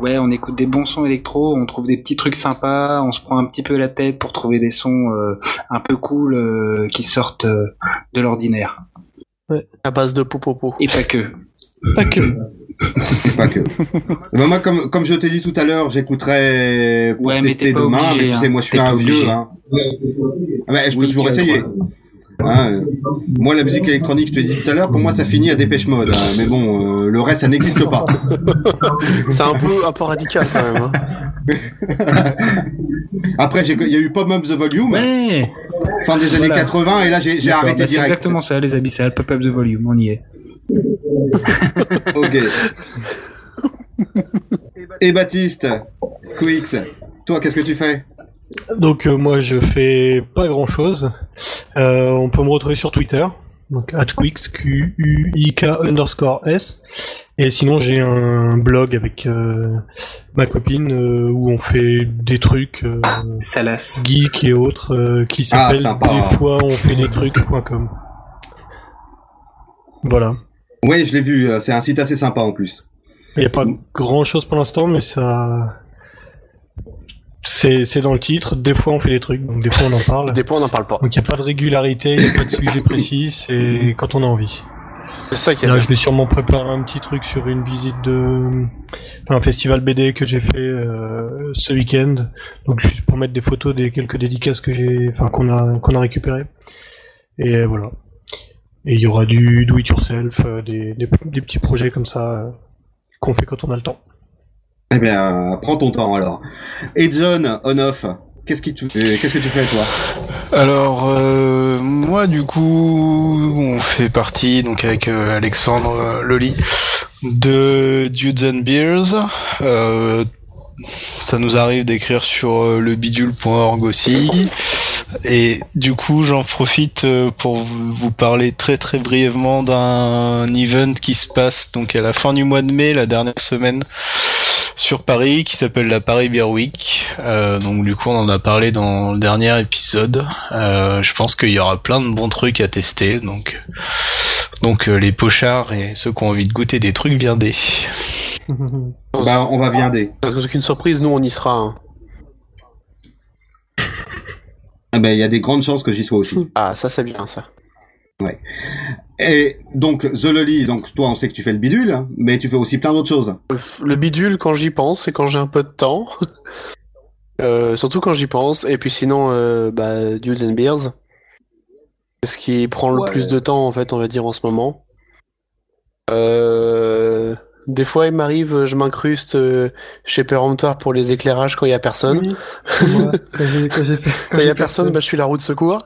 Ouais, on écoute des bons sons électro, on trouve des petits trucs sympas, on se prend un petit peu la tête pour trouver des sons euh, un peu cool euh, qui sortent euh, de l'ordinaire. À base de popopo. Et pas que. Pas que. Pas que. Ben, moi, comme, comme je t'ai dit tout à l'heure, j'écouterai pour Ouais, mais tester t'es pas demain, obligé, mais tu sais, hein. moi, je suis T'es un vieux, hein. Ah ben, je peux Oui, toujours essayer. Hein, euh, moi, la musique électronique, je te l'ai dit tout à l'heure, pour moi, ça finit à Dépêche Mode. hein. Mais bon, euh, le reste, ça n'existe pas. C'est un peu, un peu radical quand même. hein. Après, il y a eu Pop Up the Volume, Ouais fin des années Voilà. 80, et là, j'ai arrêté bah, C'est direct. exactement ça, les abyssales, pop up the volume, on y est. Ok. Et Baptiste, Quix, toi, qu'est-ce que tu fais? Donc euh, moi je fais pas grand chose. on peut me retrouver sur Twitter, donc atquix q u i k underscore s. Et sinon j'ai un blog avec euh, ma copine euh, où on fait des trucs euh, Salas. geek et autres euh, qui Ah, s'appelle des fois on fait des trucs.com. Voilà. Oui, je l'ai vu, euh, c'est un site assez sympa en plus. Il n'y a pas grand chose pour l'instant, mais ça. C'est dans le titre. Des fois, on fait des trucs, donc des fois, on en parle. Des fois, on n'en parle pas. Donc, il n'y a pas de régularité, il n'y a pas de sujet précis, c'est quand on a envie. C'est ça qui est Là, bien. je vais sûrement préparer un petit truc sur une visite de. enfin, un festival BD que j'ai fait euh, ce week-end. Donc, juste pour mettre des photos des quelques dédicaces que j'ai. Enfin, qu'on a, qu'on a récupérées. Et voilà. Et il y aura du do it yourself, euh, des, des, des petits projets comme ça euh, qu'on fait quand on a le temps. Eh bien, prends ton temps alors. Et John, on-off, qu'est-ce qui qu'est-ce que tu fais toi? Alors euh, moi du coup on fait partie donc avec euh, Alexandre euh, Loli de Dudes and Beers. Ça nous arrive d'écrire sur euh, le bidule.org aussi. Et du coup j'en profite pour vous parler très très brièvement d'un event qui se passe donc à la fin du mois de mai, la dernière semaine sur Paris qui s'appelle la Paris Beer Week. Euh, donc du coup on en a parlé dans le dernier épisode. Euh, je pense qu'il y aura plein de bons trucs à tester. Donc donc euh, les pochards et ceux qui ont envie de goûter des trucs viendés. Bah, on va viander. Parce que c'est qu'une surprise, nous on y sera. hein. Ben, il y a des grandes chances que j'y sois aussi. Ah, ça c'est bien ça. Et donc, The Loli, donc toi, on sait que tu fais le bidule, hein, mais tu fais aussi plein d'autres choses. Le bidule, quand j'y pense, c'est quand j'ai un peu de temps. Euh, surtout quand j'y pense. Et puis sinon, euh, bah, Dudes and Beers. Ce qui prend le Ouais. plus de temps, en fait, on va dire, en ce moment. Euh, Des fois, il m'arrive, je m'incruste chez Péremptoire pour les éclairages quand il y a personne. Oui. Quand il y a personne, bah, je suis la roue de secours.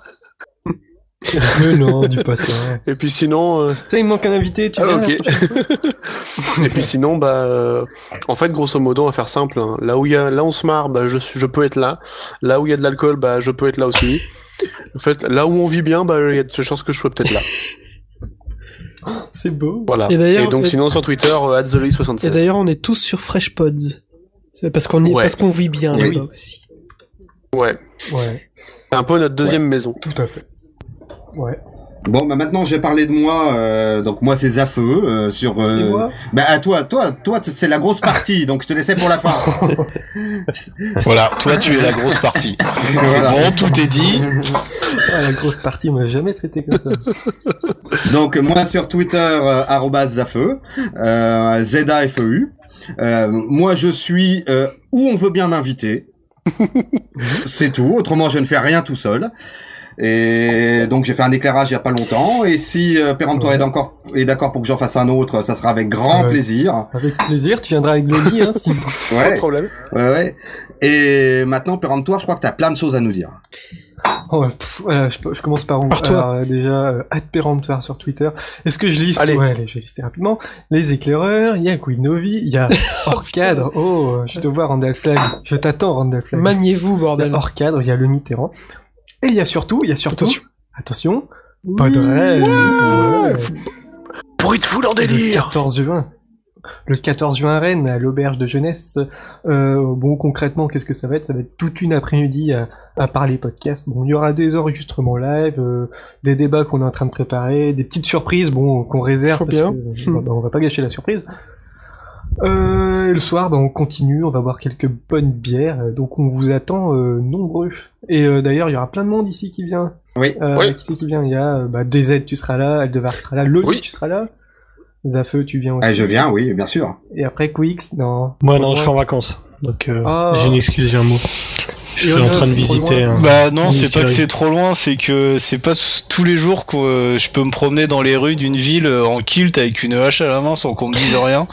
Mais non, pas ça. Et puis sinon, euh, sais, il me manque un invité, tu Ah, vois. ok. Et puis sinon, bah, euh, en fait, grosso modo, on va faire simple. hein. Là où il y a, là on se marre, bah, je, suis- je peux être là. Là où il y a de l'alcool, bah, je peux être là aussi. En fait, là où on vit bien, bah, il y a de chances que je sois peut-être là. C'est beau. Voilà. Et d'ailleurs- donc et- sinon sur Twitter, euh, Et @theloïs76. d'ailleurs, on est tous sur FreshPods. C'est parce qu'on est, Ouais. parce qu'on vit bien Oui. là-bas aussi. Ouais. Ouais, C'est un peu notre deuxième maison. tout à fait. Ouais. Bon, bah maintenant, je vais parler de moi. euh, donc moi, c'est Zafeu euh, sur. euh, moi? bah à toi, toi, toi, c'est la grosse partie, donc je te laissais pour la fin. Voilà, toi tu es la grosse partie. Voilà. C'est bon, tout est dit. Ah, la grosse partie, on m'a jamais traité comme ça. Donc moi sur Twitter, euh, Zafeu, euh, Z-A-F-E-U. Euh, moi je suis euh, où on veut bien m'inviter. C'est tout. Autrement je ne fais rien tout seul. Et donc j'ai fait un éclairage il y a pas longtemps. Et si euh, Péremptoire Ouais. est d'accord est d'accord pour que j'en fasse un autre, ça sera avec grand Ouais. plaisir. Avec plaisir, tu viendras avec Loli, hein, si... Pas de Ouais, problème. ouais, ouais. Et maintenant Péremptoire, je crois que tu as plein de choses à nous dire. Oh, pff, voilà, je, je commence par où Par toi. Alors, déjà, euh, @péremptoire sur Twitter. Est-ce que je liste? Allez. Ouais, allez, je vais lister rapidement. Les éclaireurs, il y a Quinovi, il y a hors cadre. Oh, je te vois Randall Flag. Je t'attends Randall Flag. Maniez-vous, bordel. hors cadre, il y a le Mitterrand. Et il y a surtout, il y a surtout. Attention. Attention. Podrel. Ouais. Bruit de foule en Le délire. 14 juin. le 14 juin à Rennes, à l'auberge de jeunesse. Euh, bon, concrètement, qu'est-ce que ça va être? Ça va être toute une après-midi à, à parler podcast. Bon, il y aura des enregistrements live, euh, des débats qu'on est en train de préparer, des petites surprises, bon, qu'on réserve parce bien. que, bah, on va pas gâcher la surprise. Euh, et le soir, bah, on continue, on va boire quelques bonnes bières, donc on vous attend euh, nombreux. Et euh, d'ailleurs, il y aura plein de monde ici qui vient. Oui. Euh, Oui. Qui c'est qui vient? Il y a euh, bah, DZ, tu seras là, Aldevar sera là, Loli, Oui. tu seras là. Zafeu, tu viens aussi. Eh, je viens, oui, bien sûr. Et après Quix, non. Moi, non, je suis en vacances. Donc, euh, Ah. j'ai une excuse, j'ai un mot. Je suis on en train de visiter. un- Bah non, c'est pas que c'est trop loin, c'est que c'est pas tous les jours que euh, je peux me promener dans les rues d'une ville euh, en kilt avec une hache à la main sans qu'on me dise rien.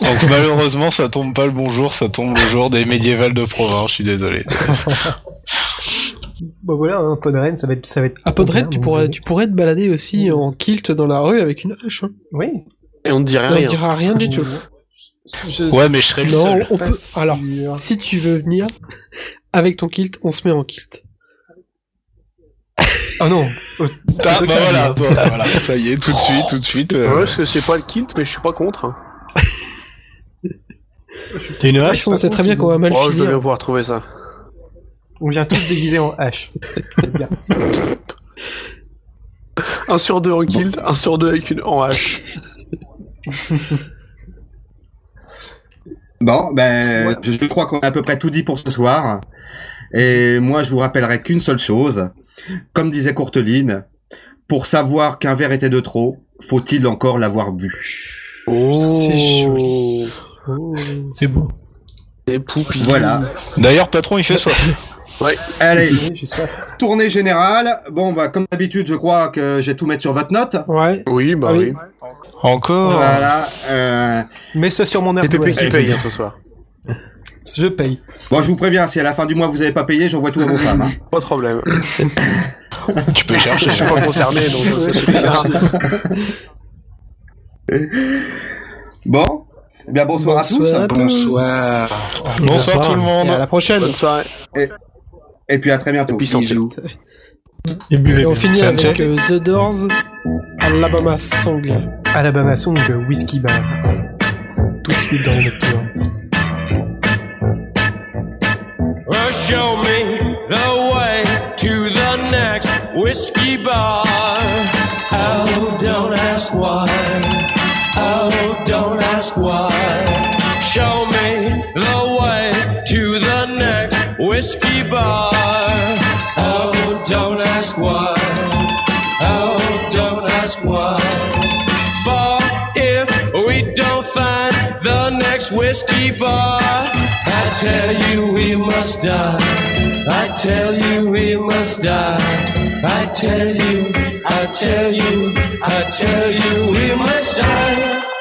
Donc malheureusement, ça tombe pas le bon jour, ça tombe le jour des médiévales de province, je suis désolé. Bah voilà, un peu de Rennes, ça va être, ça va être. À bien, tu pourrais, euh, tu pourrais te balader aussi en kilt dans la rue avec une hache. Hein. Oui. Et on ne dirait On rien. dira rien du tout. Je- Ouais, mais je serais le Non, seul. on peut. Alors, si tu veux venir avec ton kilt, on se met en kilt. Ah non. Oh, Ah, bah calme, voilà, là. toi, voilà, ça y est, tout de suite, tout de suite. euh, Ouais, parce que c'est pas le kilt, mais je suis pas contre. hein. T'as une hache on sait très bien qu'on va mal Oh, je devais finir. pouvoir trouver ça. On vient tous déguisés en hache. Un sur deux en kilt, un sur deux avec une en hache. Bon, ben, je je crois qu'on a à peu près tout dit pour ce soir. Et moi, je vous rappellerai qu'une seule chose. Comme disait Courteline, pour savoir qu'un verre était de trop, faut-il encore l'avoir bu? Oh, C'est joli. C'est beau. C'est poupi. Voilà. D'ailleurs, patron, il fait soif. Allez, j'ai soif. tournée générale. Bon, bah, comme d'habitude, je crois que je vais tout mettre sur votre note. Ouais. Oui, bah Ah oui. oui. Encore. Voilà. Euh... Mets ça sur mon air. C'est Pépé de qui paye hein, ce soir. Je paye. Bon, je vous préviens, si à la fin du mois vous avez pas payé, j'envoie tout à vos femmes. hein. Pas de problème. Tu peux chercher. Je suis pas concerné, donc ça suffira. Bon, eh bien bonsoir, Bonsoir à à tous. Bonsoir. Bonsoir tout le monde. Et à la prochaine. Bonne soirée. Et puis à très bientôt. Puis santé. Bisous. Et buvez Et on finit avec euh, The Doors, Alabama Song. Alabama Song, Whiskey Bar. Tout de suite dans les nocturnes. Well, show me the way to the next whiskey bar. Oh, don't ask why. Oh, don't ask why. Show me whiskey bar. Oh, don't ask why. Oh, don't ask why. For if we don't find the next whiskey bar, I tell you we must die. I tell you we must die. I tell you, I tell you, I tell you we must die.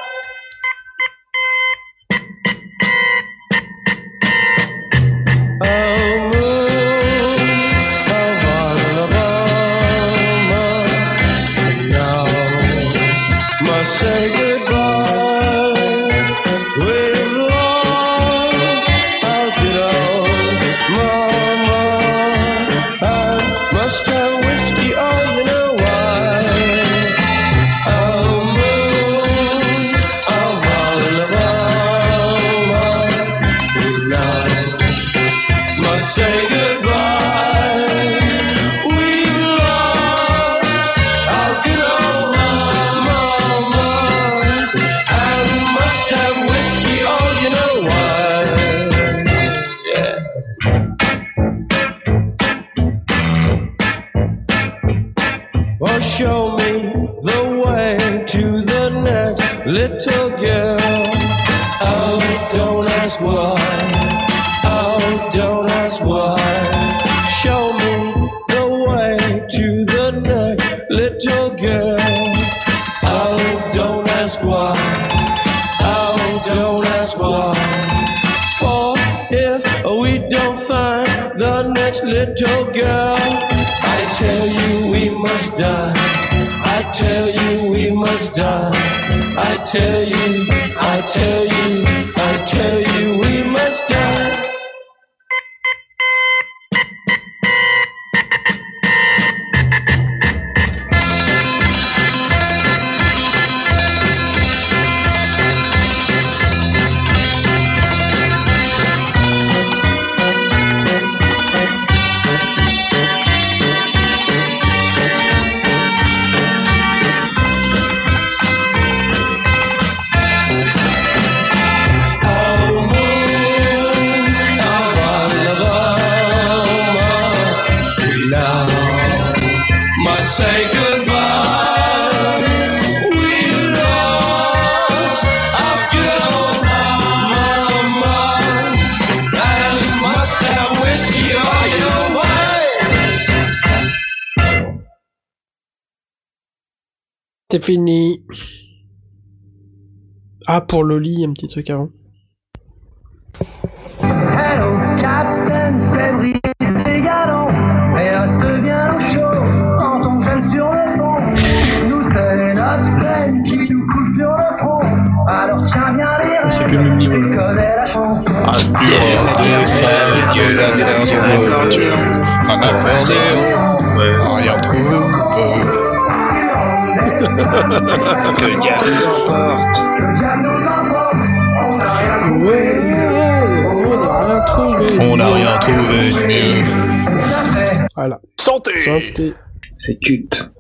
Ah, pour Loli, un petit truc avant. Hello, Captain, c'est brisé. Et reste bien au chaud quand on gêne sur le fond. Nous, c'est notre peine qui nous coule sur le front. Alors tiens bien les rêves, C'est que le même niveau. tu là. connais la chanson. Un dur de feuille, la dernière un accordéon, rien trouve. Que le diable nous emporte. Le diable nous emporte, on n'a rien trouvé. On n'a rien trouvé. On n'a rien trouvé de mieux. Voilà. Santé Santé. C'est culte.